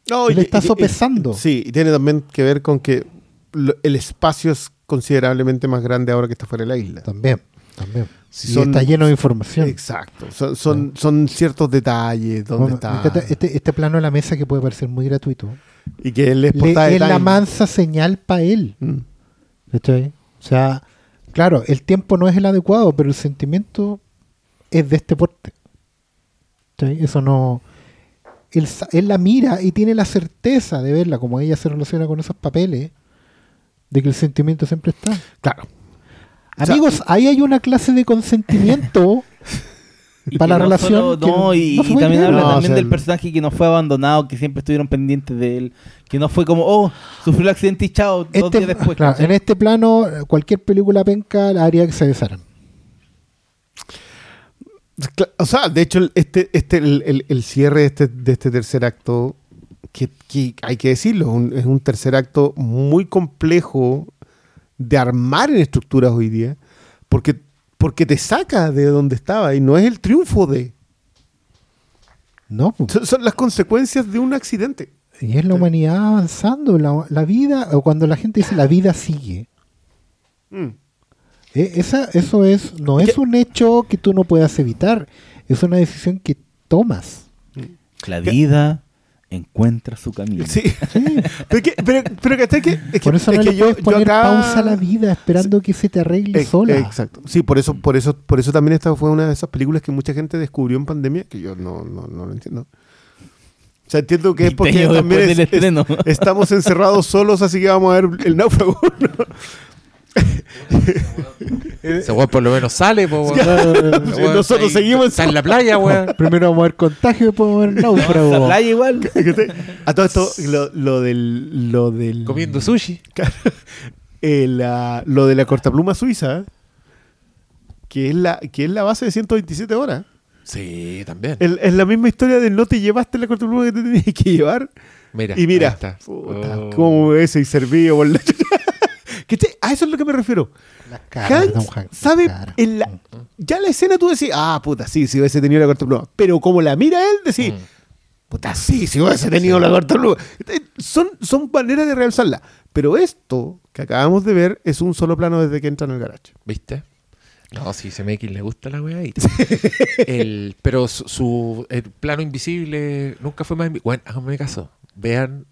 No, Él y- está y- y- sopesando. Sí, y tiene también que ver con que lo- el espacio es considerablemente más grande ahora que está fuera de la isla. También. también. Si y son- está lleno de información. Exacto. Son, son, son ciertos detalles Bueno, está. este, este plano de la mesa que puede parecer muy gratuito. Y que él es le- es la mansa señal para él. Mm. ¿cachai? O sea, claro, el tiempo no es el adecuado, pero el sentimiento es de este porte. Eso no. Él, la mira y tiene la certeza de verla, como ella se relaciona con esos papeles, de que el sentimiento siempre está. Claro. O sea, Amigos, ahí hay una clase de consentimiento Y para la no relación. solo- no, y, no también habla No, o también sea, del el- personaje que no fue abandonado, que siempre estuvieron pendientes de él, que no fue como, oh, sufrió el accidente y chao, dos Este- días después. en este plano, cualquier película penca haría que se besaran. O sea, de hecho, el- este, este, el, el- el cierre de este, de este tercer acto, que, que hay que decirlo, un- es un tercer acto muy complejo de armar en estructuras hoy día, porque, porque te saca de donde estaba y no es el triunfo de. No. Son, son las consecuencias de un accidente. Y es la humanidad avanzando, la, la vida, o cuando la gente dice la vida sigue. Mm. Eh, esa, eso es, no es ¿Qué? un hecho que tú no puedas evitar, es una decisión que tomas. La vida encuentra su camino. Sí. pero, que, pero, pero ¿cachai que, es que- Por eso es no que le yo- puedes yo poner acá- pausa a la vida esperando que se te arregle Ex- sola. Exacto. Sí, por eso, por eso, por eso también esta fue una de esas películas que mucha gente descubrió en pandemia, que yo no, no, no lo entiendo. O sea, entiendo que es porque también es- es- estamos encerrados solos, así que vamos a ver el náufrago. ¿no? Ese weón por lo menos sale, po, weón. Sí, Ese weón nosotros está ahí- seguimos Está en la playa, weón. Primero vamos a ver contagio después vamos a ver náufrago. La playa igual. A todo esto, lo, lo del, lo del Comiendo sushi. eh, la- lo de la cortapluma suiza, que es la, que es la base de 127 horas. Sí, también. El- es la misma historia de no te llevaste la cortapluma que te tenías que llevar. Mira, Y mira, está. puta, Oh. cómo ese y servido por la ¿Cachai? A eso es lo que me refiero. La cara de Hanks Tom Hanks, sabe, en la- ya la escena tú decís, ah, puta, sí, si hubiese tenido la cortapluma. Pero como la mira él, decís, Mm. puta, sí, si hubiese tenido la cortapluma. Eh, Son, son maneras de realzarla. Pero esto que acabamos de ver es un solo plano desde que entra en el garage. ¿Viste? No, si CMX le gusta la weá. el, pero su, su- el plano invisible nunca fue más. invi- Bueno, háganme caso. Vean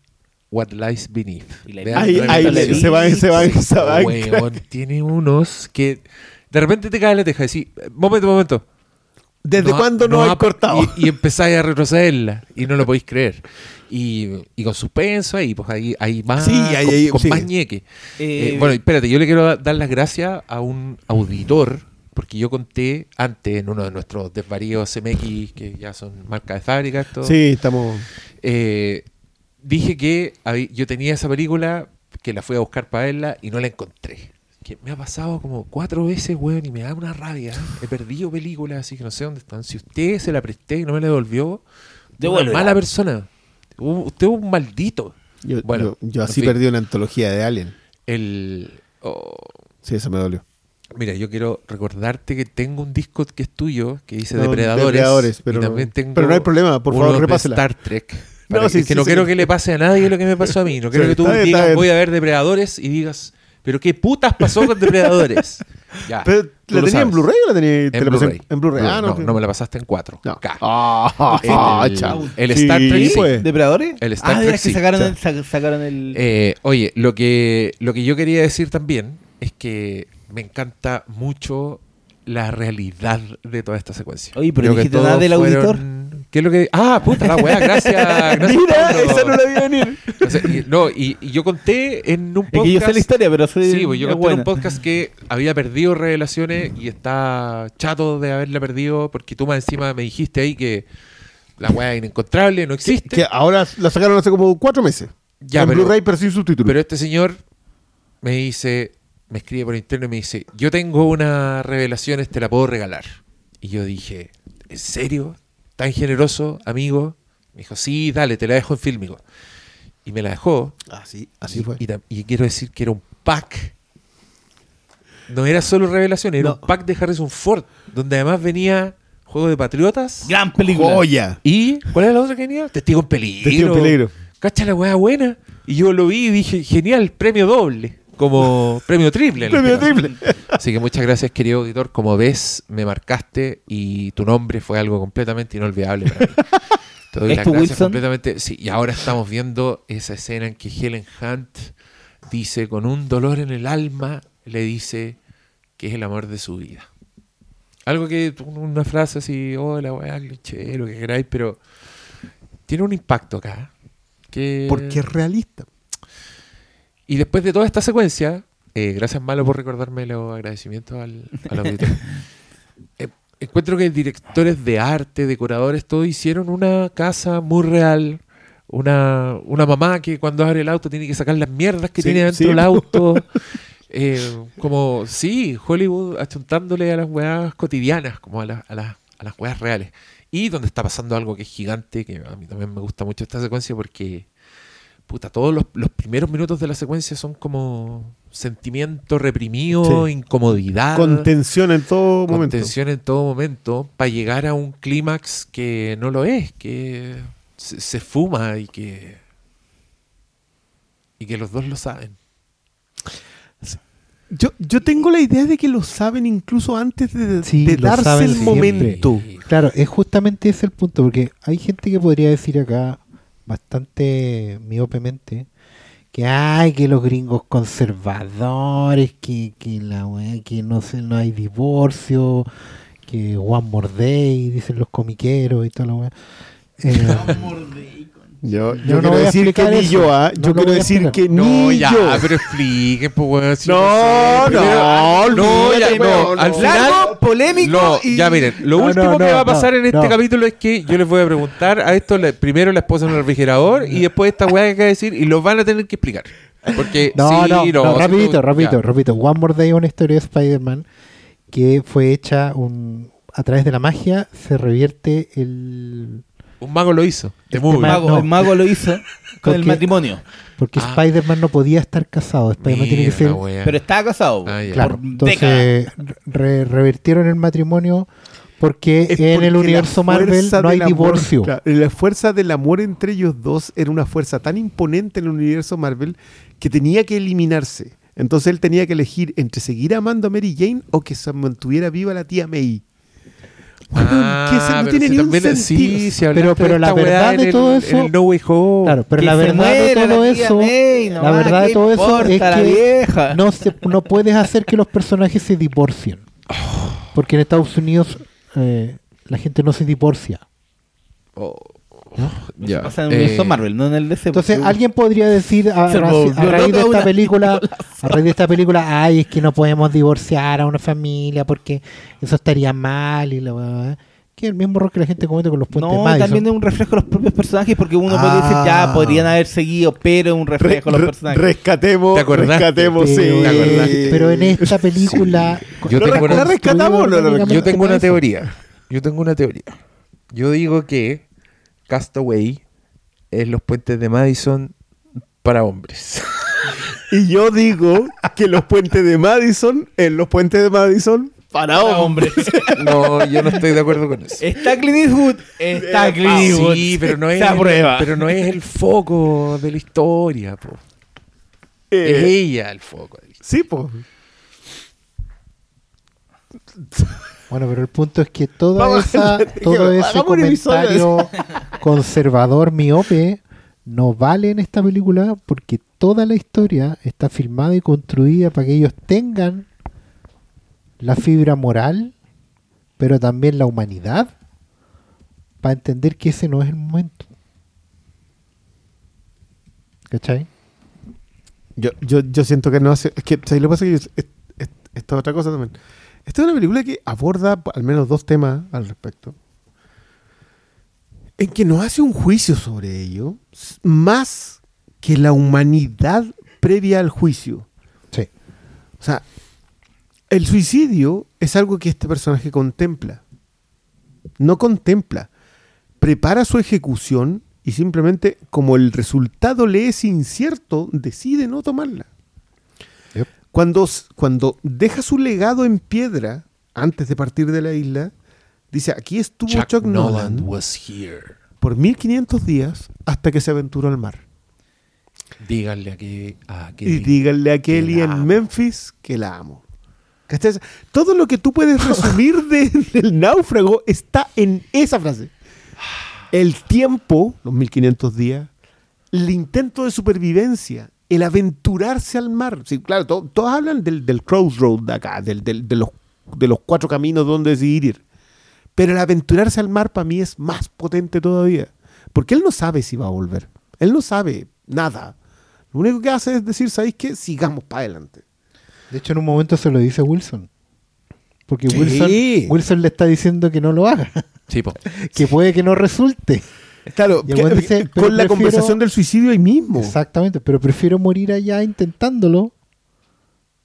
What Lies Beneath. Y la Vean Ahí, ahí se van, se van, se van. Weón, tiene unos que de repente te cae la teja y decís, momento, momento. ¿Desde No cuándo no, hay ha- cortado? Y, y empezáis a retrocederla y no lo podéis creer. Y, y con suspenso ahí, pues ahí, ahí más, Sí, ahí- con, ahí- con sí. más ñeque. Eh, Eh, bueno, espérate, yo le quiero dar las gracias a un auditor, porque yo conté antes en uno de nuestros desvaríos CMX, que ya son marca de fábrica, esto, Sí, estamos... eh, dije que yo tenía esa película, que la fui a buscar para verla y no la encontré. Que me ha pasado como cuatro veces, weón, y me da una rabia. He perdido películas, así que no sé dónde están. Si usted se la presté y no me la devolvió, una Devuélvela. mala persona. Usted es un maldito. Yo, Bueno, yo, yo en así fin. perdí una antología de Alien. El, oh, Sí, eso me dolió. Mira, yo quiero recordarte que tengo un disco que es tuyo, que dice No, Depredadores. Depredadores, pero y no- también tengo pero no hay problema, por favor, de repásela. Star Trek. No, sí, que, que sí, no sí. quiero que le pase a nadie lo que me pasó a mí. No quiero Sí, que tú bien, digas, voy a ver Depredadores y digas, pero qué putas pasó con Depredadores. ya. Pero, ¿La lo tenía en sabes. Blu-ray o la tenía te En Blu-ray. en Blu-ray? Ah, no. no, me la pasaste en 4. No. K. Ah, El- el Star Sí, Trek, pues. ¿Depredadores? El Star ah, Trek, que sí. sacaron, el, sacaron el... Eh, oye, lo que, lo que yo quería decir también es que me encanta mucho la realidad de toda esta secuencia. Oye, pero dijiste nada del auditor. ¿Qué es lo que.? Ah, puta la weá, gracias. gracias Mira, Pablo. esa no la vi venir. Y- no, y, y yo conté en un podcast. Es que yo sé la historia, pero soy Sí, pues yo conté en un podcast que había perdido revelaciones y está chato de haberla perdido porque tú más encima me dijiste ahí que la weá es inencontrable, no existe. Que ahora la sacaron hace como cuatro meses. Ya, en pero- Blu-ray, pero sin subtítulos. Pero este señor me dice, me escribe por interno y me dice, yo tengo una revelación, te la puedo regalar. Y yo dije, ¿en serio? ¿Tan generoso, amigo? Me dijo, sí, dale, te la dejo en fílmico. Y me la dejó. Así, y, y tam- y quiero decir que era un pack. No era solo revelación, era No. un pack de Harrison Ford, donde además venía Juego de Patriotas. Gran película. Joya. ¿Y cuál era la otra que venía? Testigo en peligro. Testigo en peligro. Cacha la weá buena. Y yo lo vi y dije, genial, premio doble. Como premio triple. Premio triple. Así que muchas gracias, querido auditor. Como ves, me marcaste y tu nombre fue algo completamente inolvidable para mí. Te doy ¿Es las gracias Wilson? completamente. Sí, y ahora estamos viendo esa escena en que Helen Hunt dice, con un dolor en el alma, le dice que es el amor de su vida. Algo que, una frase así, hola, weá, cliché, lo que queráis, pero tiene un impacto acá. Que... Porque es realista. Y después de toda esta secuencia, eh, gracias Malo por recordarme los agradecimientos al, al auditor. Eh, encuentro que directores de arte, decoradores, todos hicieron una casa muy real. Una, una mamá que cuando abre el auto tiene que sacar las mierdas que Sí, tiene dentro sí. del auto. Eh, como, sí, Hollywood achuntándole a las weas cotidianas, como a, las- a, las- a las weas reales. Y donde está pasando algo que es gigante, que a mí también me gusta mucho esta secuencia porque puta, todos los, los primeros minutos de la secuencia son como sentimiento reprimido, Sí. incomodidad, Contención en todo momento. contención en todo momento, para llegar a un clímax que no lo es, que se, se fuma y que y que los dos lo saben. Yo, yo tengo la idea de que lo saben incluso antes de, Sí, de lo darse el siempre. momento. Claro, es justamente ese el punto, porque hay gente que podría decir acá, bastante miopemente, que hay que los gringos conservadores, que, que la que no sé, no hay divorcio, que one more day, dicen los comiqueros y toda la weá. Eh, Yo, Yo no quiero voy a decir que ni eso. yo, ¿ah? No yo quiero decir que No, ni ya, yo. pero expliquen, pues, weón, si No, sé. no, Primero- no, ya, no, al no. final, Largo, polémico No, y... ya miren, lo No, último no, que no, va a pasar no, en este no. capítulo es que yo les voy a preguntar a esto le- primero la esposa en el refrigerador y después esta weá que acaba de decir y los van a tener que explicar. Porque No, sí, no, no, no, rapidito, rapidito, rapidito. One More Day, una historia de Spider-Man que fue hecha un, a través de la magia, se revierte el... Un mago lo hizo. Tema- mago, no. el mago lo hizo con el Porque- matrimonio. Porque Ah. Spider-Man no podía estar casado, Spider-Man tiene que ser... Pero estaba casado. Ah, ya. Claro, por entonces re- revertieron el matrimonio porque Es en porque el universo Marvel no hay amor- divorcio. claro, la fuerza del amor entre ellos dos era una fuerza tan imponente en el universo Marvel que tenía que eliminarse. Entonces él tenía que elegir entre seguir amando a Mary Jane o que se mantuviera viva la tía May. Ah, que ese no tiene si ni un sentido. Sí, si Pero- pero la verdad de todo eso- el No Way Home. Claro, pero la se verdad de todo eso, la verdad de ¿qué todo eso es que no se, no puedes hacer que los personajes se divorcien, porque en Estados Unidos eh, la gente no se divorcia. Oh, ya. O sea, en Eh, Marvel, no en el DC. Entonces porque- alguien podría decir a, Se ra- volvió a raíz de esta película, a raíz de esta película, ay, es que no podemos divorciar a una familia porque eso estaría mal y la weá". que el mismo error que la gente comete con los puentes No, Madison. también es un reflejo de los propios personajes porque uno puede decir, ya, Ah. podrían haber seguido, pero es un Re- reflejo de los personajes. rescatemos, ¿Te rescatemos, pero, sí. ¿te pero en esta película Yo ¿Lo tengo una- ¿La rescatamos no orgánicamente Yo tengo una teoría. Yo tengo una teoría. Yo digo que Castaway es los puentes de Madison para hombres. Y yo digo que los puentes de Madison, en los puentes de Madison, para Para hombres. No, yo no estoy de acuerdo con eso. Está Clint Eastwood, está Clint Ah, Eastwood. sí, pero no es Se aprueba. pero no es el foco de la historia, po. Eh, Es ella el foco. de la historia. sí, pues. Bueno, pero el punto es que toda esa, todo ese comentario conservador miope no vale en esta película porque toda la historia está filmada y construida para que ellos tengan la fibra moral, pero también la humanidad, para entender que ese no es el momento. ¿Cachai? Yo, yo, yo siento que no hace. Es que, ¿sabes lo que pasa? Que yo- es- es- otra cosa también. Esta es una película que aborda al menos dos temas al respecto. En que no hace un juicio sobre ello, más que la humanidad previa al juicio. Sí. O sea, el suicidio es algo que este personaje contempla. No contempla. Prepara su ejecución y simplemente, como el resultado le es incierto, decide no tomarla. Cuando, cuando deja su legado en piedra antes de partir de la isla, dice, aquí estuvo Chuck, Nolan, was here. por 1500 días hasta que se aventuró al mar. Díganle a que, a que Y díganle a Kelly en amo. Memphis que la amo. ¿Cachai? Todo lo que tú puedes resumir de- del náufrago está en esa frase. El tiempo, los 1500 días, el intento de supervivencia, el aventurarse al mar. Sí, claro, to- todos hablan del, del crossroad de acá, del- del- de, los, de los cuatro caminos donde decidir ir. Pero el aventurarse al mar para mí es más potente todavía. Porque él no sabe si va a volver. Él no sabe nada. Lo único que hace es decir, ¿sabéis qué? Sigamos para adelante. De hecho, en un momento se lo dice Wilson. Porque Sí. Wilson, Wilson le está diciendo que no lo haga. Sí, po. que puede que no resulte. Claro, dice, pero con la conversación del suicidio ahí mismo. Exactamente, pero prefiero morir allá intentándolo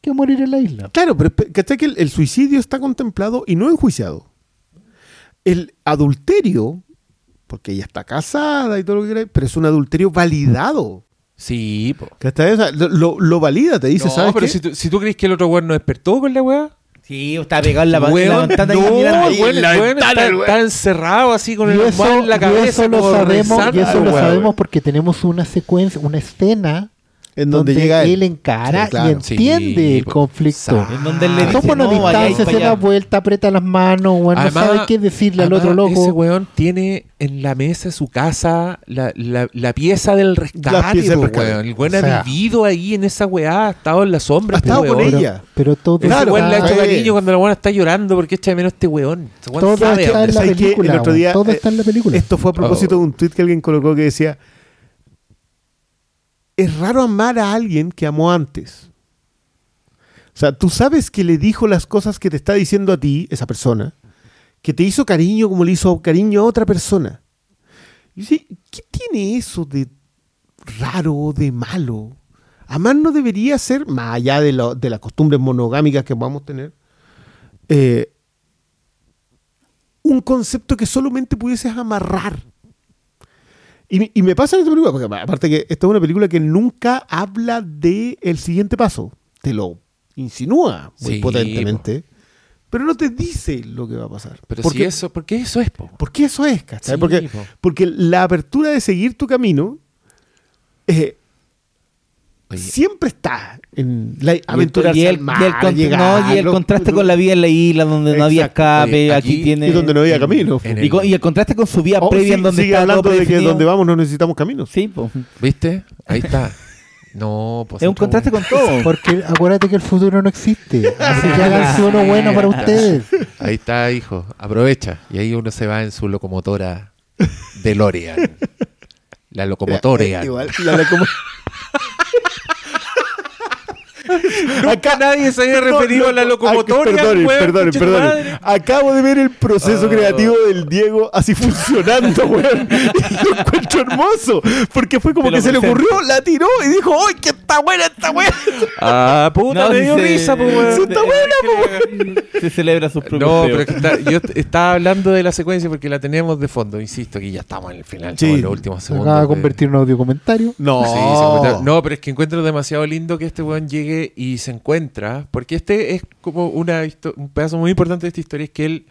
que morir en la isla. Claro, pero ¿cachai que el, el suicidio está contemplado y no enjuiciado? El adulterio, porque ella está casada y todo lo que queráis, pero es un adulterio validado. Sí, po. ¿Cachai? O sea, lo, lo- lo valida, te dice, no, ¿sabes pero qué? si tú, si tú crees que el otro weón no despertó con la weá. Sí, está pegado en la, en la Weón, ventana y no, está, encerrado así con Y el eso, en la y cabeza. eso lo sabemos, rezando y eso lo sabemos porque tenemos una secuencia, una escena En donde, llega él. él encara Sí, claro. y entiende Sí, el po. conflicto. En donde él le dice, Toma una no, distancia, se da vuelta, aprieta las manos, bueno, no sabe qué decirle al otro loco. Ese weón tiene en la mesa de su casa la, la, la pieza del rescate. pieza del po, rescate. weón. El weón O sea, ha vivido ahí en esa weá, ha estado en la sombra. Ha este estado con ella. Pero todo Ese Claro, weón le ha hecho ah, cariño eh. cuando la weón está llorando porque echa de menos este weón. Ese weón todo sabe está en la película. El otro weón. día, todo eh, está en la película. Esto fue a propósito Oh. de un tweet que alguien colocó que decía: Es raro amar a alguien que amó antes. O sea, tú sabes que le dijo las cosas que te está diciendo a ti, esa persona, que te hizo cariño como le hizo cariño a otra persona. ¿qué tiene eso de raro, de malo? Amar no debería ser, más allá de, lo- de las costumbres monogámicas que vamos a tener, eh, un concepto que solamente pudieses amarrar. Y, y me pasa en esta película, porque aparte que esta es una película que nunca habla de el siguiente paso. Te lo insinúa muy Sí, potentemente, pero no te dice lo que va a pasar. Pero porque, si eso, porque eso es, po. porque eso es, ¿cachai? Sí, porque, po. porque la apertura de seguir tu camino eh, Oye, siempre está en la Y el- aventurarse y el, al mar, y el con- llegar, no, y el lo- contraste con la vida en la isla donde no había escape, Oye, aquí, aquí- tiene y donde no había camino. en el- con- y el contraste con su vida Oh, previa sí, en donde sigue está hablando de que donde vamos no necesitamos caminos. Sí, po. ¿Viste? Ahí está. No, pues es un contraste con todo. Porque acuérdate que el futuro no existe. Así que háganse uno bueno para ustedes. Ahí está, hijo. Aprovecha. Y ahí uno se va en su locomotora DeLorean. La locomotorean. Igual, la locomo- Nunca nadie se había referido No, a la no, locomotora. ah, Perdonen, perdonen, perdonen. Acabo de ver el proceso Oh. creativo del Diego así funcionando, weón. Y lo encuentro hermoso. Porque fue como que se le ocurrió, la tiró y dijo, ¡ay, que está buena esta weá! Ah, puta, No, me dio se- risa, pues, weón. Está buena, Se celebra sus propios No, pero es que está- yo estaba hablando de la secuencia porque la tenemos de fondo. Insisto que ya estamos en el final, Sí. los últimos Se segundos. acaba de convertir en audio comentario. No. No, pero es que encuentro demasiado lindo que este weón llegue y se encuentra, porque este es como una un pedazo muy importante de esta historia, es que él,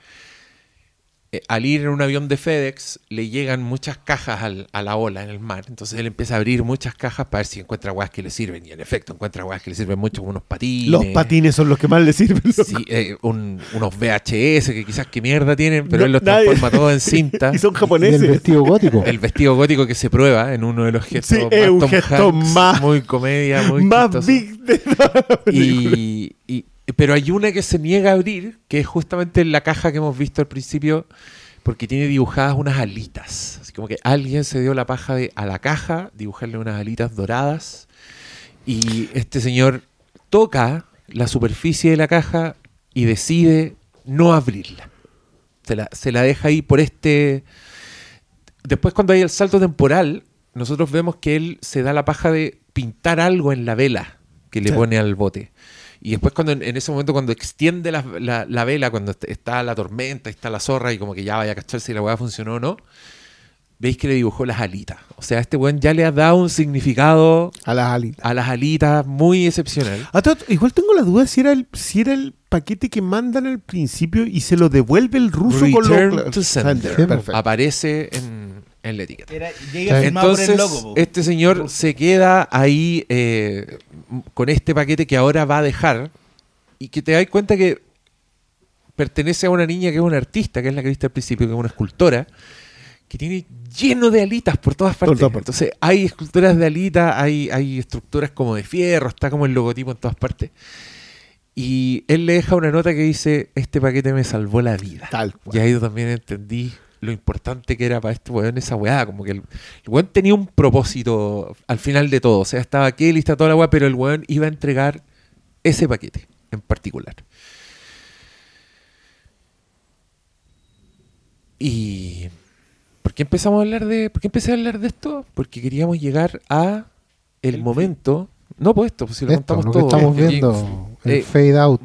eh, al ir en un avión de FedEx, le llegan muchas cajas al- a la ola en el mar, entonces él empieza a abrir muchas cajas para ver si encuentra weas que le sirven, y en efecto encuentra weas que le sirven mucho, como unos patines. Los patines son los que más le sirven. Sí, eh, un- unos VHS que quizás qué mierda tienen, pero No, él los nadie- transforma todo en cinta. y son Y el japoneses. vestido gótico. El vestido gótico que se prueba en uno de los gestos Sí, es un Tom gesto Hanks, más- muy comedia, muy más chistoso. big de toda la película. y, y- pero hay una que se niega a abrir, que es justamente la caja que hemos visto al principio, porque tiene dibujadas unas alitas. Así como que alguien se dio la paja de a la caja dibujarle unas alitas doradas y este señor toca la superficie de la caja y decide no abrirla. Se la, se la deja ahí por este... Después cuando hay el salto temporal, nosotros vemos que él se da la paja de pintar algo en la vela que le Sí. pone al bote. Y después cuando en, en ese momento cuando extiende la, la- la vela, cuando est- está la tormenta, está la zorra y como que ya vaya a cachar si la weá funcionó o no, veis que le dibujó las alitas. O sea, este weón ya le ha dado un significado A las alitas. a las alitas muy excepcional. Todo- igual tengo la duda si era el si era el paquete que mandan al principio y se lo devuelve el ruso Return con lo to sender. Aparece en, en la etiqueta. Era, llega firmado por el Entonces, po. este señor se queda ahí eh, con este paquete que ahora va a dejar y que te das cuenta que pertenece a una niña que es una artista, que es la que viste al principio, que es una escultora, que tiene lleno de alitas por todas partes. todas partes. Entonces, hay esculturas de alitas, hay, hay estructuras como de fierro, está como el logotipo en todas partes. Y él le deja una nota que dice, este paquete me salvó la vida. Tal cual. Y ahí yo también entendí lo importante que era para este weón esa weá. Como que el, el weón tenía un propósito al final de todo. O sea, estaba Kelly, está toda la weá, pero el weón iba a entregar ese paquete en particular. Y. ¿Por qué empezamos a hablar de. ¿Por qué empecé a hablar de esto? Porque queríamos llegar a el momento. No, pues esto, pues si lo Esto, contamos lo que todo. estamos Eh, viendo, el eh, fade out.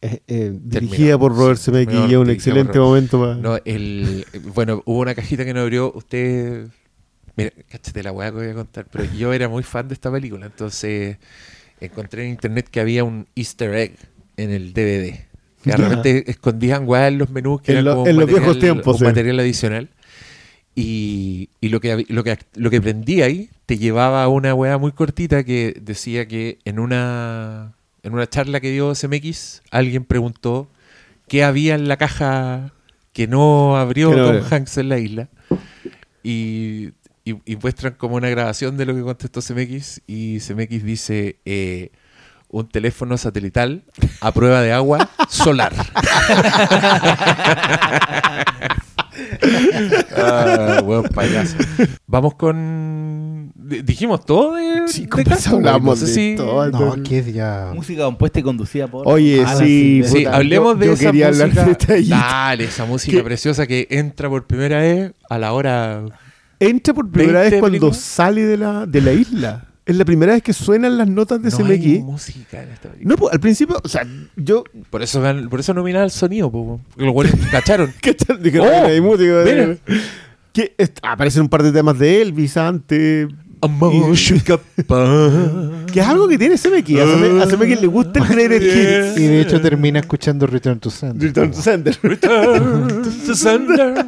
Eh, eh, dirigida por Robert Zemeckis y un excelente momento para... No, el, bueno, hubo una cajita que no abrió. Usted. Mira, cáchate la weá que voy a contar. Pero yo era muy fan de esta película. Entonces encontré en internet que había un Easter egg en el DVD. Que repente escondían weá en los menús que En eran lo- como en un los material- viejos tiempos, un sí. material adicional. Y, y lo, que, lo, que, lo que prendí ahí te llevaba a una weá muy cortita que decía que en una, en una charla que dio CMX, alguien preguntó qué había en la caja que no abrió no Tom. Hanks en la isla. Y, y, y muestran como una grabación de lo que contestó CMX. Y CMX dice: eh, un teléfono satelital a prueba de agua solar. ah, buen payaso. Vamos con. di- Dijimos todo de. Sí, de ¿cómo Castaway, hablamos no sé de si- todo? No, que es ya. Música compuesta y conducida por. Oye, Alan sí. Sí, Puta, hablemos yo- de yo esa quería hablar música. de detallito. Dale, esa música Que- preciosa que entra por primera vez a la hora. Entra por primera 20 vez cuando películas. sale de la, de la isla. Es la primera vez que suenan las notas de No hay CMX. música en esta película. No, pues, al principio, o sea, yo... Por eso, por eso nominaba el sonido, po, los güeyes cacharon. ¿cachai? Dije, Oh, "Bueno, hay música. Que aparecen un par de temas de Elvis antes. Emotion. Que es algo que tiene CMX. A CMX le gusta el Greatest Hits. Y de hecho termina escuchando Return to Sender. Return to Sender. Return to sender.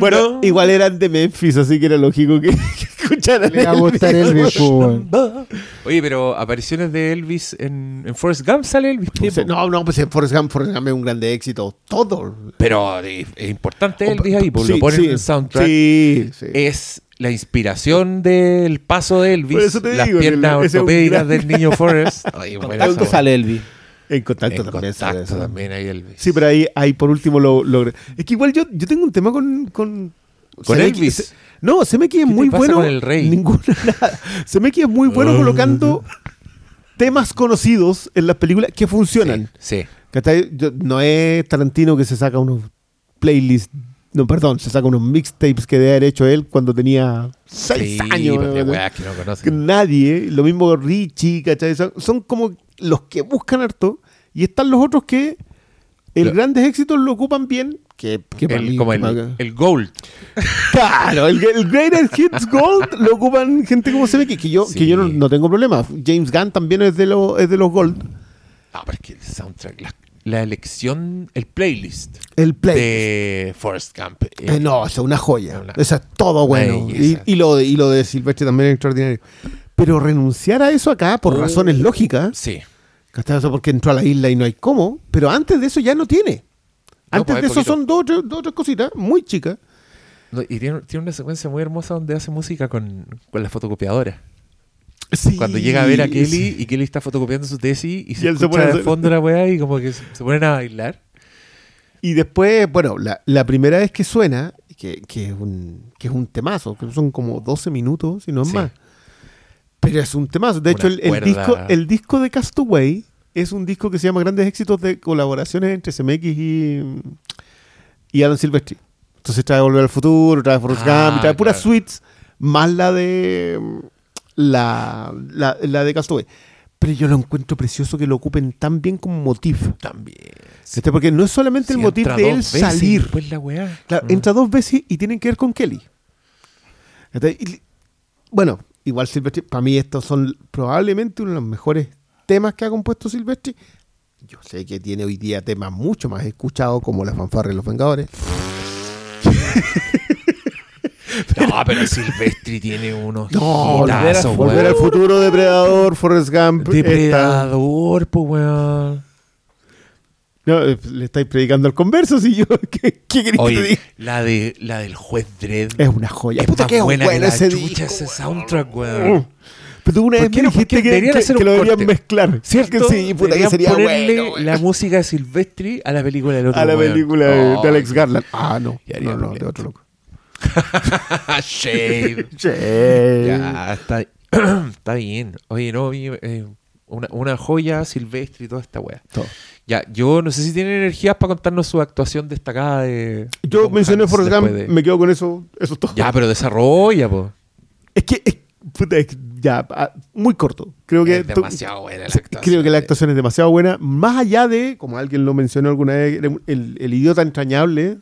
Bueno, igual eran de Memphis, así que era lógico que, que escucharan Le va a Elvis. gustar Elvis, pues. Oye, pero apariciones de Elvis en, en Forrest Gump sale Elvis. No, no, pues Forrest Gump, Forrest Gump es un grande éxito. Todo. Pero eh, es importante Elvis ahí, porque Sí, lo ponen sí, en el soundtrack. Sí, sí. Es la inspiración del paso de Por Elvis, eso te las digo, piernas un ortopédicas gran- del niño Forrest. Esa, sale Elvis. En contacto En también. contacto eso. también hay Elvis. Sí, pero ahí, ahí por último lo logré. Es que igual yo, yo tengo un tema con. ¿Con, ¿Con. Elvis? No, CMX es te muy pasa bueno. con el rey? Ninguna, nada. CMX es muy bueno Ah. colocando temas conocidos en las películas que funcionan. Sí, sí. No es Tarantino que se saca unos playlists. No, perdón, se saca unos mixtapes que debe haber hecho él cuando tenía seis Sí, años. de ¿no? weas que no que nadie, lo mismo Richie, ¿cachai? Son, son como los que buscan harto y están los otros que el Lo- grandes éxitos lo ocupan bien. Que, que El- como que el, el Gold. Claro, el, el Greatest Hits Gold lo ocupan gente como se ve que, que yo, Sí. que yo no, no tengo problema. James Gunn también es de, los es de los Gold. Ah, pero es que el soundtrack, la, la elección, el playlist El play. de Forrest Gump. eh, Eh, no, esa es una joya. Una- Esa es todo bueno. Y, y lo de, y lo de Silvestre también es extraordinario. Pero renunciar a eso acá por Oh. razones lógicas, Sí. O sea, porque entró a la isla y no hay cómo, pero antes de eso ya no tiene. No, Antes pues, de eso poquito. son dos tres, dos tres cositas muy chicas. No, y tiene, tiene una secuencia muy hermosa donde hace música con, con la fotocopiadora. Sí, Cuando llega a ver a Kelly sí. y Kelly está fotocopiando su tesis y, Y se se escucha a de fondo la weá y como que se, se ponen a bailar. Y después, bueno, la, la primera vez que suena, que, que es un, que es un temazo, que son como 12 minutos, si no es Sí. más. Pero es un temazo. De Una hecho, el, disco, el disco de Castaway es un disco que se llama Grandes Éxitos de colaboraciones entre CMX y, y Alan Silvestri. Entonces trae Volver al Futuro, trae Forrest Ah, Gump, trae puras claro. suites más la de la, la, la de Castaway. Pero yo lo encuentro precioso que lo ocupen tan bien como motif. También. ¿Cachai? Porque no es solamente el motif de él veces, salir. Pues la weá. Claro, Mm. entra dos veces y tienen que ver con Kelly. Bueno, igual Silvestri, para mí estos son probablemente uno de los mejores temas que ha compuesto Silvestri. Yo sé que tiene hoy día temas mucho más escuchados como La fanfarra de los Vengadores. No, pero Silvestri tiene unos No, Volver hitazos, Volver al weón. futuro, Depredador, Forrest Gump. esta- Depredador, pues weón. No, eh, le estáis predicando al converso, si yo. ¿Qué, qué que Oye, diga? la de la del juez Dredd. Es una joya. Es Puta, más qué buena bueno que la ese chucha disco, ese weón. soundtrack, weón. Pero tú una ¿Por vez me no? dijiste que, que- hacer que lo deberían mezclar. ¿Cierto? Sí, puta, que sería ponerle bueno. la música de Silvestri a la película del otro a la weón. película de, de Alex Garland. Ah, no. Y haría No, no, de otro loco. Shade. Sí. Ya, está, está bien. Oye, no, eh, una, una joya silvestre y toda esta wea. Todo. Ya, yo no sé si tienen energías para contarnos su actuación destacada de. Yo mencioné Forrest Gump, de- me quedo con eso. Eso es todo. Ya, pero desarrolla, po. Es que, es, puta, es- ya, ah, muy corto. Creo que Es demasiado buena la actuación. Creo que la actuación es demasiado buena. Más allá de, como alguien lo mencionó alguna vez, el, el idiota entrañable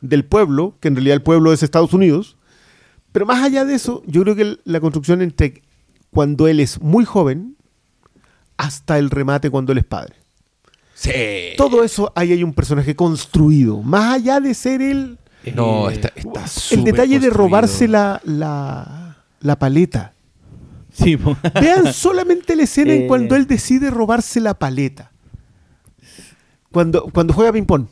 del pueblo, que en realidad el pueblo es Estados Unidos. Pero más allá de eso, yo creo que la construcción entre cuando él es muy joven hasta el remate cuando él es padre. Sí. Todo eso, ahí hay un personaje construido. Más allá de ser el, No, Eh, está, está el detalle de robarse la, la, la paleta. Sí, po. Vean solamente la escena en Eh. cuando él decide robarse la paleta. Cuando, cuando juega ping-pong.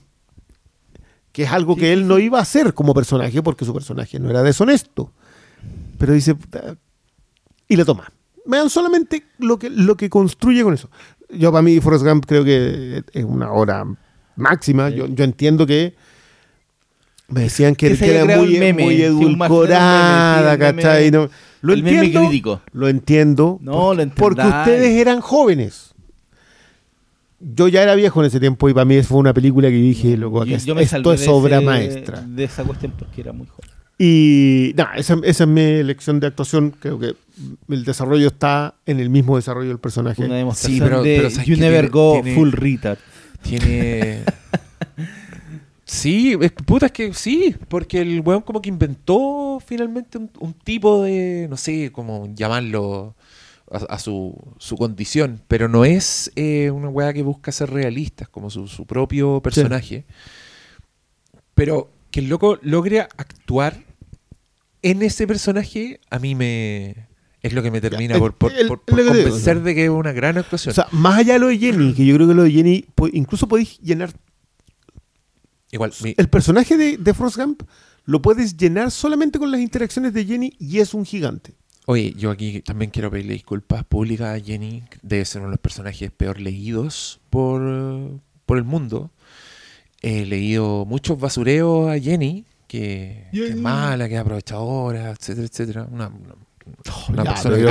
Que es algo que él no iba a hacer como personaje, porque su personaje no era deshonesto. Pero dice. Y la toma. Vean solamente lo que, lo que construye con eso. Yo, para mí, Forrest Gump creo que es una hora máxima. Yo, yo entiendo que. Me decían que, Que era muy, meme, edulcorada, meme- ¿cachai? No, lo el meme entiendo. crítico. Lo entiendo. No, lo Porque entendáis. ustedes eran jóvenes. Yo ya era viejo en ese tiempo y para mí fue una película que dije, loco, Yo- yo me esto salvé es obra ese- maestra. De esa cuestión porque era muy joven. Y nada, esa, esa es mi elección de actuación. Creo que el desarrollo está en el mismo desarrollo del personaje. Una demostración Sí, pero- de pero ¿sabes You? Never Tiene- Go tiene- Full Retard. Tiene. Sí, es, puta, es que sí, porque el weón como que inventó finalmente un, un tipo de, no sé, cómo llamarlo a, a su, su condición, pero no es eh, una weá que busca ser realista, es como su, su propio personaje. Pero que el loco logre actuar en ese personaje, a mí me... Es lo que me termina Ya, por, por- el- por- por digo, convencer de que es una gran actuación. O sea, más allá de lo de Jenny, que yo creo que lo de Jenny, incluso podéis llenar Igual, mi- el personaje de, de Forrest Gump, lo puedes llenar solamente con las interacciones de Jenny y es un gigante. Oye, yo aquí también quiero pedirle disculpas públicas a Jenny. Debe ser uno de los personajes peor leídos por, por el mundo. He leído muchos basureos a Jenny, que, que es mala, que es aprovechadora, etcétera, etcétera. Una, una- una Ya, persona, que,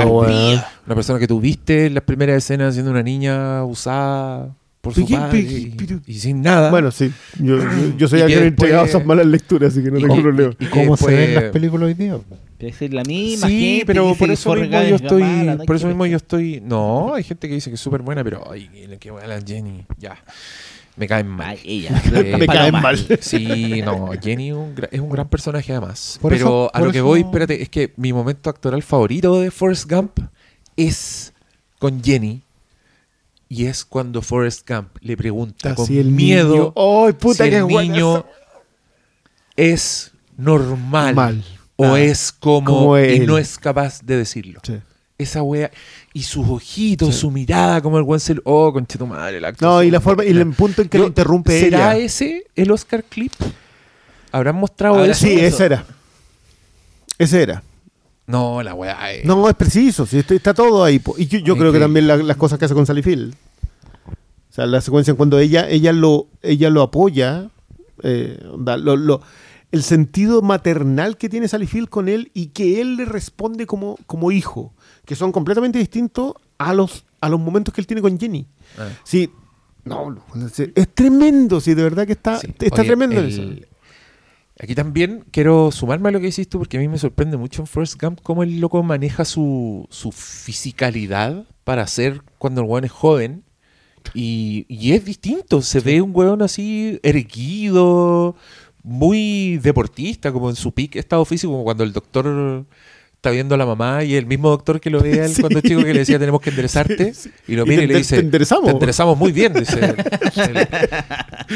una persona que tuviste en las primeras escenas siendo una niña usada por su Pero qué- padre pero- y, sin nada. Bueno, sí. Yo, yo, yo soy alguien entregado a esas malas lecturas, así que no y- tengo y- problema. y- ¿Y cómo se ven las películas hoy día? Debe ser la misma Sí, gente pero por eso mismo yo es estoy. mala, no hay por eso mismo yo estoy. No, hay gente que dice que es súper buena, pero ay, que buena la Jenny. Ya. Me caen mal. Ay, ella. Eh, Me caen Paloma. mal. Sí, no, Jenny es un, gra- es un gran personaje además. Por pero eso- a lo que eso- voy, espérate, es que mi momento actoral favorito de Forrest Gump es con Jenny. Y es cuando Forrest Gump le pregunta con el miedo niño. ¡Ay, puta si que el niño es normal Mal. o Ah, es como, como y no es capaz de decirlo. Sí. Esa wea y sus ojitos, Sí. su mirada, como el buen cel- oh, conche tu madre, la No, y la forma, y el punto en que Yo- lo interrumpe ¿Será ella. ese el Oscar clip? ¿Habrán mostrado Ahora eso? Sí, ese era. Ese era. No, la eh. No, es preciso, sí, está, está todo ahí. po. Y yo, creo que que- también la- las cosas que hace con Sally Field. O sea, la secuencia en cuando ella, ella, lo, ella lo apoya, eh, lo- lo- el sentido maternal que tiene Sally Field con él y que él le responde como, como hijo, que son completamente distintos a los, a los momentos que él tiene con Jenny. Ah. Sí, no, es- tremendo, sí, de verdad que está, Sí. está Oye, tremendo el, eso. Aquí también quiero sumarme a lo que hiciste porque a mí me sorprende mucho en Forrest Gump cómo el loco maneja su, su fisicalidad para ser cuando el weón es joven. Y, y es distinto, se ve un weón así erguido, muy deportista, como en su peak estado físico, como cuando el doctor está viendo a la mamá y el mismo doctor que lo veía él Sí. cuando chico que le decía tenemos que enderezarte Sí, sí. y lo Y mira y, te le dice te enderezamos. "Te enderezamos muy bien dice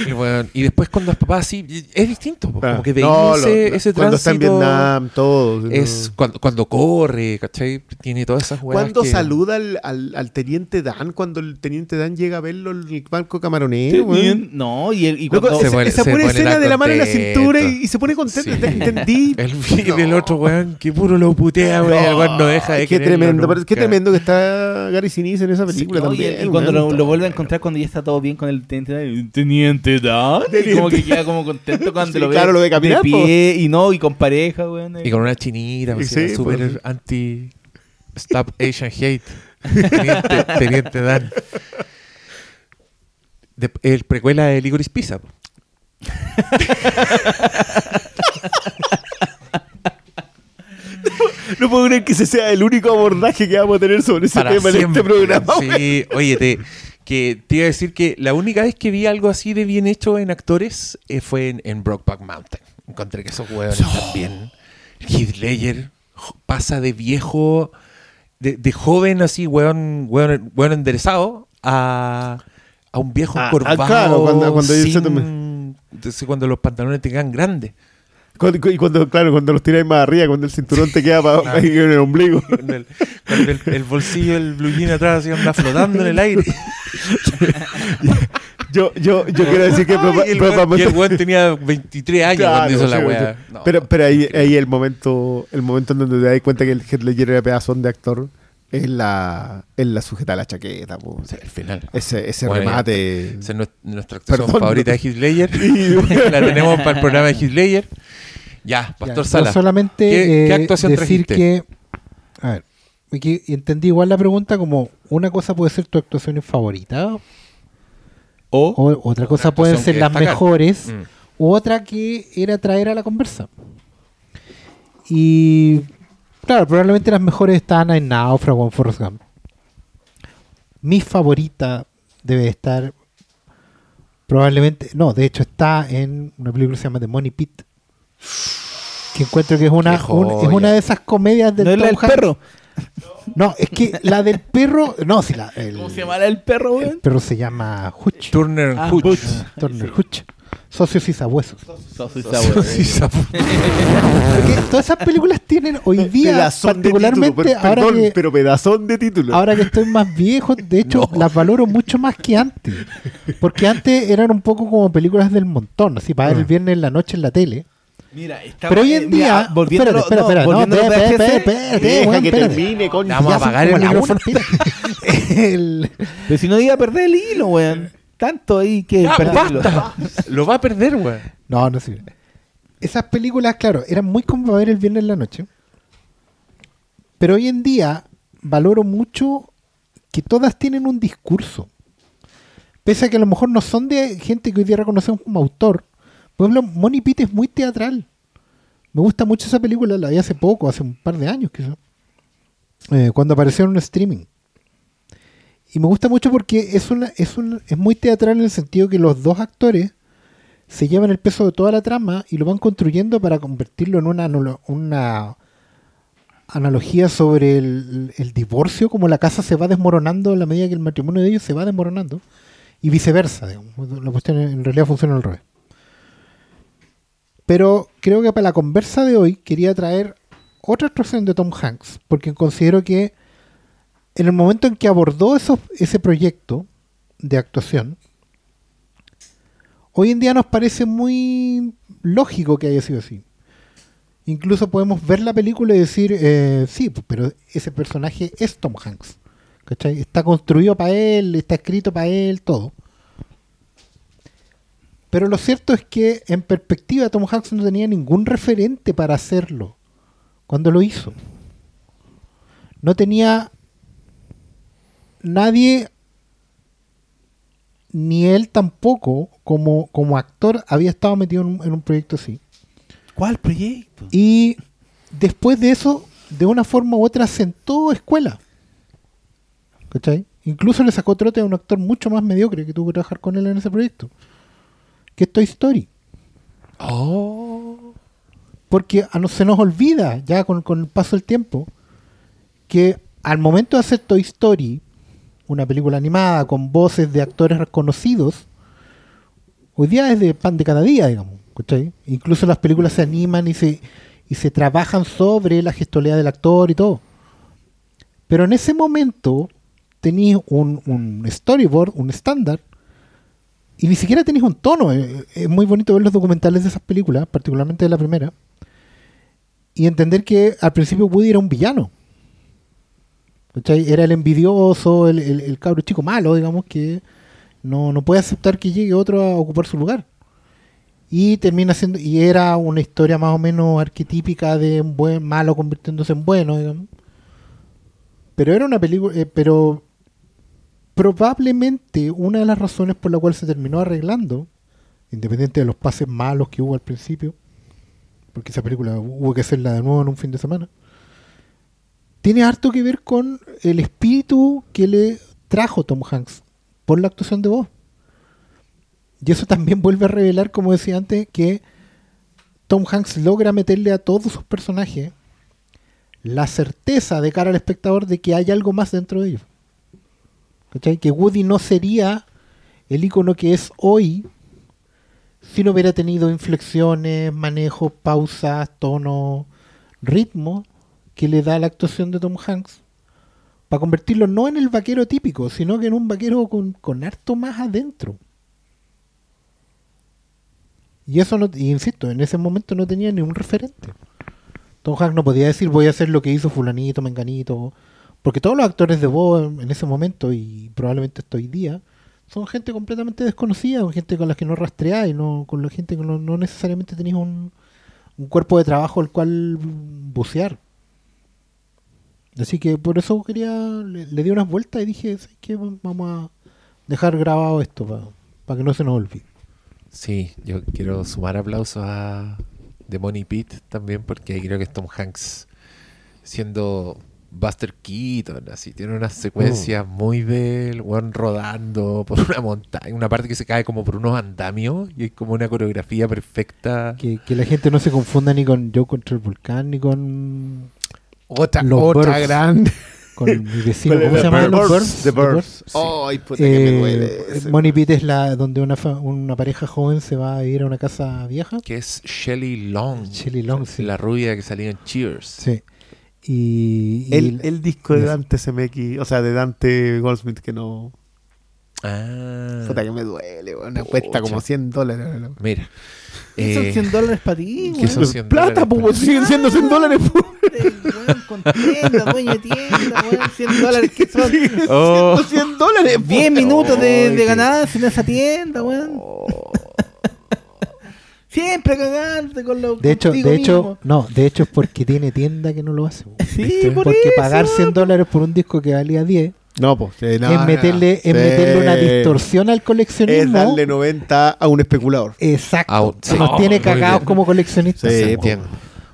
el weón. y después cuando es papá así es distinto po, como que veía No, ese, lo- ese cuando está en tránsito Vietnam, todo. es ¿no? cuando, cuando corre ¿cachai? tiene todas esas weas Cuando que- saluda al, al, al teniente Dan, cuando el teniente Dan llega a verlo en el banco camaronero, weón. Bien, No, y, el, y Loco, cuando... Se esa, pone- esa se pone escena de la mano en la cintura y, y se pone contento. Sí. Te- Entendí. el, y el otro weón que puro lo putea weón, el weón no deja de Qué tremendo, pero qué tremendo que está Gary Sinise en esa película también. y cuando lo, lo vuelve a encontrar cuando ya está todo bien con el teniente teniente Dan, como que queda como contento cuando Sí, lo ve claro, lo ve caminar, de pie y no y con pareja, weón. y con una chinita pues, súper pues. anti stop Asian hate teniente, teniente Dan De- el precuela de Ligoris Pizza po. No puedo creer que ese sea el único abordaje que vamos a tener sobre ese para tema en este programa. Sí, oye, te, que te iba a decir que la única vez que vi algo así de bien hecho en actores eh, fue en, en Brokeback Mountain. Encontré que esos hueones también. Heath Ledger pasa de viejo, de, de joven así, hueón, hueón, hueón enderezado, a, a un viejo Ah, ah, corvado. claro, cuando- sin- cuando los pantalones te quedan grandes. Cuando- y cuando, claro, cuando los tiráis más arriba, cuando el cinturón te queda para, en el ombligo. Con el, con el- el bolsillo, el blue jean atrás, así anda flotando en el aire. Yo, yo, yo quiero decir que Ay, el weón- el weón tenía 23 años Claro, cuando hizo la weá. No, pero pero ahí, ahí el momento el momento en donde te das cuenta que el Heath Ledger era pedazón de actor es la, es la sujeta a la chaqueta. po. o sea, el final. Ese, ese Bueno, remate. Esa es nues- nuestra actuación Perdón, favorita no. de. Sí, la tenemos para el programa de Ledger. Ya, Ya, Pastor yo Sala. solamente ¿Qué, eh, qué actuación decir trajiste? que. A ver, aquí entendí igual la pregunta como una cosa puede ser tu actuación favorita O, o otra cosa pueden ser las destacar. mejores Mm. otra que era traer a la conversa. Y claro, probablemente las mejores estaban en Náufrago o en Forrest Gump. Mi favorita debe estar probablemente, no, de hecho está en una película que se llama The Money Pit. Que encuentro que es una, un- es una de esas comedias del ¿No es la del Hanks. perro? No, es que la del perro, no, sí, la, el, ¿Cómo se llama la del perro, el weón? perro se llama Hutch. Turner Ah. Hutch. Turner Hutch. Socios y sabuesos. Soso y sapo. Porque todas esas películas tienen hoy día, Pedazón de particularmente título, per- ahora, perdón, que, pero pedazón de título. ahora que estoy más viejo, de hecho las valoro mucho más que antes. Porque antes eran un poco como películas del montón, así para ver el viernes en la noche en la tele. Mira, Pero hoy en día, volviéndolo, espérate, espera, no, espera, no, volviéndolo a espérate, espérate, espérate, que espérate. termine, coño. Vamos a apagar el micrófono. Pero si no iba a perder el hilo, weón. Tanto ahí que Ya, perderlo. basta. Lo va a perder, weón. No, no sirve. Esas películas, claro, eran muy como ver el viernes en la noche. Pero hoy en día valoro mucho que todas tienen un discurso. Pese a que a lo mejor no son de gente que hoy día reconocemos como autor. Por ejemplo, Money Pit es muy teatral. Me gusta mucho esa película, la vi hace poco, hace un par de años quizás. Eh, cuando apareció en un streaming. Y me gusta mucho porque es, una, es, un, es muy teatral en el sentido que los dos actores se llevan el peso de toda la trama y lo van construyendo para convertirlo en una, una analogía sobre el, el divorcio, como la casa se va desmoronando a la medida que el matrimonio de ellos se va desmoronando, y viceversa. digamos. La cuestión en realidad funciona al revés. Pero creo que para la conversa de hoy quería traer otra actuación de Tom Hanks, porque considero que en el momento en que abordó ese proyecto de actuación, hoy en día nos parece muy lógico que haya sido así. Incluso podemos ver la película y decir, eh, sí, pero ese personaje es Tom Hanks. ¿cachai? Está construido para él, está escrito para él, todo. Pero lo cierto es que en perspectiva Tom Hanks no tenía ningún referente para hacerlo cuando lo hizo. No tenía nadie, ni él tampoco, como, como actor, había estado metido en un, en un proyecto así. ¿Cuál proyecto? Y después de eso, de una forma u otra, sentó escuela. ¿Cachai? Incluso le sacó trote a un actor mucho más mediocre que tuvo que trabajar con él en ese proyecto. Que es Toy Story. Oh. Porque a no, se nos olvida, ya con, con el paso del tiempo, que al momento de hacer Toy Story, una película animada con voces de actores reconocidos, hoy día es de pan de cada día, digamos. Incluso las películas se animan y se, y se trabajan sobre la gestualidad del actor y todo. Pero en ese momento tenéis un, un storyboard, un estándar, y ni siquiera tenéis un tono. Eh, Es muy bonito ver los documentales de esas películas, particularmente de la primera, y entender que al principio Woody era un villano. Era el envidioso, el, el, el cabro chico malo, digamos, que no, no puede aceptar que llegue otro a ocupar su lugar. Y termina siendo, y era una historia más o menos arquetípica de un buen malo convirtiéndose en bueno, digamos. Pero era una película, eh, pero probablemente una de las razones por la cual se terminó arreglando, independiente de los pases malos que hubo al principio, porque esa película hubo que hacerla de nuevo en un fin de semana, tiene harto que ver con el espíritu que le trajo Tom Hanks por la actuación de voz. Y eso también vuelve a revelar, como decía antes, que Tom Hanks logra meterle a todos sus personajes la certeza de cara al espectador de que hay algo más dentro de ellos. Que Woody no sería el icono que es hoy si no hubiera tenido inflexiones, manejos, pausas, tono, ritmo que le da la actuación de Tom Hanks para convertirlo no en el vaquero típico, sino que en un vaquero con, con harto más adentro. Y eso no, y insisto, en ese momento no tenía ni un referente. Tom Hanks no podía decir voy a hacer lo que hizo fulanito, menganito, porque todos los actores de voz en, ese momento y probablemente hasta hoy día son gente completamente desconocida, con gente con la que no rastreáis, no, con la gente que no, no necesariamente tenéis un, un cuerpo de trabajo al cual bucear. Así que por eso quería, le, le di unas vueltas y dije, ¿sabes qué? Vamos a dejar grabado esto para que no se nos olvide. Sí, yo quiero sumar aplausos a The Money Pit también porque creo que es Tom Hanks siendo Buster Keaton, así, tiene unas secuencias muy del weón rodando por una montaña, una parte que se cae como por unos andamios y es como una coreografía perfecta. Que, que la gente no se confunda ni con Joe contra el volcán ni con, Otra, Los otra Birds. grande. con mi vecino. ¿Cómo se llama? Los Birds, Birds. The Birds. Birds. Ay, puta que me Eh, duele ese. Money Pit es la donde una, fa- una pareja joven se va a ir a una casa vieja. Que es Shelley Long. Shelley Long, sí. La rubia que salía en Cheers. Sí. Y, y El, el disco de. Dante CMX, o sea, de Dante Goldsmith que no. Ah. Puta que me duele. Pucha. Cuesta como 100 dólares. Mira. ¿Qué son eh, 100 dólares para ti, ¿qué weón? son 100 Plata, pues, siguen siendo 100 dólares. pues. Con tienda, dueño de tienda, weón, 100 dólares que son Oh. 100 dólares. pues. 10 minutos de, de ganancia en esa tienda, weón. Siempre cagarte con los de hecho, de hecho, no, de hecho es porque tiene tienda que no lo hace. weón. Sí, por porque eso, pagar 100 weón. dólares por un disco que valía 10 No, pues. sí, no, es no, meterle, es sí. meterle una distorsión al Es coleccionismo. darle 90 a un especulador. Exacto. Out. que nos tiene cagados como coleccionistas. Sí. Entiendo.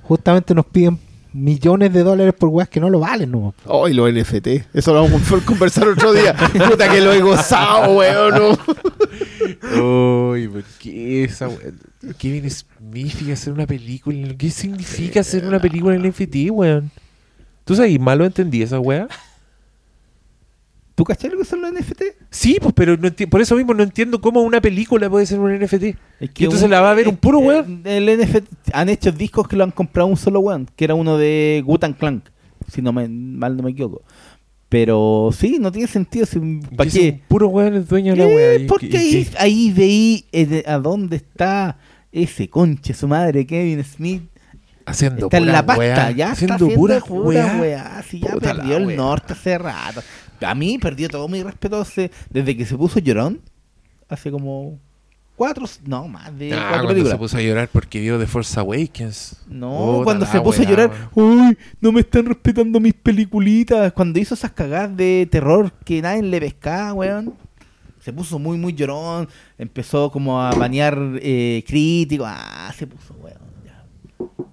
Justamente nos piden millones de dólares por weas que no lo valen, ¿no? Oh, y los NFT. Eso lo vamos a conversar otro día. Puta que lo he gozado, weón. ¿no? Uy, ¿por qué esa we- Kevin Smith y hacer una película? ¿Qué significa hacer una película en NFT, weón? ¿Tú sabes malo entendí esa wea? ¿Tú cachai lo que son los NFT? Sí, pues, pero no por eso mismo no entiendo cómo una película puede ser un NFT. Es Y entonces la va a ver un puro eh, weón. El NFT han hecho discos que lo han comprado un solo weón, que era uno de Gutan Clank, si no me, mal no me equivoco. Pero sí, no tiene sentido. Si, ¿Para Y ese qué? un puro weón es dueño de la Eh, wea. ¿Y Porque qué- ahí, ahí veí eh, de- a dónde está ese conche, su madre, Kevin Smith. Haciendo Está en pura la pasta, wea, ya haciendo está haciendo pura pura, wea. weá. Si ya Puta perdió el wea. norte hace rato. A mí perdió todo mi respeto desde que se puso llorón. Hace como cuatro, no, más de Ah, cuatro cuando películas. se puso a llorar porque vio The Force Awakens. No, cuando se puso a llorar, uy, no me están respetando mis peliculitas. Cuando hizo esas cagadas de terror que nadie le pescaba, weón. Se puso muy, muy llorón. Empezó como a banear eh, críticos. Ah, se puso, weón. ya.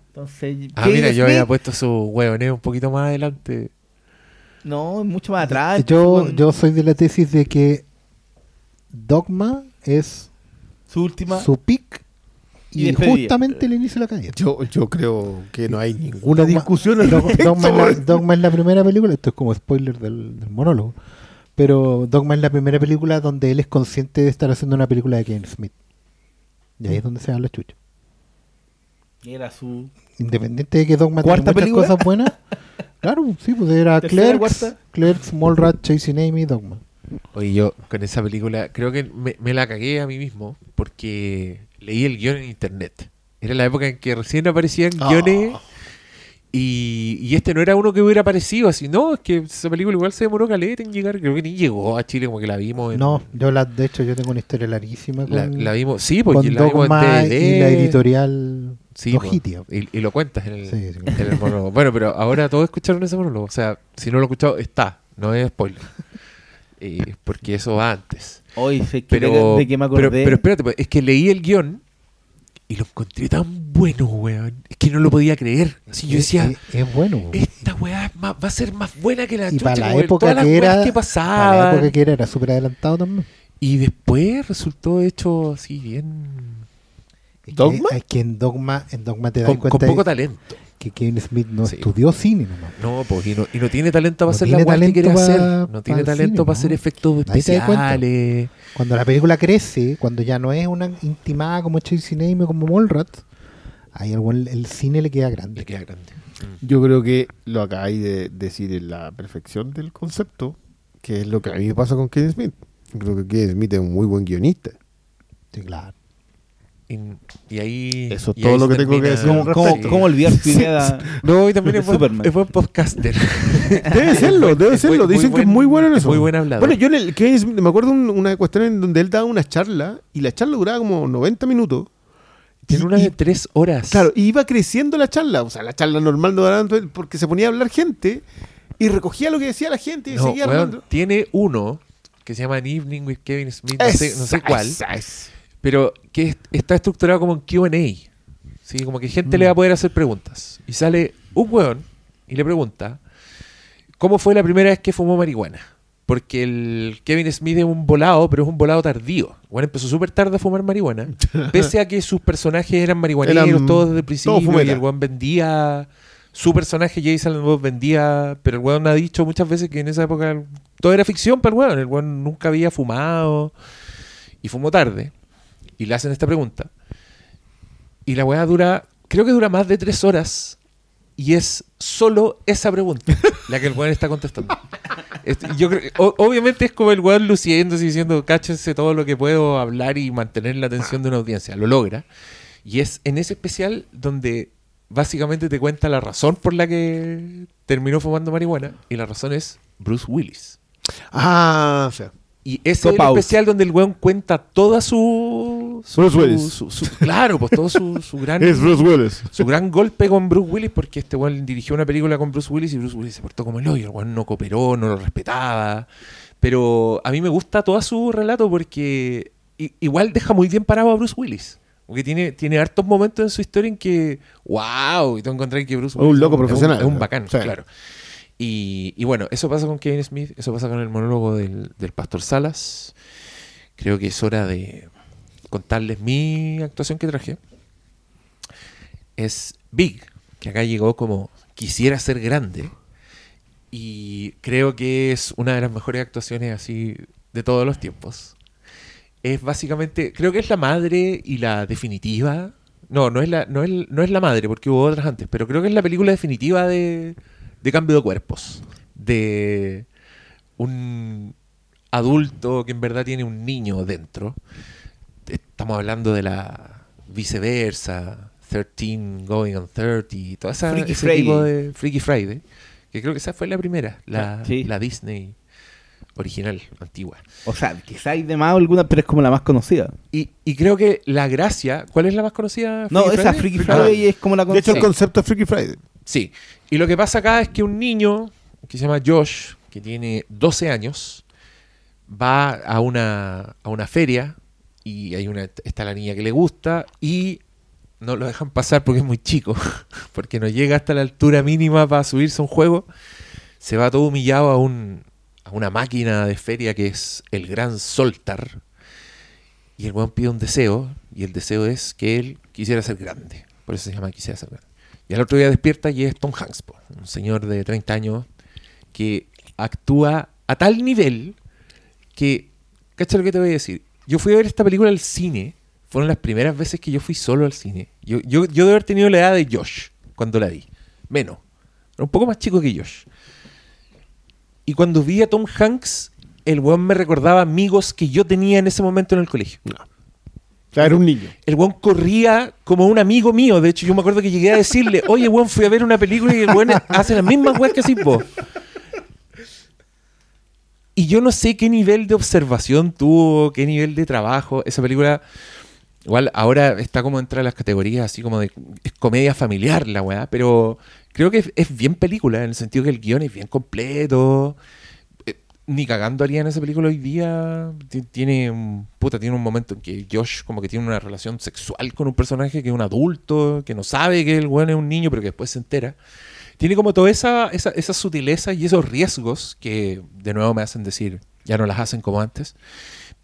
Entonces, Ah, mira, yo había puesto su huevoneo un poquito más adelante. No, mucho más atrás. Yo, yo soy de la tesis de que Dogma es Su última. su pick Y y, justamente el inicio de la caída. Yo, yo creo que no hay ninguna Dogma- discusión al Dogma, es la. Dogma es la primera película, esto es como spoiler del, del monólogo, pero Dogma es la primera película donde él es consciente de estar haciendo una película de Kevin Smith. Y ahí es donde se dan los chuchos. Era su. Independiente de que Dogma ¿Cuarta tiene muchas película? cosas buenas. Claro, sí, pues era ¿Tercera, Clerks? Clerks, Mallrat, Chasing Amy, Dogma. Oye, yo con esa película creo que me, me la cagué a mí mismo porque leí el guion en internet. Era la época en que recién aparecían Ah. guiones y, y este no era uno que hubiera aparecido así. No, es que esa película igual se demoró caleta en llegar. Creo que ni llegó a Chile como que la vimos. En, No, yo la, de hecho yo tengo una historia larguísima con, la, la vimos, sí, porque con la vimos en Dogma DVD. y la editorial Sí, y, y lo cuentas en el, Sí, sí. en el monólogo. Bueno, pero ahora todos escucharon ese monólogo. O sea, si no lo he escuchado, está. No es spoiler. Eh, porque eso va antes. Hoy sé que Pero, de, de que me acordé. pero, pero espérate, pues, es que leí el guion y lo encontré tan bueno, weón. Es que no lo podía creer. Así yo decía, es, es bueno. po. esta weá es más- va a ser más buena que la y chucha. para la época todas las que weas era, que para la pasaban. época que era, era súper adelantado también. Y después resultó hecho así bien... Es que- ¿Dogma? Es que en Dogma, en Dogma te das Con, con cuenta poco de talento. que Kevin Smith no Sí. estudió cine nomás. No, pues, y no, y no tiene talento para No hacer la weá que quiere hacer. No tiene el talento cine, para ¿no? hacer efectos Ahí especiales. Cuando la película crece, cuando ya no es una intimada como Chasing Amy o como Mallrat, ahí weón el, cine le queda grande. Le queda grande. Yo creo que lo acabáis de decir en la perfección del concepto, que es lo que a mí me pasa con Kevin Smith. Yo creo que Kevin Smith es un muy buen guionista. Sí, claro. Y, y ahí. Eso es todo ahí lo que tengo que decir ¿Cómo, cómo, olvidar Pineda? No, y también es buen, es buen podcaster. Debe serlo, debe Es serlo. muy- Dicen muy que es muy buen- bueno en es eso. muy buen hablador. Bueno, yo en el Kevin Smith, me acuerdo un- una cuestión en donde él daba una charla y la charla duraba como 90 minutos. Tiene Y- una de tres horas. Claro, y iba creciendo la charla. O sea, la charla normal no tanto porque se ponía a hablar gente y recogía lo que decía la gente y No, seguía hablando. tiene uno que se llama An Evening with Kevin Smith. No sé, no sé Esa, cuál. esa es. Pero que es- está estructurado como en QA. ¿sí? Como que gente le va a poder hacer preguntas. Y sale un weón y le pregunta: ¿Cómo fue la primera vez que fumó marihuana? Porque el Kevin Smith es un volado, pero es un volado tardío. Bueno, empezó súper tarde a fumar marihuana. Pese a que sus personajes eran marihuaneros Eran todos desde el principio. Y el weón vendía. Su personaje, Jason Bob, vendía. Pero el weón ha dicho muchas veces que en esa época todo era ficción para el weón. El weón nunca había fumado. Y fumó tarde. Y le hacen esta pregunta. Y la weá dura. Creo que dura más de tres horas. Y es solo esa pregunta la que el weón está contestando. Este, yo creo, o- obviamente es como el weón luciéndose y diciendo, cáchense todo lo que puedo hablar y mantener la atención de una audiencia. Lo logra. Y es en ese especial donde básicamente te cuenta la razón por la que terminó fumando marihuana. Y la razón es Bruce Willis. Ah, o sea. Y ese es el out. especial donde el weón cuenta toda su. su- Bruce Willis. su- su- claro, pues todo su, su gran. Es Bruce Willis. Su gran golpe con Bruce Willis, porque este weón dirigió una película con Bruce Willis y Bruce Willis se portó como el hoyo. El weón no cooperó, no lo respetaba. Pero a mí me gusta todo su relato porque igual deja muy bien parado a Bruce Willis. Porque tiene, tiene hartos momentos en su historia en que, wow, y tú encontrás que Bruce Un Willis loco es un- profesional. Es un, bacán, Sí. claro. Y, bueno, eso pasa con Kevin Smith, eso pasa con el monólogo del, del Pastor Salas. Creo que es hora de contarles mi actuación que traje. Es Big, que acá llegó como quisiera ser grande. Y creo que es una de las mejores actuaciones así de todos los tiempos. Es básicamente, creo que es la madre y la definitiva. No, no es la, no es, no es la madre, porque hubo otras antes, pero creo que es la película definitiva de, de cambio de cuerpos. De un adulto que en verdad tiene un niño dentro. Estamos hablando de la viceversa, 13 Going on 30, toda esa, Freaky ese Friday. tipo de Freaky Friday. Que creo que esa fue la primera, la, Sí. la Disney original, antigua. O sea, quizá hay de más alguna, pero es como la más conocida. Y, y creo que la gracia, ¿cuál es la más conocida? No, esa Friday? Freaky Ah, Friday es como la De hecho, el conocida. concepto es Freaky Friday. Sí. Y lo que pasa acá es que un niño que se llama Josh, que tiene 12 años, va a una, a una feria y hay una, está la niña que le gusta y no lo dejan pasar porque es muy chico, porque no llega hasta la altura mínima para subirse a un juego, se va todo humillado a, un, a una máquina de feria que es el Gran Soltar. Y el weón pide un deseo, y el deseo es que él quisiera ser grande. Por eso se llama Quisiera ser grande. Y al otro día despierta y es Tom Hanks, un señor de 30 años que actúa a tal nivel que, ¿cacha lo que te voy a decir? Yo fui a ver esta película al cine, fueron las primeras veces que yo fui solo al cine. Yo, yo, yo de haber tenido la edad de Josh cuando la vi, menos, era un poco más chico que Josh. Y cuando vi a Tom Hanks, el weón me recordaba amigos que yo tenía en ese momento en el colegio. Era un niño. El weón corría como un amigo mío. De hecho, yo me acuerdo que llegué a decirle, oye, weón, fui a ver una película y el weón hace las mismas weas que así vos. Y yo no sé qué nivel de observación tuvo, qué nivel de trabajo. Esa película, igual ahora está como entre las categorías así como de es comedia familiar la weá, pero creo que es, es bien película, en el sentido que el guion es bien completo. Ni cagando haría en esa película hoy día. Ti- Tiene puta, tiene un momento en que Josh como que tiene una relación sexual con un personaje que es un adulto, que no sabe que el weón es un niño, pero que después se entera. Tiene como toda esa, esa, esa sutileza y esos riesgos que de nuevo me hacen decir, ya no las hacen como antes.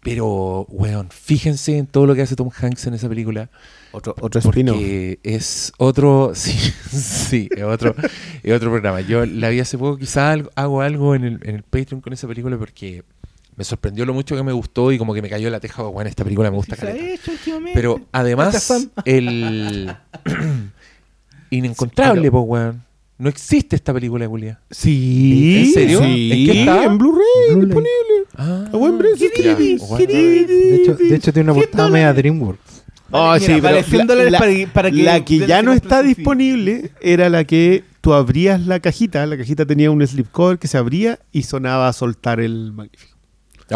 Pero, weón, fíjense en todo lo que hace Tom Hanks en esa película. Otro, otro spin-off. Es otro, sí, sí, es otro, es otro programa. Yo la vi hace poco, quizá algo- hago algo en el, en el Patreon con esa película porque me sorprendió lo mucho que me gustó y como que me cayó la teja, bueno, esta película me gusta ¿Qué se ha caleta. hecho últimamente? Pero además, el inencontrable, po, weón. No existe esta película, Julia. Sí. ¿En serio? Sí. ¿En qué está? En Blu-ray, disponible. Ah, A buen precio. De hecho, de hecho tiene una portada media DreamWorks. Oh, Mira, sí, vale pero 100 la- dólares la, para que- para que la que ya no está disponible era la que tú abrías la cajita, la cajita tenía un slipcover que se abría y sonaba a soltar el magnífico.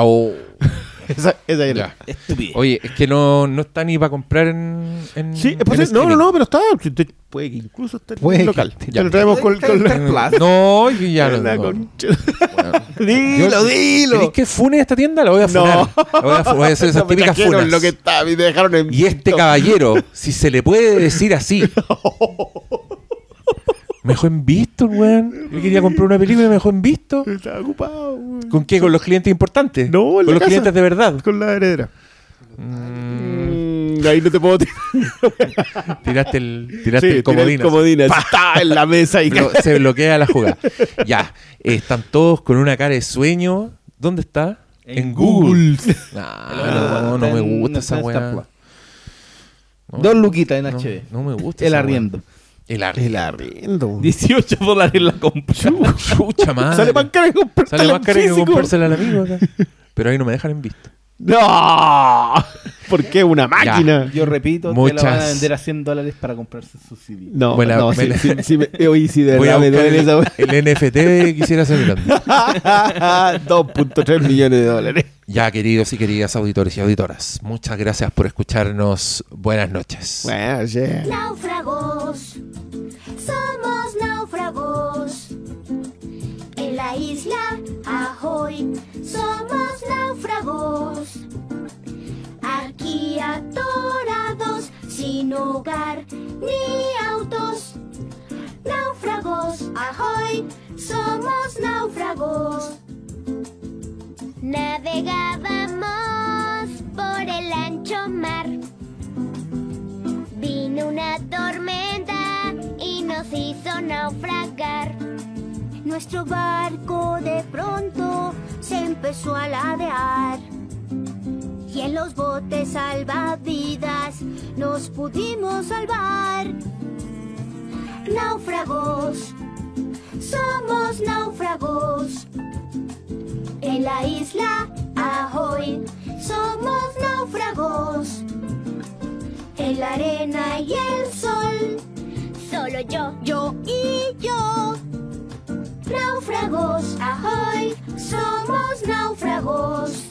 Oh, Esa, esa era. Estúpido. Oye, es que no, no está ni para comprar en, en Sí, es en posible. no, no, no, pero está. te- Puede que incluso esté en que local. Te Ya. lo traemos con, con la, No, y ya no. no. concha. Bueno. Dilo, Yo- dilo. ¿Queréis que fune esta tienda? La voy a No. funar. La voy, a, fu- voy a hacer esas No típicas funas. lo que y me dejaron en Y este caballero, si se le puede decir así. Me dejó en visto, weón. Yo quería comprar una película y me dejó en visto. Estaba ocupado. güey. ¿Con qué? ¿Con los clientes importantes? No, en Con la los casa. clientes de verdad. Con la heredera. Mm, ahí no te puedo tirar. tiraste el, tiraste Sí, el comodín. comodín. Está en la mesa y Blo- se bloquea la jugada. Ya, eh, están todos con una cara de sueño. ¿Dónde está? En Google. Ah, Pero no, no me en- gusta esa en weá. No, Dos luquitas en no, HD. No me gusta. El esa arriendo. El arriendo. El arriendo. 18 dólares la compra. Chucha madre. Sale más caro que comprártela Sale más caro que comprársela al amigo acá. Pero ahí no me dejan en visto. ¡No! ¿Por qué una máquina? Yo repito, te Muchas- la van a vender a 100 dólares para comprarse su CD. No, la- no, me la- sí, sí, me- oye, de verdad me duele el, esa el NFT quisiera ser grande. weá. 2.3 millones de dólares. Ya, queridos y queridas auditores y auditoras, muchas gracias por escucharnos. Buenas noches. Bueno, yeah. Náufragos, isla Ahoy, somos náufragos. Aquí atorados, sin hogar ni autos. Náufragos, Ahoy, somos náufragos. Navegábamos por el ancho mar. Vino una tormenta y nos hizo naufragar. Nuestro barco de pronto se empezó a ladear. Y en los botes salvavidas nos pudimos salvar. Náufragos, somos náufragos. En la isla Ahoy somos náufragos. En la arena y el sol. Solo yo, yo y yo. Náufragos, ahoy, somos náufragos.